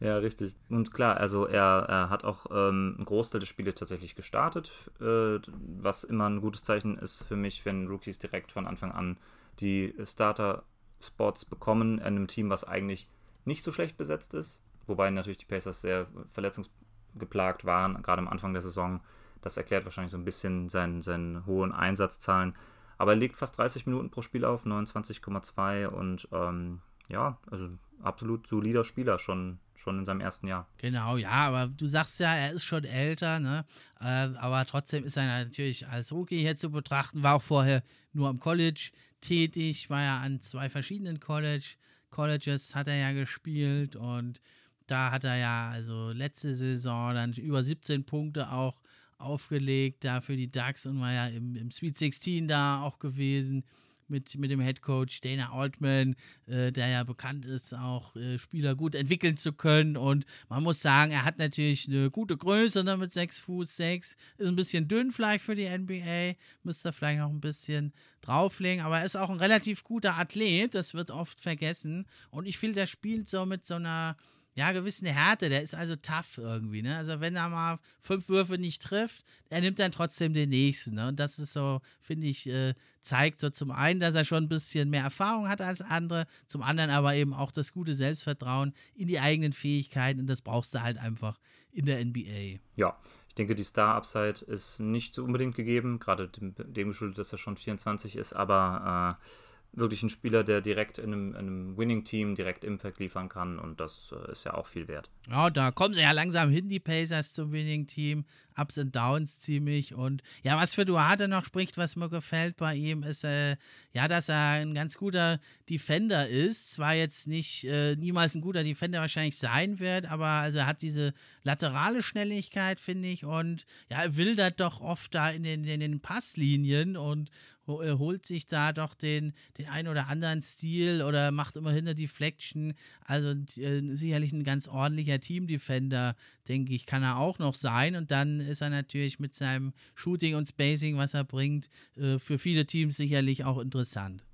Ja, richtig. Und klar, also er, er hat auch ähm, einen Großteil des Spiele tatsächlich gestartet, äh, was immer ein gutes Zeichen ist für mich, wenn Rookies direkt von Anfang an die Starter-Spots bekommen in einem Team, was eigentlich nicht so schlecht besetzt ist. Wobei natürlich die Pacers sehr verletzungsgeplagt waren, gerade am Anfang der Saison. Das erklärt wahrscheinlich so ein bisschen seinen, seinen hohen Einsatzzahlen. Aber er legt fast 30 Minuten pro Spiel auf, 29,2 und ähm, ja, also absolut solider Spieler schon, schon in seinem ersten Jahr. Genau, ja, aber du sagst ja, er ist schon älter, ne? Äh, aber trotzdem ist er natürlich als Rookie hier zu betrachten, war auch vorher nur am College tätig, war ja an zwei verschiedenen College, Colleges hat er ja gespielt und da hat er ja also letzte Saison dann über 17 Punkte auch aufgelegt, da für die Ducks und war ja im, im Sweet 16 da auch gewesen mit, mit dem Head Coach Dana Altman, äh, der ja bekannt ist, auch äh, Spieler gut entwickeln zu können. Und man muss sagen, er hat natürlich eine gute Größe ne, mit 6 Fuß 6. Ist ein bisschen dünn vielleicht für die NBA, müsste vielleicht noch ein bisschen drauflegen, aber er ist auch ein relativ guter Athlet, das wird oft vergessen. Und ich finde, der spielt so mit so einer ja, gewissen Härte. Der ist also tough irgendwie, ne? Also wenn er mal fünf Würfe nicht trifft, er nimmt dann trotzdem den nächsten, ne? Und das ist so, finde ich, äh, zeigt so zum einen, dass er schon ein bisschen mehr Erfahrung hat als andere, zum anderen aber eben auch das gute Selbstvertrauen in die eigenen Fähigkeiten und das brauchst du halt einfach in der NBA. Ja, ich denke, die Star-Upside ist nicht so unbedingt gegeben, gerade dem, dem geschuldet, dass er schon 24 ist, aber äh, wirklich ein Spieler, der direkt in einem, einem Winning-Team direkt Impact liefern kann und das äh, ist ja auch viel wert. Ja, da kommen sie ja langsam hin, die Pacers zum Winning-Team. Ups und Downs ziemlich. Und ja, was für Duarte noch spricht, was mir gefällt bei ihm, ist äh, ja, dass er ein ganz guter Defender ist. Zwar jetzt nicht äh, niemals ein guter Defender wahrscheinlich sein wird, aber also er hat diese laterale Schnelligkeit, finde ich. Und ja, er da doch oft da in den, in den Passlinien und holt sich da doch den, den einen oder anderen Stil oder macht immerhin eine Deflection. Also äh, sicherlich ein ganz ordentlicher Team-Defender, denke ich, kann er auch noch sein. Und dann ist er natürlich mit seinem Shooting und Spacing, was er bringt, äh, für viele Teams sicherlich auch interessant.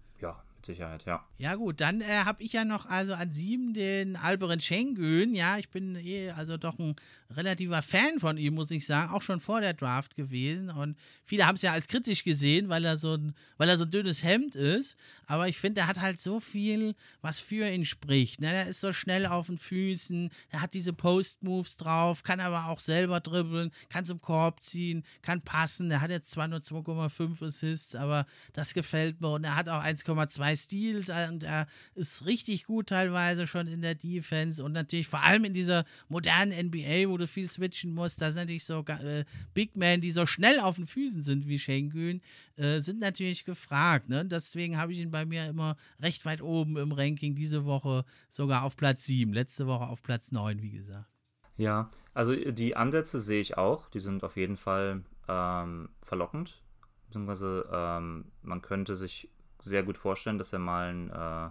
Mit Sicherheit, ja. Ja, gut, dann äh, habe ich ja noch also an sieben den Alberen Schengen. Ja, ich bin eh also doch ein relativer Fan von ihm, muss ich sagen, auch schon vor der Draft gewesen. Und viele haben es ja als kritisch gesehen, weil er so ein, weil er so ein dünnes Hemd ist. Aber ich finde, er hat halt so viel, was für ihn spricht. Ne? Er ist so schnell auf den Füßen, er hat diese Post-Moves drauf, kann aber auch selber dribbeln, kann zum Korb ziehen, kann passen. Er hat jetzt zwar nur 2,5 Assists, aber das gefällt mir. Und er hat auch 1,2 Steals und er ist richtig gut teilweise schon in der Defense und natürlich vor allem in dieser modernen NBA, wo du viel switchen musst. Da sind natürlich so äh, Big Men, die so schnell auf den Füßen sind wie Schengen, äh, sind natürlich gefragt. Ne? Deswegen habe ich ihn bei mir immer recht weit oben im Ranking. Diese Woche sogar auf Platz 7, letzte Woche auf Platz 9, wie gesagt. Ja, also die Ansätze sehe ich auch. Die sind auf jeden Fall ähm, verlockend. Beziehungsweise ähm, man könnte sich sehr gut vorstellen, dass er mal ein, äh,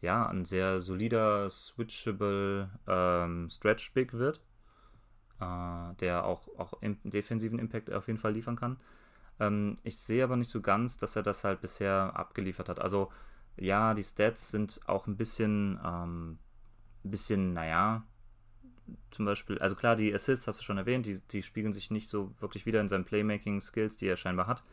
ja, ein sehr solider, switchable ähm, Stretch Big wird äh, der auch, auch im defensiven Impact auf jeden Fall liefern kann. Ähm, ich sehe aber nicht so ganz, dass er das halt bisher abgeliefert hat. Also ja, die Stats sind auch ein bisschen, ähm, ein bisschen, naja, zum Beispiel, also klar, die Assists hast du schon erwähnt, die, die spiegeln sich nicht so wirklich wieder in seinen Playmaking-Skills, die er scheinbar hat.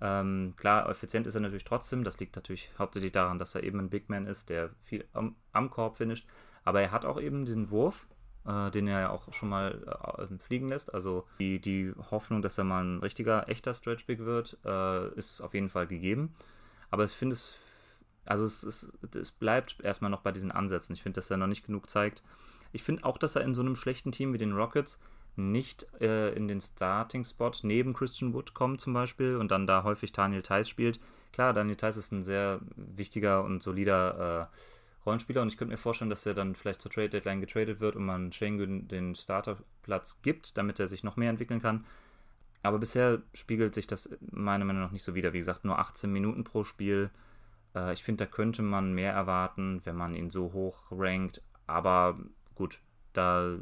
Ähm, klar, effizient ist er natürlich trotzdem. Das liegt natürlich hauptsächlich daran, dass er eben ein Big Man ist, der viel am, am Korb finisht. Aber er hat auch eben diesen Wurf, äh, den er ja auch schon mal äh, fliegen lässt. Also die, die Hoffnung, dass er mal ein richtiger, echter Stretch Big wird, äh, ist auf jeden Fall gegeben. Aber ich finde es, also es, es, es bleibt erstmal noch bei diesen Ansätzen. Ich finde, dass er noch nicht genug zeigt. Ich finde auch, dass er in so einem schlechten Team wie den Rockets nicht äh, in den Starting-Spot neben Christian Wood kommt zum Beispiel und dann da häufig Daniel Theiss spielt. Klar, Daniel Theiss ist ein sehr wichtiger und solider äh, Rollenspieler und ich könnte mir vorstellen, dass er dann vielleicht zur Trade Deadline getradet wird und man Schengen den Starterplatz gibt, damit er sich noch mehr entwickeln kann. Aber bisher spiegelt sich das meiner Meinung nach nicht so wider. Wie gesagt, nur 18 Minuten pro Spiel. Äh, ich finde, da könnte man mehr erwarten, wenn man ihn so hoch rankt. Aber gut, da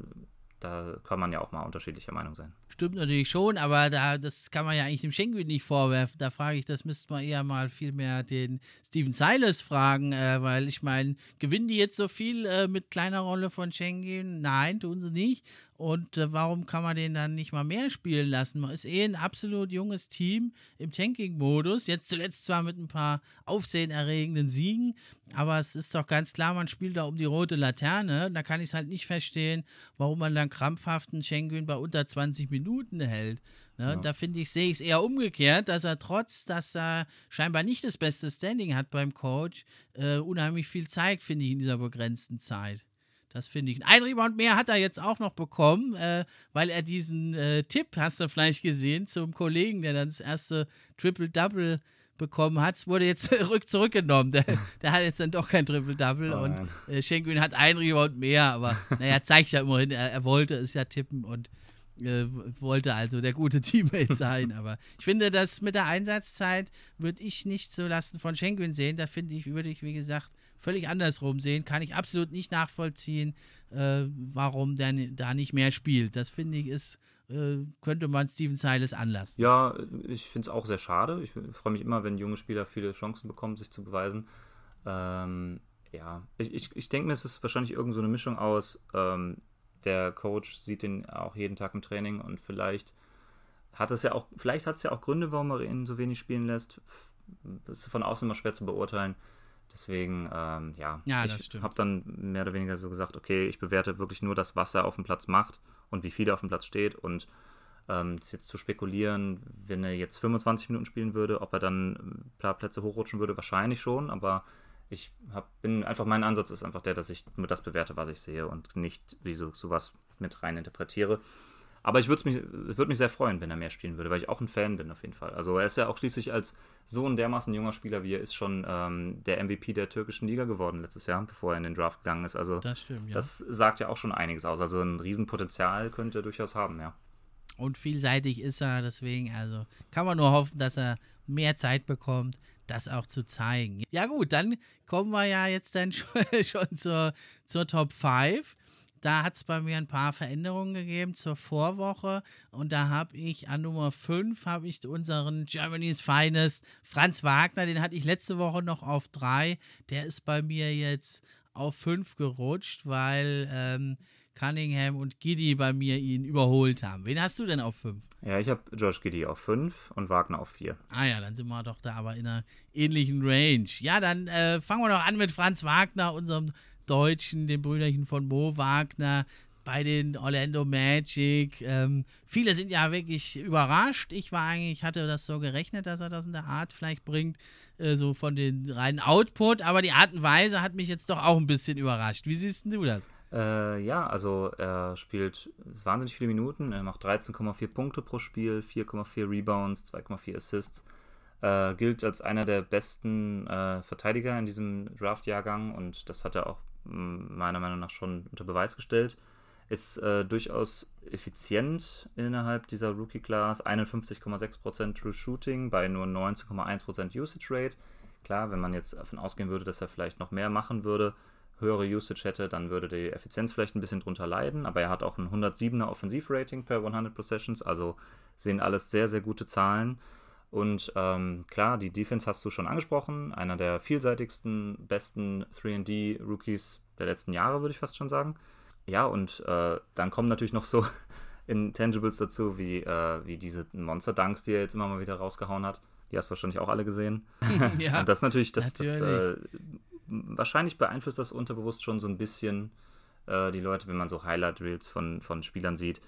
da kann man ja auch mal unterschiedlicher Meinung sein. Stimmt natürlich schon, aber da, das kann man ja eigentlich dem Schengen nicht vorwerfen. Da frage ich, das müsste man eher mal viel mehr den Steven Silas fragen, äh, weil ich meine, gewinnen die jetzt so viel äh, mit kleiner Rolle von Schengen? Nein, tun sie nicht. Und äh, warum kann man den dann nicht mal mehr spielen lassen? Man ist eh ein absolut junges Team im Tanking-Modus. Jetzt zuletzt zwar mit ein paar aufsehenerregenden Siegen, aber es ist doch ganz klar, man spielt da um die rote Laterne. Da kann ich es halt nicht verstehen, warum man dann krampfhaften Schengen bei unter 20 Minuten hält. Ne? Ja. Da finde ich, sehe ich es eher umgekehrt, dass er trotz, dass er scheinbar nicht das beste Standing hat beim Coach, äh, unheimlich viel zeigt, finde ich, in dieser begrenzten Zeit. Das finde ich. Ein Rebound mehr hat er jetzt auch noch bekommen, äh, weil er diesen äh, Tipp, hast du vielleicht gesehen, zum Kollegen, der dann das erste Triple-Double bekommen hat, wurde jetzt rück zurückgenommen. Der, der, hat jetzt dann doch kein Triple-Double oh, und äh, Schengen hat ein Rebound mehr, aber naja, zeigt ja immerhin, er, er wollte es ja tippen und äh, wollte also der gute Teammate sein. Aber ich finde, das mit der Einsatzzeit würde ich nicht so lassen von Schengen sehen. Da finde ich, würde ich, wie gesagt, völlig andersrum sehen. Kann ich absolut nicht nachvollziehen, äh, warum der da nicht mehr spielt. Das finde ich ist äh, könnte man Steven Silas anlassen. Ja, ich finde es auch sehr schade. Ich freue mich immer, wenn junge Spieler viele Chancen bekommen, sich zu beweisen. Ähm, ja, ich, ich, ich denke mir, es ist wahrscheinlich irgend so eine Mischung aus, ähm, der Coach sieht ihn auch jeden Tag im Training und vielleicht hat es ja auch, vielleicht hat es ja auch Gründe, warum er ihn so wenig spielen lässt. Das ist von außen immer schwer zu beurteilen. Deswegen, ähm, ja, ja ich habe dann mehr oder weniger so gesagt, okay, ich bewerte wirklich nur das, was er auf dem Platz macht und wie viel er auf dem Platz steht. Und ähm, das jetzt zu spekulieren, wenn er jetzt 25 Minuten spielen würde, ob er dann ein paar Plätze hochrutschen würde, wahrscheinlich schon, aber ich hab, bin einfach, mein Ansatz ist einfach der, dass ich nur das bewerte, was ich sehe und nicht wie so sowas mit rein interpretiere. Aber ich würde mich, würd mich sehr freuen, wenn er mehr spielen würde, weil ich auch ein Fan bin auf jeden Fall. Also er ist ja auch schließlich als so ein dermaßen junger Spieler, wie er ist, schon ähm, der MVP der türkischen Liga geworden letztes Jahr, bevor er in den Draft gegangen ist. Also das, stimmt, ja. das sagt ja auch schon einiges aus. Also ein Riesenpotenzial könnte er durchaus haben, ja. Und vielseitig ist er, deswegen, also kann man nur hoffen, dass er mehr Zeit bekommt, das auch zu zeigen. Ja gut, dann kommen wir ja jetzt dann schon, schon zur, zur Top 5 da hat es bei mir ein paar Veränderungen gegeben zur Vorwoche und da habe ich an Nummer 5 habe ich unseren Germany's Finest Franz Wagner, den hatte ich letzte Woche noch auf 3, der ist bei mir jetzt auf 5 gerutscht, weil ähm, Cunningham und Giddy bei mir ihn überholt haben. Wen hast du denn auf 5? Ja, ich habe Josh Giddy auf 5 und Wagner auf 4. Ah ja, dann sind wir doch da aber in einer ähnlichen Range. Ja, dann äh, fangen wir doch an mit Franz Wagner, unserem Deutschen, den Brüderchen von Mo Wagner, bei den Orlando Magic. Ähm, viele sind ja wirklich überrascht. Ich war eigentlich, hatte das so gerechnet, dass er das in der Art vielleicht bringt, äh, so von den reinen Output, aber die Art und Weise hat mich jetzt doch auch ein bisschen überrascht. Wie siehst du das? Äh, ja, also er spielt wahnsinnig viele Minuten. Er macht 13,4 Punkte pro Spiel, 4,4 Rebounds, 2,4 Assists. Äh, gilt als einer der besten äh, Verteidiger in diesem Draft-Jahrgang und das hat er auch meiner Meinung nach schon unter Beweis gestellt. Ist äh, durchaus effizient innerhalb dieser Rookie-Class. 51,6% True Shooting bei nur 19,1% Usage Rate. Klar, wenn man jetzt davon ausgehen würde, dass er vielleicht noch mehr machen würde, höhere Usage hätte, dann würde die Effizienz vielleicht ein bisschen drunter leiden. Aber er hat auch ein 107er Offensivrating per 100 Possessions. Also sehen alles sehr, sehr gute Zahlen. Und ähm, klar, die Defense hast du schon angesprochen. Einer der vielseitigsten, besten 3D-Rookies der letzten Jahre, würde ich fast schon sagen. Ja, und äh, dann kommen natürlich noch so Intangibles dazu, wie, äh, wie diese Monster-Dunks, die er jetzt immer mal wieder rausgehauen hat. Die hast du wahrscheinlich auch alle gesehen. ja, und das natürlich, das, natürlich. das äh, wahrscheinlich beeinflusst das unterbewusst schon so ein bisschen äh, die Leute, wenn man so Highlight-Reels von, von Spielern sieht.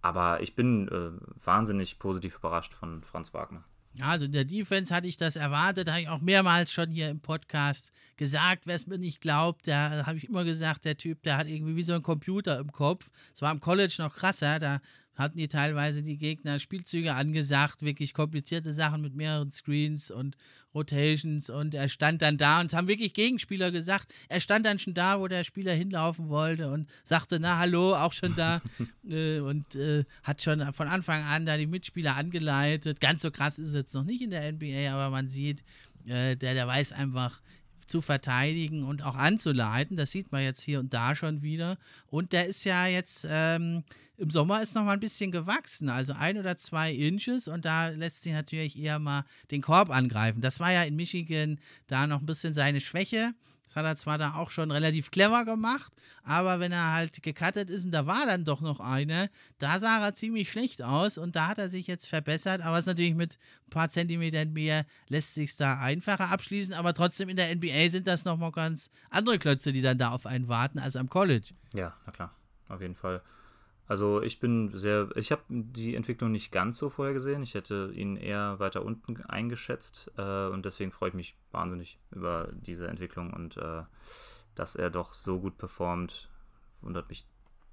Aber ich bin äh, wahnsinnig positiv überrascht von Franz Wagner. Also in der Defense hatte ich das erwartet, habe ich auch mehrmals schon hier im Podcast gesagt. Wer es mir nicht glaubt, da habe ich immer gesagt, der Typ, der hat irgendwie wie so ein Computer im Kopf. Es war im College noch krasser, da hatten die teilweise die Gegner Spielzüge angesagt, wirklich komplizierte Sachen mit mehreren Screens und Rotations und er stand dann da und es haben wirklich Gegenspieler gesagt, er stand dann schon da, wo der Spieler hinlaufen wollte und sagte, na hallo, auch schon da äh, und äh, hat schon von Anfang an da die Mitspieler angeleitet. Ganz so krass ist es jetzt noch nicht in der NBA, aber man sieht, äh, der, der weiß einfach, zu verteidigen und auch anzuleiten. Das sieht man jetzt hier und da schon wieder. Und der ist ja jetzt ähm, im Sommer ist noch mal ein bisschen gewachsen, also ein oder zwei Inches und da lässt sich natürlich eher mal den Korb angreifen. Das war ja in Michigan da noch ein bisschen seine Schwäche. Das hat er zwar da auch schon relativ clever gemacht, aber wenn er halt gecuttet ist und da war dann doch noch eine, da sah er ziemlich schlecht aus und da hat er sich jetzt verbessert, aber es ist natürlich mit ein paar Zentimetern mehr lässt sich da einfacher abschließen, aber trotzdem in der NBA sind das nochmal ganz andere Klötze, die dann da auf einen warten als am College. Ja, na klar, auf jeden Fall. Also ich bin sehr, ich habe die Entwicklung nicht ganz so vorher gesehen. Ich hätte ihn eher weiter unten eingeschätzt äh, und deswegen freue ich mich wahnsinnig über diese Entwicklung und äh, dass er doch so gut performt, wundert mich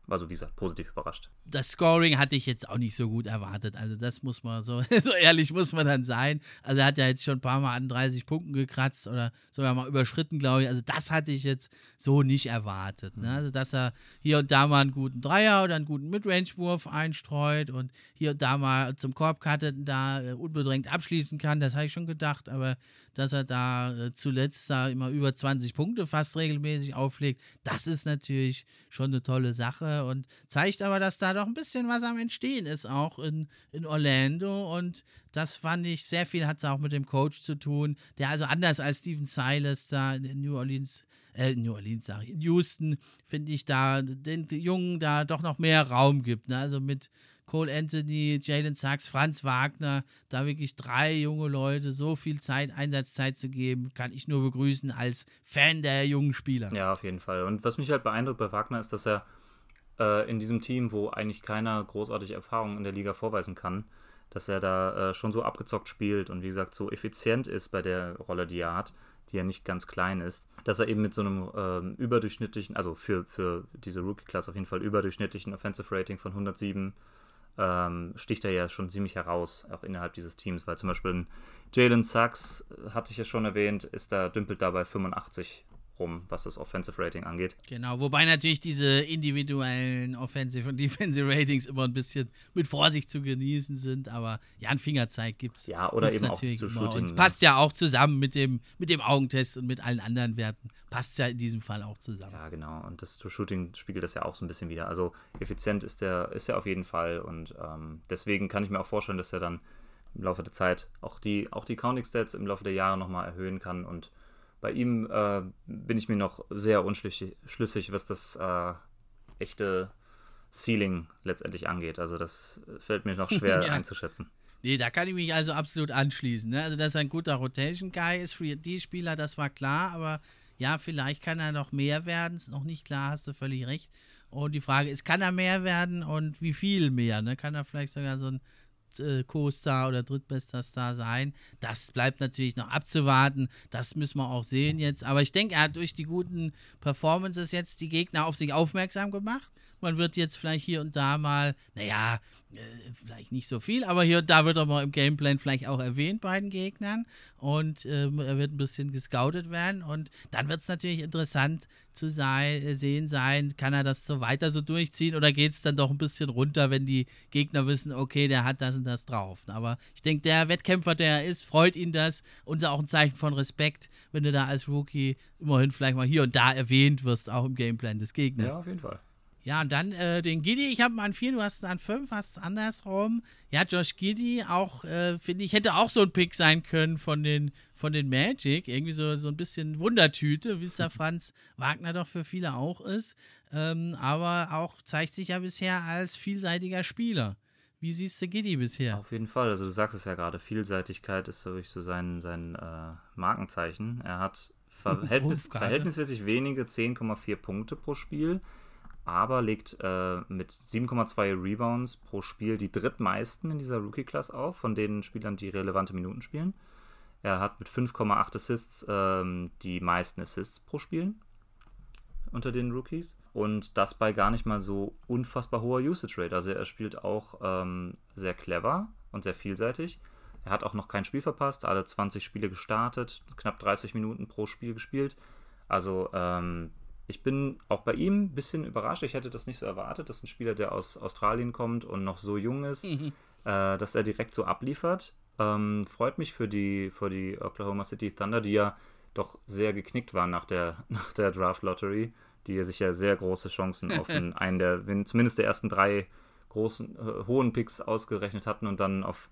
also wie gesagt, positiv überrascht. Das Scoring hatte ich jetzt auch nicht so gut erwartet. Also das muss man so, so ehrlich muss man dann sein. Also er hat ja jetzt schon ein paar Mal an 30 Punkten gekratzt oder sogar mal überschritten, glaube ich. Also das hatte ich jetzt so nicht erwartet. Ne? Also dass er hier und da mal einen guten Dreier oder einen guten Midrange-Wurf einstreut und hier und da mal zum Korb cuttet und da äh, unbedrängt abschließen kann, das habe ich schon gedacht. Aber dass er da äh, zuletzt da immer über 20 Punkte fast regelmäßig auflegt, das ist natürlich schon eine tolle Sache und zeigt aber, dass da doch ein bisschen was am Entstehen ist, auch in, in Orlando. Und das fand ich, sehr viel hat es auch mit dem Coach zu tun, der also anders als Steven Silas da in New Orleans äh, New Orleans sage ich, in Houston, finde ich da den Jungen da doch noch mehr Raum gibt. Ne? Also mit Cole Anthony, Jalen Sachs, Franz Wagner, da wirklich drei junge Leute so viel Zeit, Einsatzzeit zu geben, kann ich nur begrüßen als Fan der jungen Spieler. Ja, auf jeden Fall. Und was mich halt beeindruckt bei Wagner ist, dass er äh, in diesem Team, wo eigentlich keiner großartige Erfahrung in der Liga vorweisen kann, dass er da äh, schon so abgezockt spielt und wie gesagt so effizient ist bei der Rolle, die er hat, die ja nicht ganz klein ist, dass er eben mit so einem ähm, überdurchschnittlichen, also für, für diese Rookie-Class auf jeden Fall überdurchschnittlichen Offensive Rating von 107 ähm, sticht er ja schon ziemlich heraus, auch innerhalb dieses Teams, weil zum Beispiel Jalen Sachs, äh, hatte ich ja schon erwähnt, ist da, dümpelt dabei 85 rum, was das Offensive Rating angeht. Genau, wobei natürlich diese individuellen Offensive und Defensive Ratings immer ein bisschen mit Vorsicht zu genießen sind, aber ja, ein Fingerzeig gibt es. Ja, oder eben auch zu Shooting. Und es passt ja auch zusammen mit dem, mit dem Augentest und mit allen anderen Werten. Passt ja in diesem Fall auch zusammen. Ja, genau. Und das True-Shooting spiegelt das ja auch so ein bisschen wieder. Also effizient ist der, ist er auf jeden Fall und ähm, deswegen kann ich mir auch vorstellen, dass er dann im Laufe der Zeit auch die, auch die Counting-Stats im Laufe der Jahre nochmal erhöhen kann und bei ihm äh, bin ich mir noch sehr unschlüssig, was das äh, echte Ceiling letztendlich angeht. Also das fällt mir noch schwer ja. einzuschätzen. Nee, da kann ich mich also absolut anschließen. Ne? Also, dass er ein guter Rotation-Guy ist für die Spieler, das war klar, aber ja, vielleicht kann er noch mehr werden. Ist noch nicht klar, hast du völlig recht. Und die Frage ist, kann er mehr werden und wie viel mehr? Ne? Kann er vielleicht sogar so ein Co-Star oder drittbester Star sein. Das bleibt natürlich noch abzuwarten. Das müssen wir auch sehen jetzt. Aber ich denke, er hat durch die guten Performances jetzt die Gegner auf sich aufmerksam gemacht. Man wird jetzt vielleicht hier und da mal, naja, äh, vielleicht nicht so viel, aber hier und da wird er mal im Gameplan vielleicht auch erwähnt bei den Gegnern und ähm, er wird ein bisschen gescoutet werden und dann wird es natürlich interessant zu sein, äh, sehen sein, kann er das so weiter so durchziehen oder geht es dann doch ein bisschen runter, wenn die Gegner wissen, okay, der hat das und das drauf. Aber ich denke, der Wettkämpfer, der er ist, freut ihn das und ist auch ein Zeichen von Respekt, wenn du da als Rookie immerhin vielleicht mal hier und da erwähnt wirst, auch im Gameplan des Gegners. Ja, auf jeden Fall. Ja, und dann äh, den Giddy, ich habe mal an vier, du hast an fünf, hast andersrum. Ja, Josh Giddy, auch, äh, finde ich, hätte auch so ein Pick sein können von den, von den Magic. Irgendwie so, so ein bisschen Wundertüte, wie es da Franz Wagner doch für viele auch ist. Ähm, aber auch zeigt sich ja bisher als vielseitiger Spieler. Wie siehst du Giddy bisher? Auf jeden Fall. Also du sagst es ja gerade, Vielseitigkeit ist wirklich so sein, sein äh, Markenzeichen. Er hat verhältnis, verhältnismäßig wenige 10,4 Punkte pro Spiel aber legt äh, mit 7,2 Rebounds pro Spiel die drittmeisten in dieser Rookie-Class auf, von den Spielern, die relevante Minuten spielen. Er hat mit 5,8 Assists ähm, die meisten Assists pro Spiel unter den Rookies. Und das bei gar nicht mal so unfassbar hoher Usage Rate. Also er spielt auch ähm, sehr clever und sehr vielseitig. Er hat auch noch kein Spiel verpasst, alle 20 Spiele gestartet, knapp 30 Minuten pro Spiel gespielt. Also ähm, ich bin auch bei ihm ein bisschen überrascht. Ich hätte das nicht so erwartet, dass ein Spieler, der aus Australien kommt und noch so jung ist, mhm. äh, dass er direkt so abliefert. Ähm, freut mich für die, für die Oklahoma City Thunder, die ja doch sehr geknickt waren nach der, nach der Draft Lottery, die sich ja sehr große Chancen auf einen, einen der, zumindest der ersten drei großen, äh, hohen Picks ausgerechnet hatten und dann auf,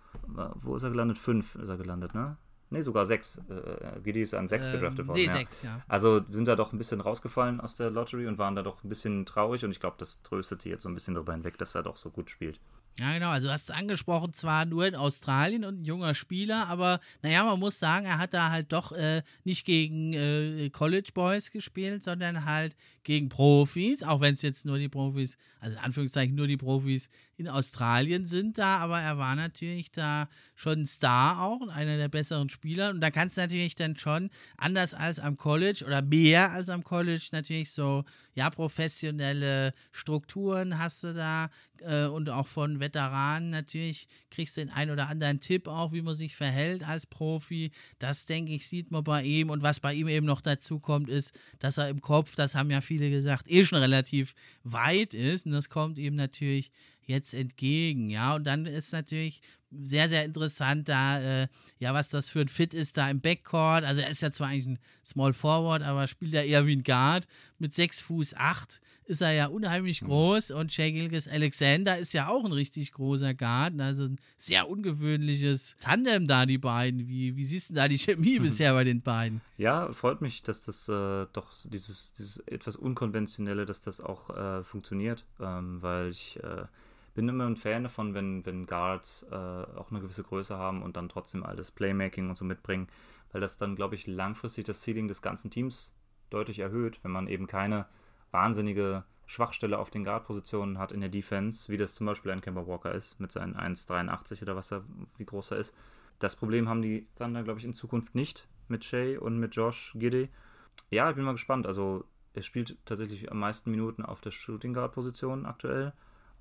wo ist er gelandet? Fünf ist er gelandet, ne? Ne, sogar sechs. Äh, Giddy ist an sechs ähm, gedraftet worden. D6, ja. ja. Also sind da doch ein bisschen rausgefallen aus der Lottery und waren da doch ein bisschen traurig und ich glaube, das tröstete jetzt so ein bisschen darüber hinweg, dass er doch so gut spielt. Ja, genau. Also, du hast es angesprochen, zwar nur in Australien und ein junger Spieler, aber naja, man muss sagen, er hat da halt doch äh, nicht gegen äh, College Boys gespielt, sondern halt gegen Profis, auch wenn es jetzt nur die Profis, also in Anführungszeichen nur die Profis in Australien sind da, aber er war natürlich da schon ein Star auch, einer der besseren Spieler. Und da kannst du natürlich dann schon, anders als am College oder mehr als am College, natürlich so, ja, professionelle Strukturen hast du da äh, und auch von Veteranen natürlich kriegst den einen oder anderen Tipp auch, wie man sich verhält als Profi. Das, denke ich, sieht man bei ihm. Und was bei ihm eben noch dazu kommt, ist, dass er im Kopf, das haben ja viele gesagt, eh schon relativ weit ist. Und das kommt ihm natürlich jetzt entgegen, ja. Und dann ist natürlich sehr, sehr interessant da, äh, ja, was das für ein Fit ist da im Backcourt. Also er ist ja zwar eigentlich ein Small Forward, aber spielt ja eher wie ein Guard. Mit 6 Fuß 8 ist er ja unheimlich mhm. groß und Shea Gilgis Alexander ist ja auch ein richtig großer Guard. Also ein sehr ungewöhnliches Tandem da, die beiden. Wie, wie siehst du da die Chemie bisher bei den beiden? Ja, freut mich, dass das äh, doch dieses, dieses etwas Unkonventionelle, dass das auch äh, funktioniert, ähm, weil ich äh, bin immer ein Fan davon, wenn, wenn Guards äh, auch eine gewisse Größe haben und dann trotzdem alles Playmaking und so mitbringen, weil das dann, glaube ich, langfristig das Ceiling des ganzen Teams deutlich erhöht, wenn man eben keine wahnsinnige Schwachstelle auf den Guard-Positionen hat in der Defense, wie das zum Beispiel ein Kemba Walker ist, mit seinen 1,83 oder was er, wie groß er ist. Das Problem haben die Thunder, glaube ich, in Zukunft nicht mit Shay und mit Josh Giddy. Ja, ich bin mal gespannt. Also, er spielt tatsächlich am meisten Minuten auf der Shooting Guard-Position aktuell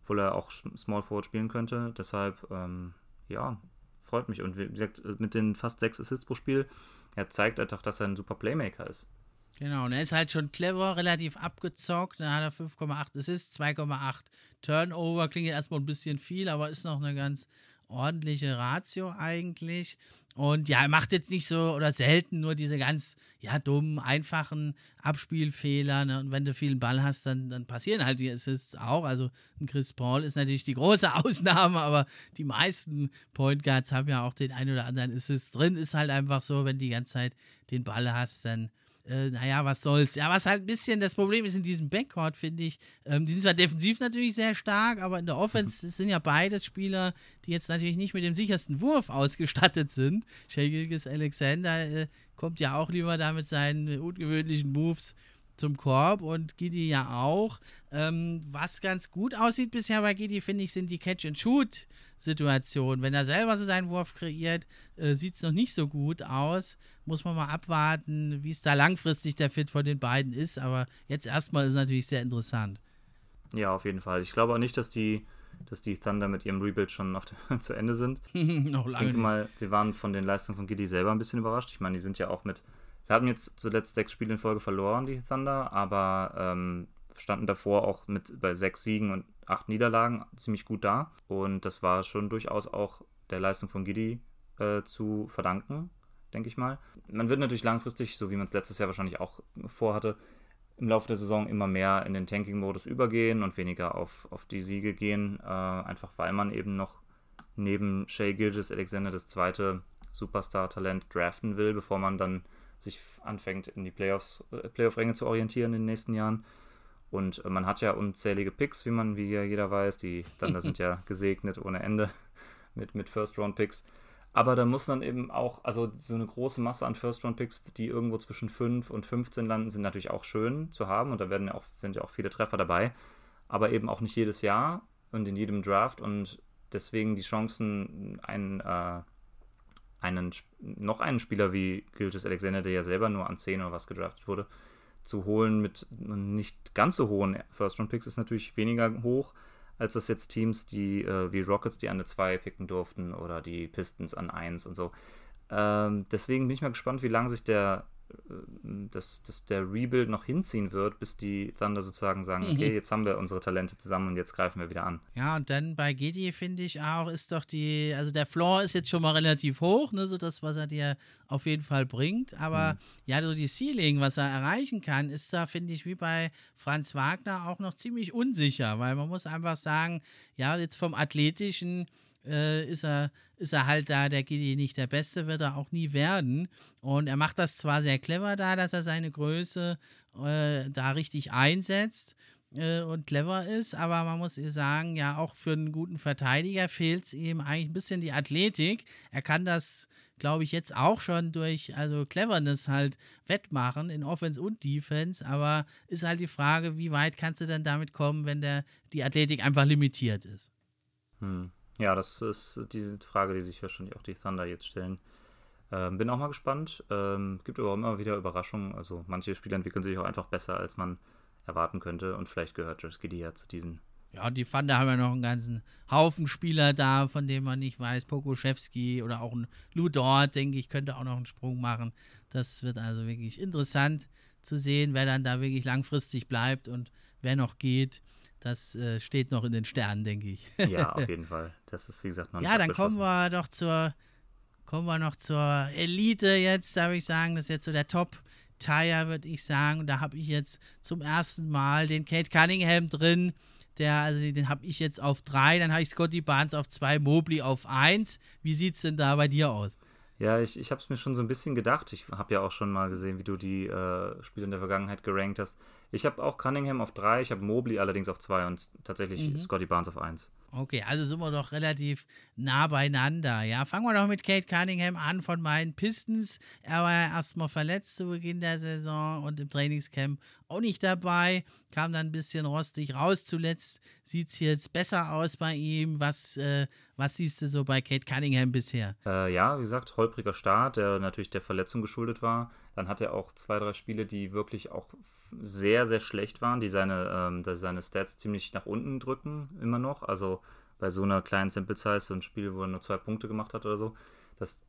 obwohl er auch Small Forward spielen könnte. Deshalb, ähm, ja, freut mich. Und wie gesagt, mit den fast sechs Assists pro Spiel, er zeigt einfach, dass er ein super Playmaker ist. Genau, und er ist halt schon clever, relativ abgezockt. Da hat er 5,8 Assists, 2,8 Turnover. Klingt erstmal ein bisschen viel, aber ist noch eine ganz ordentliche Ratio eigentlich. Und ja, er macht jetzt nicht so oder selten nur diese ganz, ja, dummen, einfachen Abspielfehler. Ne? Und wenn du viel Ball hast, dann, dann passieren halt die Assists auch. Also ein Chris Paul ist natürlich die große Ausnahme, aber die meisten Point Guards haben ja auch den einen oder anderen Assist drin. Ist halt einfach so, wenn du die ganze Zeit den Ball hast, dann äh, naja, was soll's. Ja, was halt ein bisschen das Problem ist in diesem Backcourt, finde ich, ähm, die sind zwar defensiv natürlich sehr stark, aber in der Offense sind ja beides Spieler, die jetzt natürlich nicht mit dem sichersten Wurf ausgestattet sind. Shagilgis Alexander äh, kommt ja auch lieber da mit seinen ungewöhnlichen Moves zum Korb und Giddy ja auch. Ähm, was ganz gut aussieht bisher bei Giddy, finde ich, sind die Catch-and-Shoot-Situationen. Wenn er selber so seinen Wurf kreiert, äh, sieht es noch nicht so gut aus. Muss man mal abwarten, wie es da langfristig der Fit von den beiden ist. Aber jetzt erstmal ist es natürlich sehr interessant. Ja, auf jeden Fall. Ich glaube auch nicht, dass die, dass die Thunder mit ihrem Rebuild schon zu Ende sind. noch lange. Ich denke mal, sie waren von den Leistungen von Giddy selber ein bisschen überrascht. Ich meine, die sind ja auch mit Sie haben jetzt zuletzt sechs Spiele in Folge verloren, die Thunder, aber ähm, standen davor auch mit bei sechs Siegen und acht Niederlagen ziemlich gut da. Und das war schon durchaus auch der Leistung von Giddy äh, zu verdanken, denke ich mal. Man wird natürlich langfristig, so wie man es letztes Jahr wahrscheinlich auch vorhatte, im Laufe der Saison immer mehr in den Tanking-Modus übergehen und weniger auf, auf die Siege gehen, äh, einfach weil man eben noch neben Shea Gilgis Alexander das zweite Superstar-Talent draften will, bevor man dann sich anfängt, in die Playoffs, äh, Playoff-Ränge zu orientieren in den nächsten Jahren. Und äh, man hat ja unzählige Picks, wie man, wie ja jeder weiß. Die Thunder sind ja gesegnet ohne Ende mit, mit First-Round-Picks. Aber da muss dann eben auch, also so eine große Masse an First-Round-Picks, die irgendwo zwischen 5 und 15 landen, sind natürlich auch schön zu haben. Und da werden ja auch, sind ja auch viele Treffer dabei. Aber eben auch nicht jedes Jahr und in jedem Draft. Und deswegen die Chancen, einen äh, einen, noch einen Spieler wie Gilgis Alexander, der ja selber nur an 10 oder was gedraftet wurde, zu holen mit nicht ganz so hohen First-Round-Picks ist natürlich weniger hoch, als das jetzt Teams, die äh, wie Rockets, die an eine 2 picken durften oder die Pistons an 1 und so. Ähm, deswegen bin ich mal gespannt, wie lange sich der dass, dass der Rebuild noch hinziehen wird, bis die Thunder sozusagen sagen, mhm. okay, jetzt haben wir unsere Talente zusammen und jetzt greifen wir wieder an. Ja, und dann bei Gedi finde ich auch, ist doch die, also der Floor ist jetzt schon mal relativ hoch, ne, so das, was er dir auf jeden Fall bringt, aber mhm. ja, so die Ceiling, was er erreichen kann, ist da, finde ich, wie bei Franz Wagner auch noch ziemlich unsicher, weil man muss einfach sagen, ja, jetzt vom Athletischen äh, ist, er, ist er halt da, der Gidi nicht der Beste, wird er auch nie werden. Und er macht das zwar sehr clever da, dass er seine Größe äh, da richtig einsetzt äh, und clever ist, aber man muss sagen, ja, auch für einen guten Verteidiger fehlt es ihm eigentlich ein bisschen die Athletik. Er kann das, glaube ich, jetzt auch schon durch also Cleverness halt wettmachen in Offense und Defense, aber ist halt die Frage, wie weit kannst du denn damit kommen, wenn der, die Athletik einfach limitiert ist. Hm. Ja, das ist die Frage, die sich wahrscheinlich auch die Thunder jetzt stellen. Ähm, bin auch mal gespannt. Ähm, gibt aber immer wieder Überraschungen. Also manche Spieler entwickeln sich auch einfach besser, als man erwarten könnte. Und vielleicht gehört Josh Giddy ja zu diesen. Ja, die Thunder haben ja noch einen ganzen Haufen Spieler da, von denen man nicht weiß. Pokoschewski oder auch ein Lou Dort, denke ich, könnte auch noch einen Sprung machen. Das wird also wirklich interessant zu sehen, wer dann da wirklich langfristig bleibt und wer noch geht. Das äh, steht noch in den Sternen, denke ich. ja, auf jeden Fall. Das ist, wie gesagt, noch nicht Ja, dann kommen wir doch zur, kommen wir noch zur Elite jetzt, darf ich sagen. Das ist jetzt so der Top-Tire, würde ich sagen. Und da habe ich jetzt zum ersten Mal den Kate Cunningham drin. Der, also den habe ich jetzt auf drei, dann habe ich Scotty Barnes auf zwei, Mobley auf eins. Wie sieht es denn da bei dir aus? Ja, ich, ich habe es mir schon so ein bisschen gedacht. Ich habe ja auch schon mal gesehen, wie du die äh, Spiele in der Vergangenheit gerankt hast. Ich habe auch Cunningham auf 3, ich habe Mobley allerdings auf 2 und tatsächlich mhm. Scotty Barnes auf 1. Okay, also sind wir doch relativ nah beieinander. Ja, fangen wir doch mit Kate Cunningham an von meinen Pistons. Er war ja erstmal verletzt zu Beginn der Saison und im Trainingscamp auch nicht dabei. Kam dann ein bisschen rostig raus. Zuletzt sieht es jetzt besser aus bei ihm. Was, äh, was siehst du so bei Kate Cunningham bisher? Äh, ja, wie gesagt, holpriger Start, der natürlich der Verletzung geschuldet war. Dann hat er auch zwei, drei Spiele, die wirklich auch sehr, sehr schlecht waren, die seine, ähm, seine Stats ziemlich nach unten drücken, immer noch. Also bei so einer kleinen Sample Size, so ein Spiel, wo er nur zwei Punkte gemacht hat oder so, das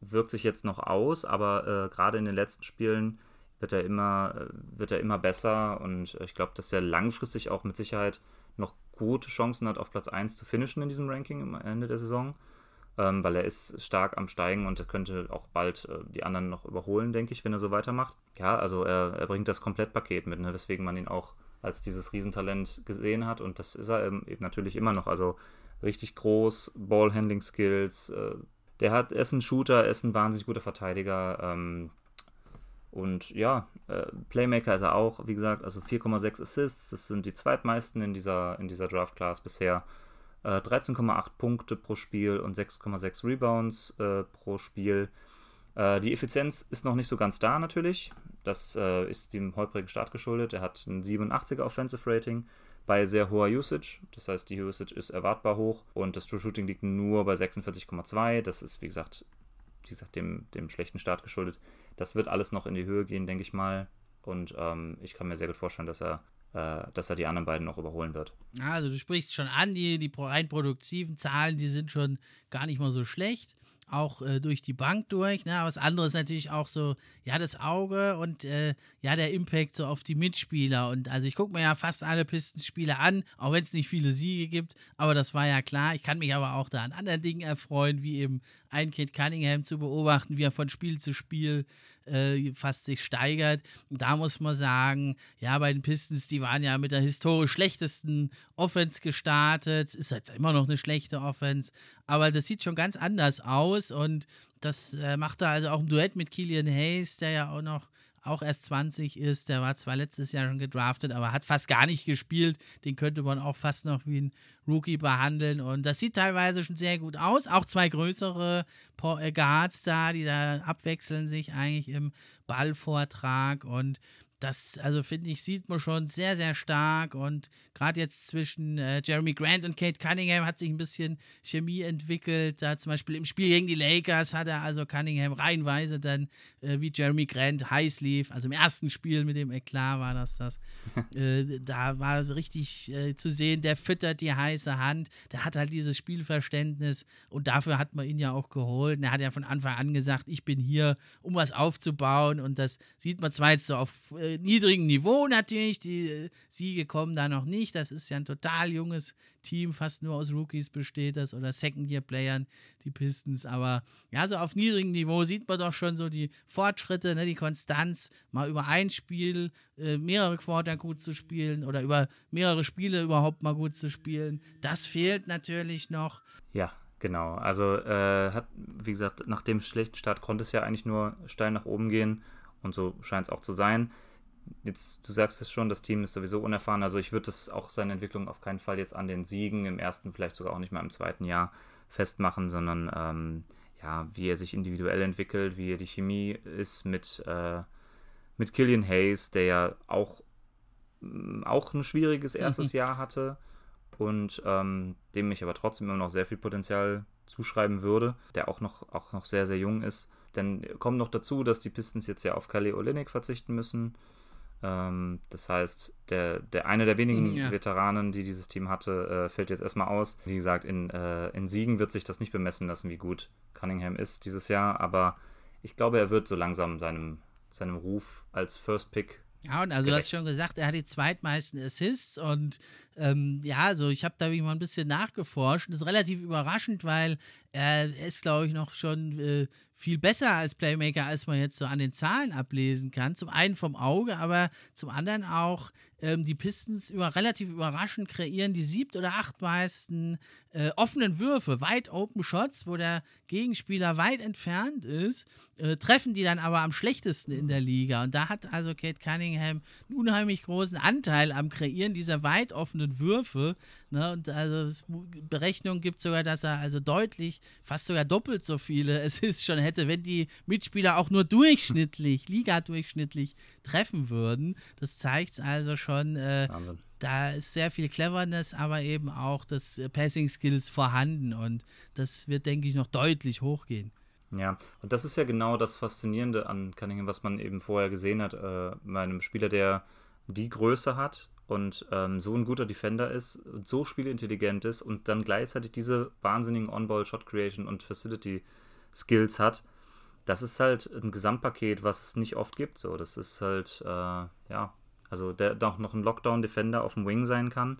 wirkt sich jetzt noch aus, aber äh, gerade in den letzten Spielen wird er immer, äh, wird er immer besser und ich glaube, dass er langfristig auch mit Sicherheit noch gute Chancen hat, auf Platz 1 zu finishen in diesem Ranking am Ende der Saison ähm, weil er ist stark am Steigen und er könnte auch bald äh, die anderen noch überholen, denke ich, wenn er so weitermacht. Ja, also er, er bringt das Komplettpaket mit, ne, weswegen man ihn auch als dieses Riesentalent gesehen hat und das ist er eben, eben natürlich immer noch. Also richtig groß, Ballhandling-Skills, äh, der hat, er ist ein Shooter, er ist ein wahnsinnig guter Verteidiger. Ähm, und ja, äh, Playmaker ist er auch, wie gesagt, also 4,6 Assists, das sind die zweitmeisten in dieser, in dieser Draft-Class bisher. 13,8 äh, Punkte pro Spiel und 6,6 Rebounds äh, pro Spiel. Äh, die Effizienz ist noch nicht so ganz da natürlich. Das äh, ist dem holprigen Start geschuldet. Er hat ein 87er Offensive Rating bei sehr hoher Usage. Das heißt, die Usage ist erwartbar hoch und das True Shooting liegt nur bei 46,2. Das ist, wie gesagt, wie gesagt dem, dem schlechten Start geschuldet. Das wird alles noch in die Höhe gehen, denke ich mal. Und ähm, ich kann mir sehr gut vorstellen, dass er äh, dass er die anderen beiden noch überholen wird. Also du sprichst schon an, die, die rein produktiven Zahlen, die sind schon gar nicht mal so schlecht auch äh, durch die Bank durch. Ne? Aber das andere ist natürlich auch so, ja, das Auge und äh, ja, der Impact so auf die Mitspieler. Und also ich gucke mir ja fast alle Pistenspiele an, auch wenn es nicht viele Siege gibt. Aber das war ja klar. Ich kann mich aber auch da an anderen Dingen erfreuen, wie eben ein Kid Cunningham zu beobachten, wie er von Spiel zu Spiel äh, fast sich steigert. Und da muss man sagen, ja, bei den Pistons, die waren ja mit der historisch schlechtesten Offense gestartet. Ist jetzt immer noch eine schlechte Offense, aber das sieht schon ganz anders aus und das äh, macht er also auch im Duett mit Killian Hayes, der ja auch noch auch erst 20 ist. Der war zwar letztes Jahr schon gedraftet, aber hat fast gar nicht gespielt. Den könnte man auch fast noch wie ein Rookie behandeln. Und das sieht teilweise schon sehr gut aus. Auch zwei größere äh, Guards da, die da abwechseln sich eigentlich im Ballvortrag. Und das, also finde ich, sieht man schon sehr, sehr stark. Und gerade jetzt zwischen äh, Jeremy Grant und Kate Cunningham hat sich ein bisschen Chemie entwickelt. Da zum Beispiel im Spiel gegen die Lakers hat er also Cunningham reihenweise dann äh, wie Jeremy Grant heiß lief. Also im ersten Spiel mit dem Eklat war das das. äh, da war so richtig äh, zu sehen, der füttert die heiße Hand. Der hat halt dieses Spielverständnis und dafür hat man ihn ja auch geholt. Und er hat ja von Anfang an gesagt, ich bin hier, um was aufzubauen. Und das sieht man zwar jetzt so auf äh, niedrigen Niveau natürlich. Die äh, Siege kommen da noch nicht. Das ist ja ein total junges Team, fast nur aus Rookies besteht das oder Second-Year-Playern, die Pistons. Aber ja, so auf niedrigem Niveau sieht man doch schon so die Fortschritte, ne, die Konstanz, mal über ein Spiel äh, mehrere Quarter gut zu spielen oder über mehrere Spiele überhaupt mal gut zu spielen. Das fehlt natürlich noch. Ja, Genau, also äh, hat, wie gesagt, nach dem schlechten Start konnte es ja eigentlich nur steil nach oben gehen und so scheint es auch zu sein jetzt, du sagst es schon, das Team ist sowieso unerfahren. Also ich würde es auch seine Entwicklung auf keinen Fall jetzt an den Siegen im ersten, vielleicht sogar auch nicht mal im zweiten Jahr festmachen, sondern ähm, ja, wie er sich individuell entwickelt, wie er die Chemie ist mit, äh, mit Killian Hayes, der ja auch, mm, auch ein schwieriges mhm. erstes mhm. Jahr hatte und ähm, dem ich aber trotzdem immer noch sehr viel Potenzial zuschreiben würde, der auch noch, auch noch sehr, sehr jung ist. Dann kommt noch dazu, dass die Pistons jetzt ja auf Kalle Olenek verzichten müssen. Ähm, das heißt, der, der eine der wenigen ja. Veteranen, die dieses Team hatte, äh, fällt jetzt erstmal aus. Wie gesagt, in, äh, in Siegen wird sich das nicht bemessen lassen, wie gut Cunningham ist dieses Jahr, aber ich glaube, er wird so langsam seinem, seinem Ruf als First Pick ja, und also du hast schon gesagt, er hat die zweitmeisten Assists und ähm, ja, also ich habe da wie mal ein bisschen nachgeforscht. Das ist relativ überraschend, weil er ist, glaube ich, noch schon äh, viel besser als Playmaker, als man jetzt so an den Zahlen ablesen kann. Zum einen vom Auge, aber zum anderen auch ähm, die Pistons über, relativ überraschend kreieren die siebt oder acht meisten äh, offenen Würfe, weit Open Shots, wo der Gegenspieler weit entfernt ist, äh, treffen die dann aber am schlechtesten in der Liga. Und da hat also Kate Cunningham einen unheimlich großen Anteil am Kreieren dieser weit offenen Würfe. Ne? Und also Berechnungen gibt sogar, dass er also deutlich, fast sogar doppelt so viele es ist schon hätte, wenn die Mitspieler auch nur durchschnittlich, Liga durchschnittlich treffen würden. Das zeigt also schon, äh, da ist sehr viel Cleverness, aber eben auch das äh, Passing Skills vorhanden und das wird, denke ich, noch deutlich hochgehen. Ja, und das ist ja genau das Faszinierende an Cunningham, was man eben vorher gesehen hat, äh, bei einem Spieler, der die Größe hat und ähm, so ein guter Defender ist, so spielintelligent ist und dann gleichzeitig diese wahnsinnigen On-Ball-Shot-Creation und Facility-Skills hat das ist halt ein Gesamtpaket, was es nicht oft gibt. So, das ist halt, äh, ja, also der auch noch ein Lockdown-Defender auf dem Wing sein kann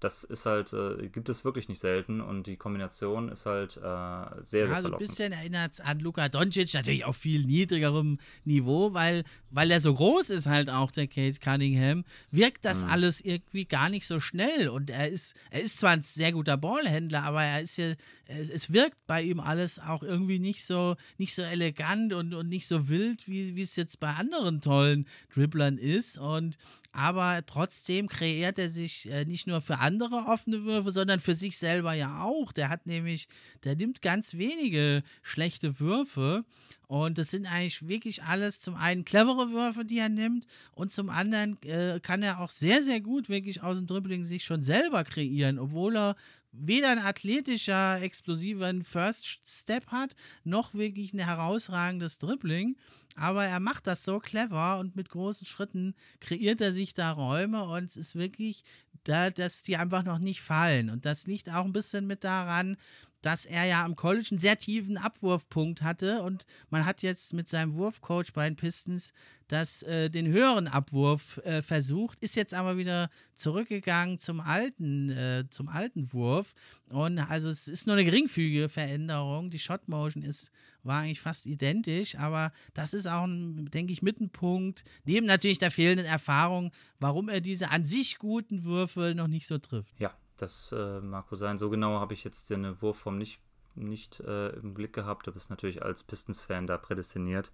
das ist halt, äh, gibt es wirklich nicht selten und die Kombination ist halt äh, sehr, sehr ja, so ein bisschen erinnert es an Luka Doncic, natürlich auf viel niedrigerem Niveau, weil, weil er so groß ist halt auch, der Kate Cunningham, wirkt das mhm. alles irgendwie gar nicht so schnell und er ist, er ist zwar ein sehr guter Ballhändler, aber er ist ja, es wirkt bei ihm alles auch irgendwie nicht so, nicht so elegant und, und nicht so wild, wie, es jetzt bei anderen tollen Dribblern ist und aber trotzdem kreiert er sich äh, nicht nur für andere offene Würfe, sondern für sich selber ja auch. Der hat nämlich, der nimmt ganz wenige schlechte Würfe und das sind eigentlich wirklich alles zum einen clevere Würfe, die er nimmt und zum anderen äh, kann er auch sehr, sehr gut wirklich aus dem Dribbling sich schon selber kreieren, obwohl er weder ein athletischer, explosiver First Step hat, noch wirklich ein herausragendes Dribbling. Aber er macht das so clever und mit großen Schritten kreiert er sich da Räume und es ist wirklich, da, dass die einfach noch nicht fallen. Und das liegt auch ein bisschen mit daran, dass er ja am College einen sehr tiefen Abwurfpunkt hatte und man hat jetzt mit seinem Wurfcoach bei den Pistons das, äh, den höheren Abwurf äh, versucht, ist jetzt aber wieder zurückgegangen zum alten, äh, zum alten Wurf und also es ist nur eine geringfügige Veränderung. Die Shot Motion ist, war eigentlich fast identisch, aber das ist auch, ein, denke ich, Mittenpunkt, neben natürlich der fehlenden Erfahrung, warum er diese an sich guten Würfe noch nicht so trifft. Ja, das äh, mag wohl sein. So genau habe ich jetzt den Wurfform nicht, nicht äh, im Blick gehabt. Du bist natürlich als Pistons-Fan da prädestiniert.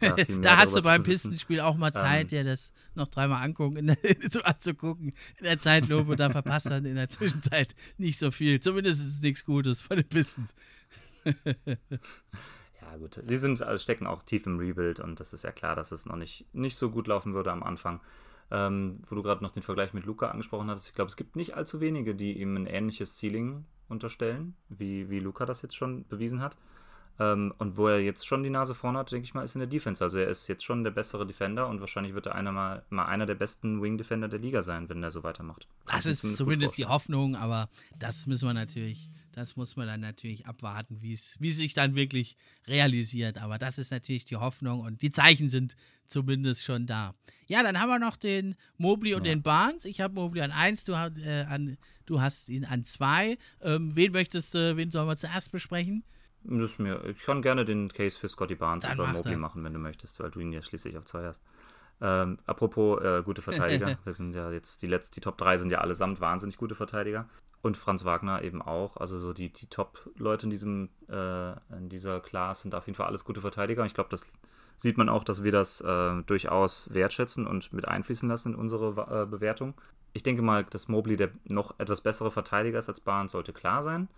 Da, da hast du beim Pistenspiel auch mal Zeit, ähm, dir das noch dreimal angucken, in der, anzugucken. In der Zeitlobe, da verpasst dann in der Zwischenzeit nicht so viel. Zumindest ist es nichts Gutes von den Pistons. ja, Ja, gut. Die sind, also stecken auch tief im Rebuild und das ist ja klar, dass es noch nicht, nicht so gut laufen würde am Anfang. Ähm, wo du gerade noch den Vergleich mit Luca angesprochen hattest, ich glaube, es gibt nicht allzu wenige, die ihm ein ähnliches Ceiling unterstellen, wie, wie Luca das jetzt schon bewiesen hat. Ähm, und wo er jetzt schon die Nase vorne hat, denke ich mal, ist in der Defense. Also er ist jetzt schon der bessere Defender und wahrscheinlich wird er einer mal, mal einer der besten Wing-Defender der Liga sein, wenn er so weitermacht. Das, das ist zumindest, zumindest die Hoffnung, aber das müssen wir natürlich, das muss man dann natürlich abwarten, wie es sich dann wirklich realisiert. Aber das ist natürlich die Hoffnung und die Zeichen sind zumindest schon da. Ja, dann haben wir noch den Mobley und ja. den Barnes. Ich habe Mobley an 1, du, äh, du, hast ihn an 2. Ähm, wen möchtest du, wen sollen wir zuerst besprechen? Das mir, ich kann gerne den Case für Scotty Barnes Dann oder Mobley das. machen, wenn du möchtest, weil du ihn ja schließlich auf zwei hast. Ähm, apropos äh, gute Verteidiger, wir sind ja jetzt die letzten, die Top 3 sind ja allesamt wahnsinnig gute Verteidiger. Und Franz Wagner eben auch. Also so die, die Top-Leute in diesem, äh, in dieser Class sind auf jeden Fall alles gute Verteidiger. Ich glaube, das sieht man auch, dass wir das äh, durchaus wertschätzen und mit einfließen lassen in unsere äh, Bewertung. Ich denke mal, dass Mobley der noch etwas bessere Verteidiger ist als Barnes, sollte klar sein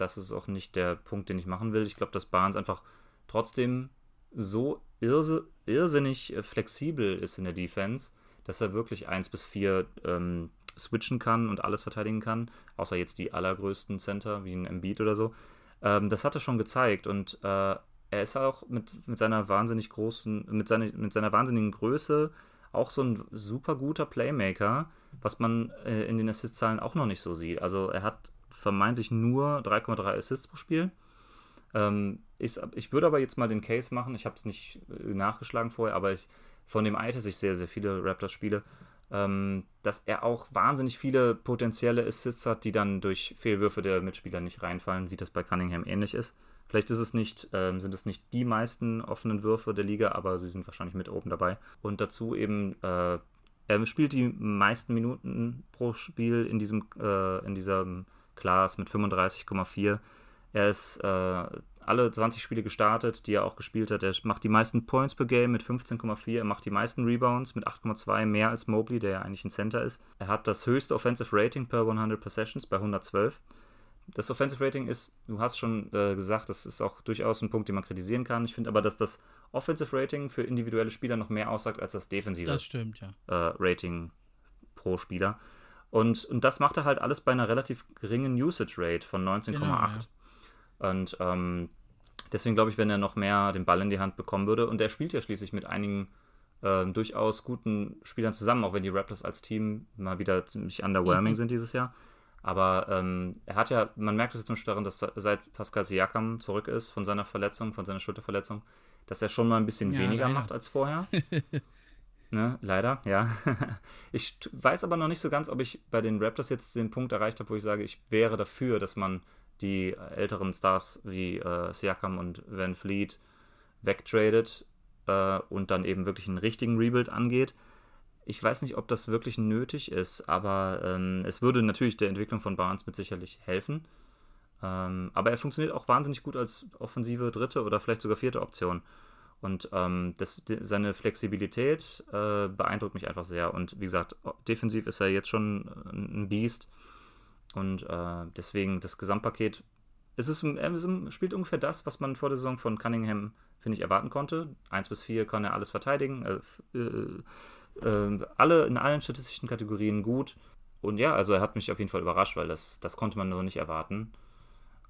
das ist auch nicht der Punkt, den ich machen will. Ich glaube, dass Barnes einfach trotzdem so irrsinnig äh, flexibel ist in der Defense, dass er wirklich 1 bis 4 ähm, switchen kann und alles verteidigen kann, außer jetzt die allergrößten Center wie ein Embiid oder so. Ähm, das hat er schon gezeigt und äh, er ist auch mit, mit seiner wahnsinnig großen, mit, seine, mit seiner wahnsinnigen Größe auch so ein super guter Playmaker, was man äh, in den Assist-Zahlen auch noch nicht so sieht. Also er hat vermeintlich nur 3,3 Assists pro Spiel. Ähm, ich, ich würde aber jetzt mal den Case machen, ich habe es nicht äh, nachgeschlagen vorher, aber ich, von dem dass ich sehr, sehr viele Raptors spiele, ähm, dass er auch wahnsinnig viele potenzielle Assists hat, die dann durch Fehlwürfe der Mitspieler nicht reinfallen, wie das bei Cunningham ähnlich ist. Vielleicht ist es nicht, ähm, sind es nicht die meisten offenen Würfe der Liga, aber sie sind wahrscheinlich mit oben dabei. Und dazu eben, äh, er spielt die meisten Minuten pro Spiel in diesem, äh, in diesem Klaas mit 35,4. Er ist äh, alle 20 Spiele gestartet, die er auch gespielt hat. Er macht die meisten Points per Game mit 15,4. Er macht die meisten Rebounds mit 8,2, mehr als Mobley, der ja eigentlich ein Center ist. Er hat das höchste Offensive Rating per 100 Possessions bei 112. Das Offensive Rating ist, du hast schon äh, gesagt, das ist auch durchaus ein Punkt, den man kritisieren kann. Ich finde aber, dass das Offensive Rating für individuelle Spieler noch mehr aussagt als das defensive das stimmt, ja. äh, Rating pro Spieler. Und, und das macht er halt alles bei einer relativ geringen Usage Rate von 19,8. Genau, ja. Und ähm, deswegen glaube ich, wenn er noch mehr den Ball in die Hand bekommen würde, und er spielt ja schließlich mit einigen äh, durchaus guten Spielern zusammen, auch wenn die Raptors als Team mal wieder ziemlich underwhelming mhm. sind dieses Jahr. Aber ähm, er hat ja, man merkt es zum Beispiel daran, dass seit Pascal Siakam zurück ist von seiner Verletzung, von seiner Schulterverletzung, dass er schon mal ein bisschen ja, weniger leider. macht als vorher. Ne, leider, ja. ich weiß aber noch nicht so ganz, ob ich bei den Raptors jetzt den Punkt erreicht habe, wo ich sage, ich wäre dafür, dass man die älteren Stars wie äh, Siakam und Van Fleet wegtradet äh, und dann eben wirklich einen richtigen Rebuild angeht. Ich weiß nicht, ob das wirklich nötig ist, aber ähm, es würde natürlich der Entwicklung von Barnes mit sicherlich helfen. Ähm, aber er funktioniert auch wahnsinnig gut als offensive dritte oder vielleicht sogar vierte Option. Und ähm, das, seine Flexibilität äh, beeindruckt mich einfach sehr. Und wie gesagt, defensiv ist er jetzt schon ein Biest. Und äh, deswegen das Gesamtpaket. Es ist, er spielt ungefähr das, was man vor der Saison von Cunningham, finde ich, erwarten konnte. 1 bis 4 kann er alles verteidigen. Äh, äh, äh, alle in allen statistischen Kategorien gut. Und ja, also er hat mich auf jeden Fall überrascht, weil das, das konnte man noch nicht erwarten.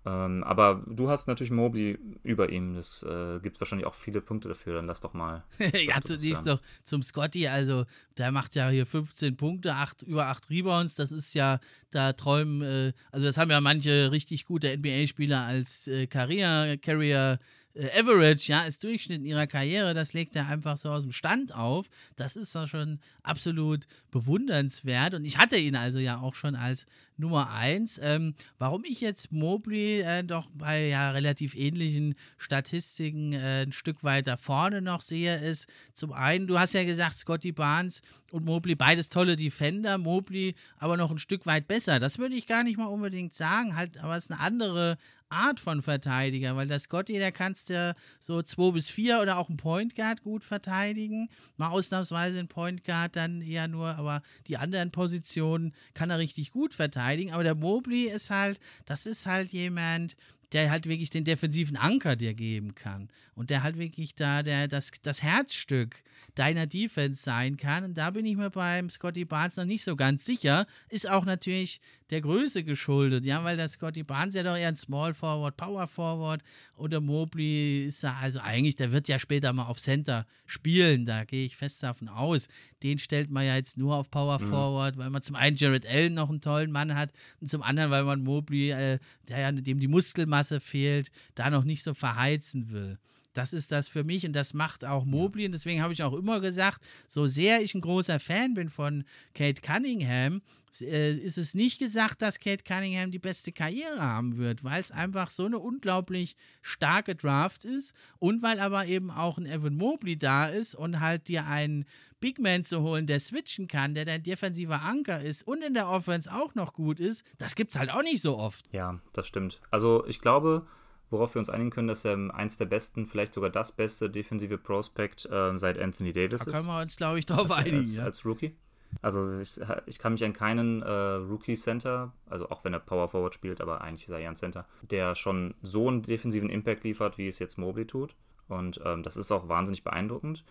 Ähm, aber du hast natürlich Mobley über ihm. Das äh, gibt wahrscheinlich auch viele Punkte dafür. Dann lass doch mal. ja, zunächst noch zum Scotty. Also, der macht ja hier 15 Punkte, 8, über 8 Rebounds. Das ist ja, da träumen, äh, also, das haben ja manche richtig gute NBA-Spieler als äh, Carrier, Carrier äh, Average, ja, als Durchschnitt in ihrer Karriere, das legt er einfach so aus dem Stand auf. Das ist doch schon absolut bewundernswert. Und ich hatte ihn also ja auch schon als Nummer 1. Ähm, warum ich jetzt Mobley äh, doch bei ja relativ ähnlichen Statistiken äh, ein Stück weiter vorne noch sehe, ist zum einen, du hast ja gesagt, Scotty Barnes und Mobley, beides tolle Defender, Mobley aber noch ein Stück weit besser. Das würde ich gar nicht mal unbedingt sagen, halt, aber es ist eine andere Art von Verteidiger, weil der Scotty, der kannst du so 2 bis 4 oder auch ein Point Guard gut verteidigen. Mal ausnahmsweise ein Point Guard dann eher nur, aber die anderen Positionen kann er richtig gut verteidigen. Aber der Mobley ist halt, das ist halt jemand, der halt wirklich den defensiven Anker dir geben kann. Und der halt wirklich da der, das, das Herzstück deiner Defense sein kann. Und da bin ich mir beim Scotty Barnes noch nicht so ganz sicher. Ist auch natürlich der Größe geschuldet, ja, weil der Scotty Barnes ja doch eher ein Small Forward, Power Forward oder Mobley ist da, also eigentlich, der wird ja später mal auf Center spielen, da gehe ich fest davon aus. Den stellt man ja jetzt nur auf Power mhm. Forward, weil man zum einen Jared Allen noch einen tollen Mann hat und zum anderen, weil man Mobley, äh, der ja dem die Muskelmasse fehlt, da noch nicht so verheizen will. Das ist das für mich und das macht auch Mobley. Und deswegen habe ich auch immer gesagt, so sehr ich ein großer Fan bin von Kate Cunningham, äh, ist es nicht gesagt, dass Kate Cunningham die beste Karriere haben wird, weil es einfach so eine unglaublich starke Draft ist und weil aber eben auch ein Evan Mobley da ist und halt dir einen Big Man zu holen, der switchen kann, der dein defensiver Anker ist und in der Offense auch noch gut ist, das gibt es halt auch nicht so oft. Ja, das stimmt. Also ich glaube, worauf wir uns einigen können, dass er eins der besten, vielleicht sogar das beste defensive Prospect äh, seit Anthony Davis ist. Da können wir uns, glaube ich, darauf einigen. Als, ja. als Rookie. Also ich, ich, kann mich an keinen äh, Rookie-Center, also auch wenn er Power Forward spielt, aber eigentlich ist er ja ein Center, der schon so einen defensiven Impact liefert, wie es jetzt Mobley tut. Und ähm, das ist auch wahnsinnig beeindruckend.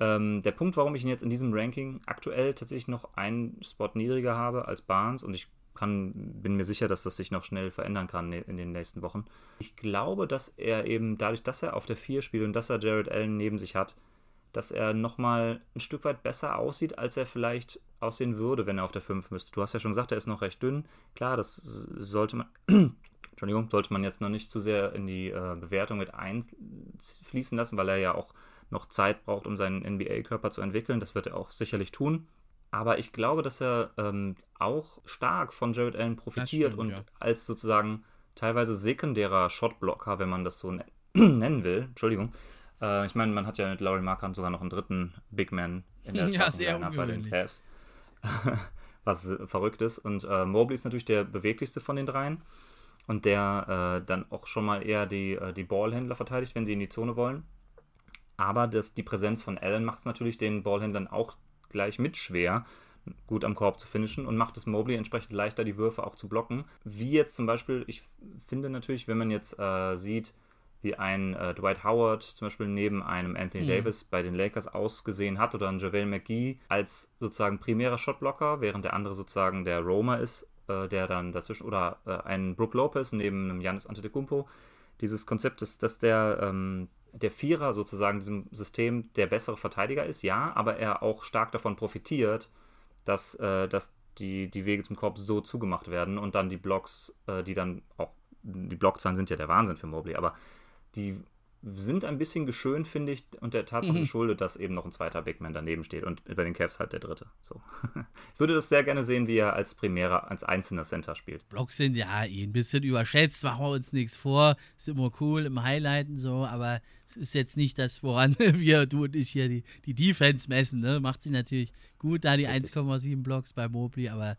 Ähm, der Punkt, warum ich ihn jetzt in diesem Ranking aktuell tatsächlich noch einen Spot niedriger habe als Barnes, und ich kann, bin mir sicher, dass das sich noch schnell verändern kann in den nächsten Wochen. Ich glaube, dass er eben dadurch, dass er auf der 4 spielt und dass er Jared Allen neben sich hat, dass er nochmal ein Stück weit besser aussieht, als er vielleicht aussehen würde, wenn er auf der 5 müsste. Du hast ja schon gesagt, er ist noch recht dünn. Klar, das sollte man, Entschuldigung, sollte man jetzt noch nicht zu sehr in die äh, Bewertung mit einfließen lassen, weil er ja auch noch Zeit braucht, um seinen NBA-Körper zu entwickeln. Das wird er auch sicherlich tun. Aber ich glaube, dass er ähm, auch stark von Jared Allen profitiert stimmt, und ja. als sozusagen teilweise sekundärer Shotblocker, wenn man das so nennen will, Entschuldigung. Äh, ich meine, man hat ja mit Laurie Markham sogar noch einen dritten Big Man in der ja, sehr bei den Cavs. Was verrückt ist. Und äh, Mobley ist natürlich der beweglichste von den dreien und der äh, dann auch schon mal eher die, äh, die Ballhändler verteidigt, wenn sie in die Zone wollen. Aber das, die Präsenz von Allen macht es natürlich den Ballhändlern auch gleich mit schwer, gut am Korb zu finishen und macht es Mobley entsprechend leichter, die Würfe auch zu blocken. Wie jetzt zum Beispiel, ich finde natürlich, wenn man jetzt äh, sieht, wie ein äh, Dwight Howard zum Beispiel neben einem Anthony mhm. Davis bei den Lakers ausgesehen hat oder ein JaVale McGee als sozusagen primärer Shotblocker, während der andere sozusagen der Roamer ist, äh, der dann dazwischen, oder äh, ein Brook Lopez neben einem Giannis Antetokounmpo. Dieses Konzept ist, dass der ähm, der Vierer sozusagen diesem System der bessere Verteidiger ist, ja, aber er auch stark davon profitiert, dass, äh, dass die, die Wege zum Korb so zugemacht werden und dann die Blocks, äh, die dann auch, die Blockzahlen sind ja der Wahnsinn für Mobley, aber die sind ein bisschen geschönt, finde ich, und der Tatsache mhm. geschuldet, dass eben noch ein zweiter Big Man daneben steht und bei den Cavs halt der dritte. So. ich würde das sehr gerne sehen, wie er als primärer, als einzelner Center spielt. Blocks sind ja eh ein bisschen überschätzt, machen wir uns nichts vor. Ist immer cool im Highlighten so, aber es ist jetzt nicht das, woran wir, du und ich hier die, die Defense messen. Ne? Macht sie natürlich gut, da die 1,7 Blocks bei Mobley, aber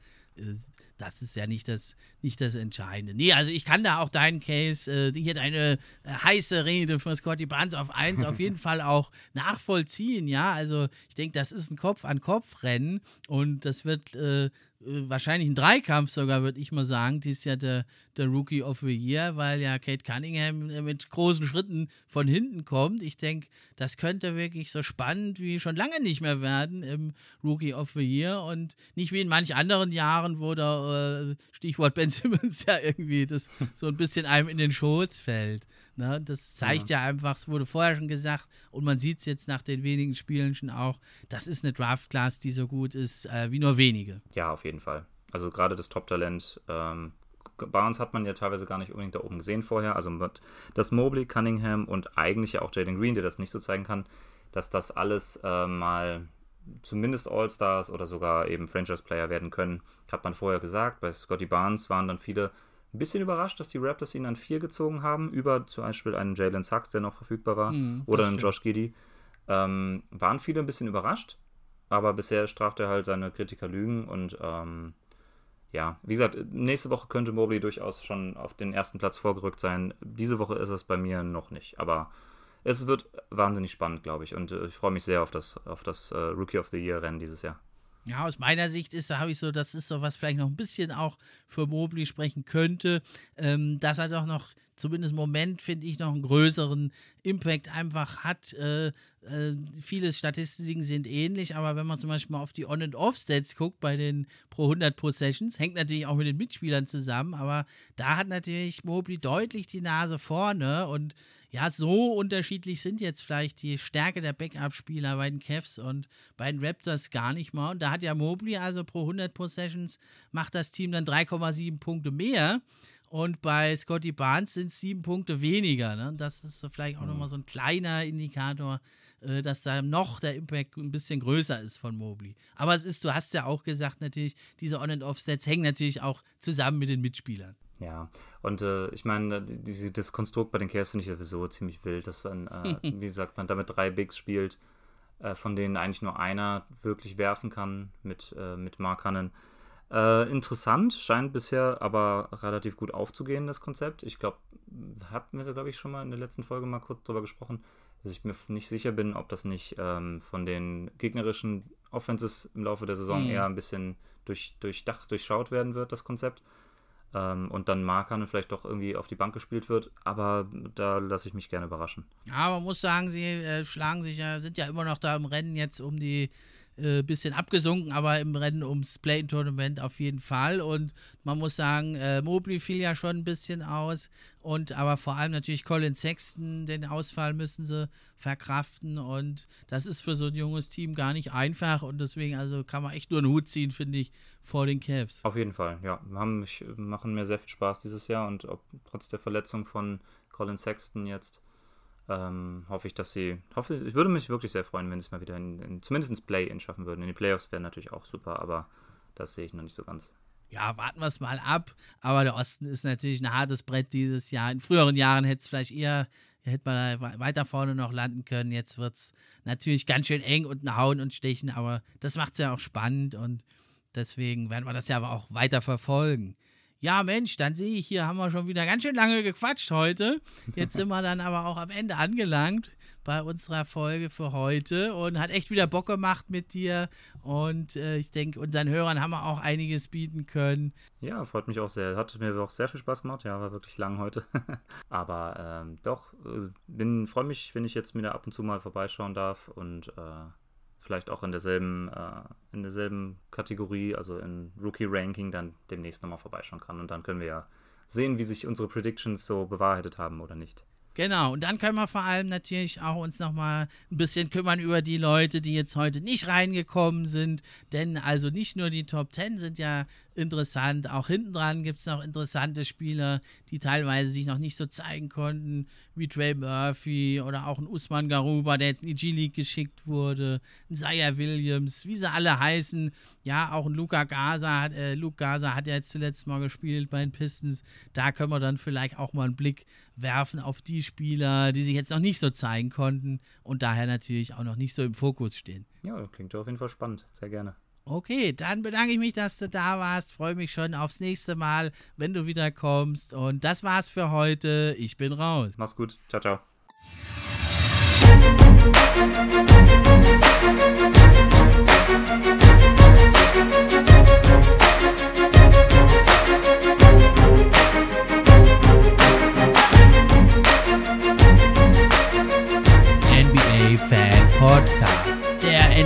das ist ja nicht das, nicht das Entscheidende. Nee, also ich kann da auch deinen Case, äh, hier deine äh, heiße Rede von Scotty Barnes auf 1 auf jeden Fall auch nachvollziehen, ja. Also ich denke, das ist ein Kopf-an-Kopf-Rennen und das wird äh, äh, wahrscheinlich ein Dreikampf sogar, würde ich mal sagen. Die ist ja der, der Rookie of the Year, weil ja Kate Cunningham äh, mit großen Schritten von hinten kommt. Ich denke, das könnte wirklich so spannend wie schon lange nicht mehr werden im Rookie of the Year und nicht wie in manch anderen Jahren, wo der äh, Stichwort Ben Simmons ja irgendwie das so ein bisschen einem in den Schoß fällt. Ne? Das zeigt ja. ja einfach, es wurde vorher schon gesagt und man sieht es jetzt nach den wenigen Spielen schon auch, das ist eine Draft-Class, die so gut ist äh, wie nur wenige. Ja, auf jeden Fall. Also gerade das Top-Talent, ähm, Barnes hat man ja teilweise gar nicht unbedingt da oben gesehen vorher. Also das Mobley, Cunningham und eigentlich ja auch Jalen Green, der das nicht so zeigen kann, dass das alles äh, mal zumindest All-Stars oder sogar eben Franchise-Player werden können, hat man vorher gesagt. Bei Scotty Barnes waren dann viele ein bisschen überrascht, dass die Raptors ihn an vier gezogen haben, über zum Beispiel einen Jalen Sachs, der noch verfügbar war, mm, oder einen Josh Giddy. Ähm, waren viele ein bisschen überrascht, aber bisher straft er halt seine Kritiker Lügen und ähm, ja, wie gesagt, nächste Woche könnte Mobley durchaus schon auf den ersten Platz vorgerückt sein. Diese Woche ist es bei mir noch nicht, aber es wird wahnsinnig spannend, glaube ich, und äh, ich freue mich sehr auf das, auf das äh, Rookie of the Year Rennen dieses Jahr. Ja, aus meiner Sicht ist, da habe ich so, das ist so, was vielleicht noch ein bisschen auch für Mobley sprechen könnte, ähm, dass er doch noch zumindest im Moment finde ich, noch einen größeren Impact einfach hat. Äh, äh, viele Statistiken sind ähnlich, aber wenn man zum Beispiel mal auf die On- und Off-Stats guckt bei den pro 100 Possessions, hängt natürlich auch mit den Mitspielern zusammen, aber da hat natürlich Mobley deutlich die Nase vorne und ja, so unterschiedlich sind jetzt vielleicht die Stärke der Backup-Spieler bei den Cavs und bei den Raptors gar nicht mal. Und da hat ja Mobley also pro 100 Possessions macht das Team dann 3,7 Punkte mehr. Und bei Scotty Barnes sind es sieben Punkte weniger. Ne? Das ist vielleicht auch mhm. nochmal so ein kleiner Indikator, äh, dass da noch der Impact ein bisschen größer ist von Mobley. Aber es ist, du hast ja auch gesagt, natürlich, diese On- and Off-Sets hängen natürlich auch zusammen mit den Mitspielern. Ja, und äh, ich meine, das Konstrukt bei den Cavs finde ich sowieso ziemlich wild, dass dann, äh, wie sagt man, damit drei Bigs spielt, äh, von denen eigentlich nur einer wirklich werfen kann mit, äh, mit Mark Hannon. Äh, interessant, scheint bisher aber relativ gut aufzugehen, das Konzept. Ich glaube, hatten wir da, glaube ich, schon mal in der letzten Folge mal kurz drüber gesprochen, dass ich mir nicht sicher bin, ob das nicht ähm, von den gegnerischen Offenses im Laufe der Saison mhm. eher ein bisschen durch, durchdacht, durchschaut werden wird, das Konzept ähm, und dann Markan vielleicht doch irgendwie auf die Bank gespielt wird. Aber da lasse ich mich gerne überraschen. Ja, man muss sagen, sie äh, schlagen sich ja, sind ja immer noch da im Rennen jetzt um die äh, bisschen abgesunken, aber im Rennen ums Play-In-Tournament auf jeden Fall. Und man muss sagen, äh, Mobley fiel ja schon ein bisschen aus. Und aber vor allem natürlich Colin Sexton, den Ausfall müssen sie verkraften. Und das ist für so ein junges Team gar nicht einfach. Und deswegen, also kann man echt nur einen Hut ziehen, finde ich, vor den Cavs. Auf jeden Fall, ja. Haben machen mir sehr viel Spaß dieses Jahr. Und ob, trotz der Verletzung von Colin Sexton jetzt ähm, hoffe ich, dass sie. Hoffe, ich würde mich wirklich sehr freuen, wenn sie es mal wieder in, in, zumindest ins Play-In schaffen würden. In die Playoffs wäre natürlich auch super, aber das sehe ich noch nicht so ganz. Ja, warten wir es mal ab. Aber der Osten ist natürlich ein hartes Brett dieses Jahr. In früheren Jahren hätte es vielleicht eher, hätte man da weiter vorne noch landen können. Jetzt wird es natürlich ganz schön eng und Hauen und Stechen, aber das macht es ja auch spannend und deswegen werden wir das ja aber auch weiter verfolgen. Ja, Mensch, dann sehe ich, hier haben wir schon wieder ganz schön lange gequatscht heute. Jetzt sind wir dann aber auch am Ende angelangt bei unserer Folge für heute und hat echt wieder Bock gemacht mit dir. Und äh, ich denke, unseren Hörern haben wir auch einiges bieten können. Ja, freut mich auch sehr. Hat mir auch sehr viel Spaß gemacht. Ja, war wirklich lang heute. aber ähm, doch, äh, freue mich, wenn ich jetzt wieder ab und zu mal vorbeischauen darf und äh, vielleicht auch in derselben, äh, in derselben Kategorie, also in Rookie-Ranking, dann demnächst nochmal vorbeischauen kann. Und dann können wir ja sehen, wie sich unsere Predictions so bewahrheitet haben oder nicht. Genau, und dann können wir vor allem natürlich auch uns nochmal ein bisschen kümmern über die Leute, die jetzt heute nicht reingekommen sind. Denn also nicht nur die Top 10 sind ja interessant. Auch hinten dran gibt es noch interessante Spieler, die teilweise sich noch nicht so zeigen konnten, wie Trey Murphy oder auch ein Usman Garuba, der jetzt in die G-League geschickt wurde, ein Zaya Williams, wie sie alle heißen. Ja, auch ein Luca Gaza, äh, Luke Gaza hat ja jetzt zuletzt mal gespielt bei den Pistons. Da können wir dann vielleicht auch mal einen Blick werfen auf die Spieler, die sich jetzt noch nicht so zeigen konnten und daher natürlich auch noch nicht so im Fokus stehen. Ja, klingt auf jeden Fall spannend. Sehr gerne. Okay, dann bedanke ich mich, dass du da warst. Freue mich schon aufs nächste Mal, wenn du wieder kommst. Und das war's für heute. Ich bin raus. Mach's gut. Ciao, ciao. NBA Fan Podcast.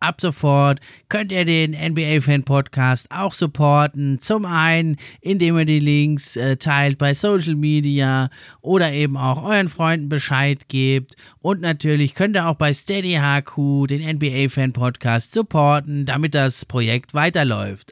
Ab sofort könnt ihr den NBA Fan Podcast auch supporten. Zum einen, indem ihr die Links äh, teilt bei Social Media oder eben auch euren Freunden Bescheid gebt. Und natürlich könnt ihr auch bei Steady HQ den NBA Fan Podcast supporten, damit das Projekt weiterläuft.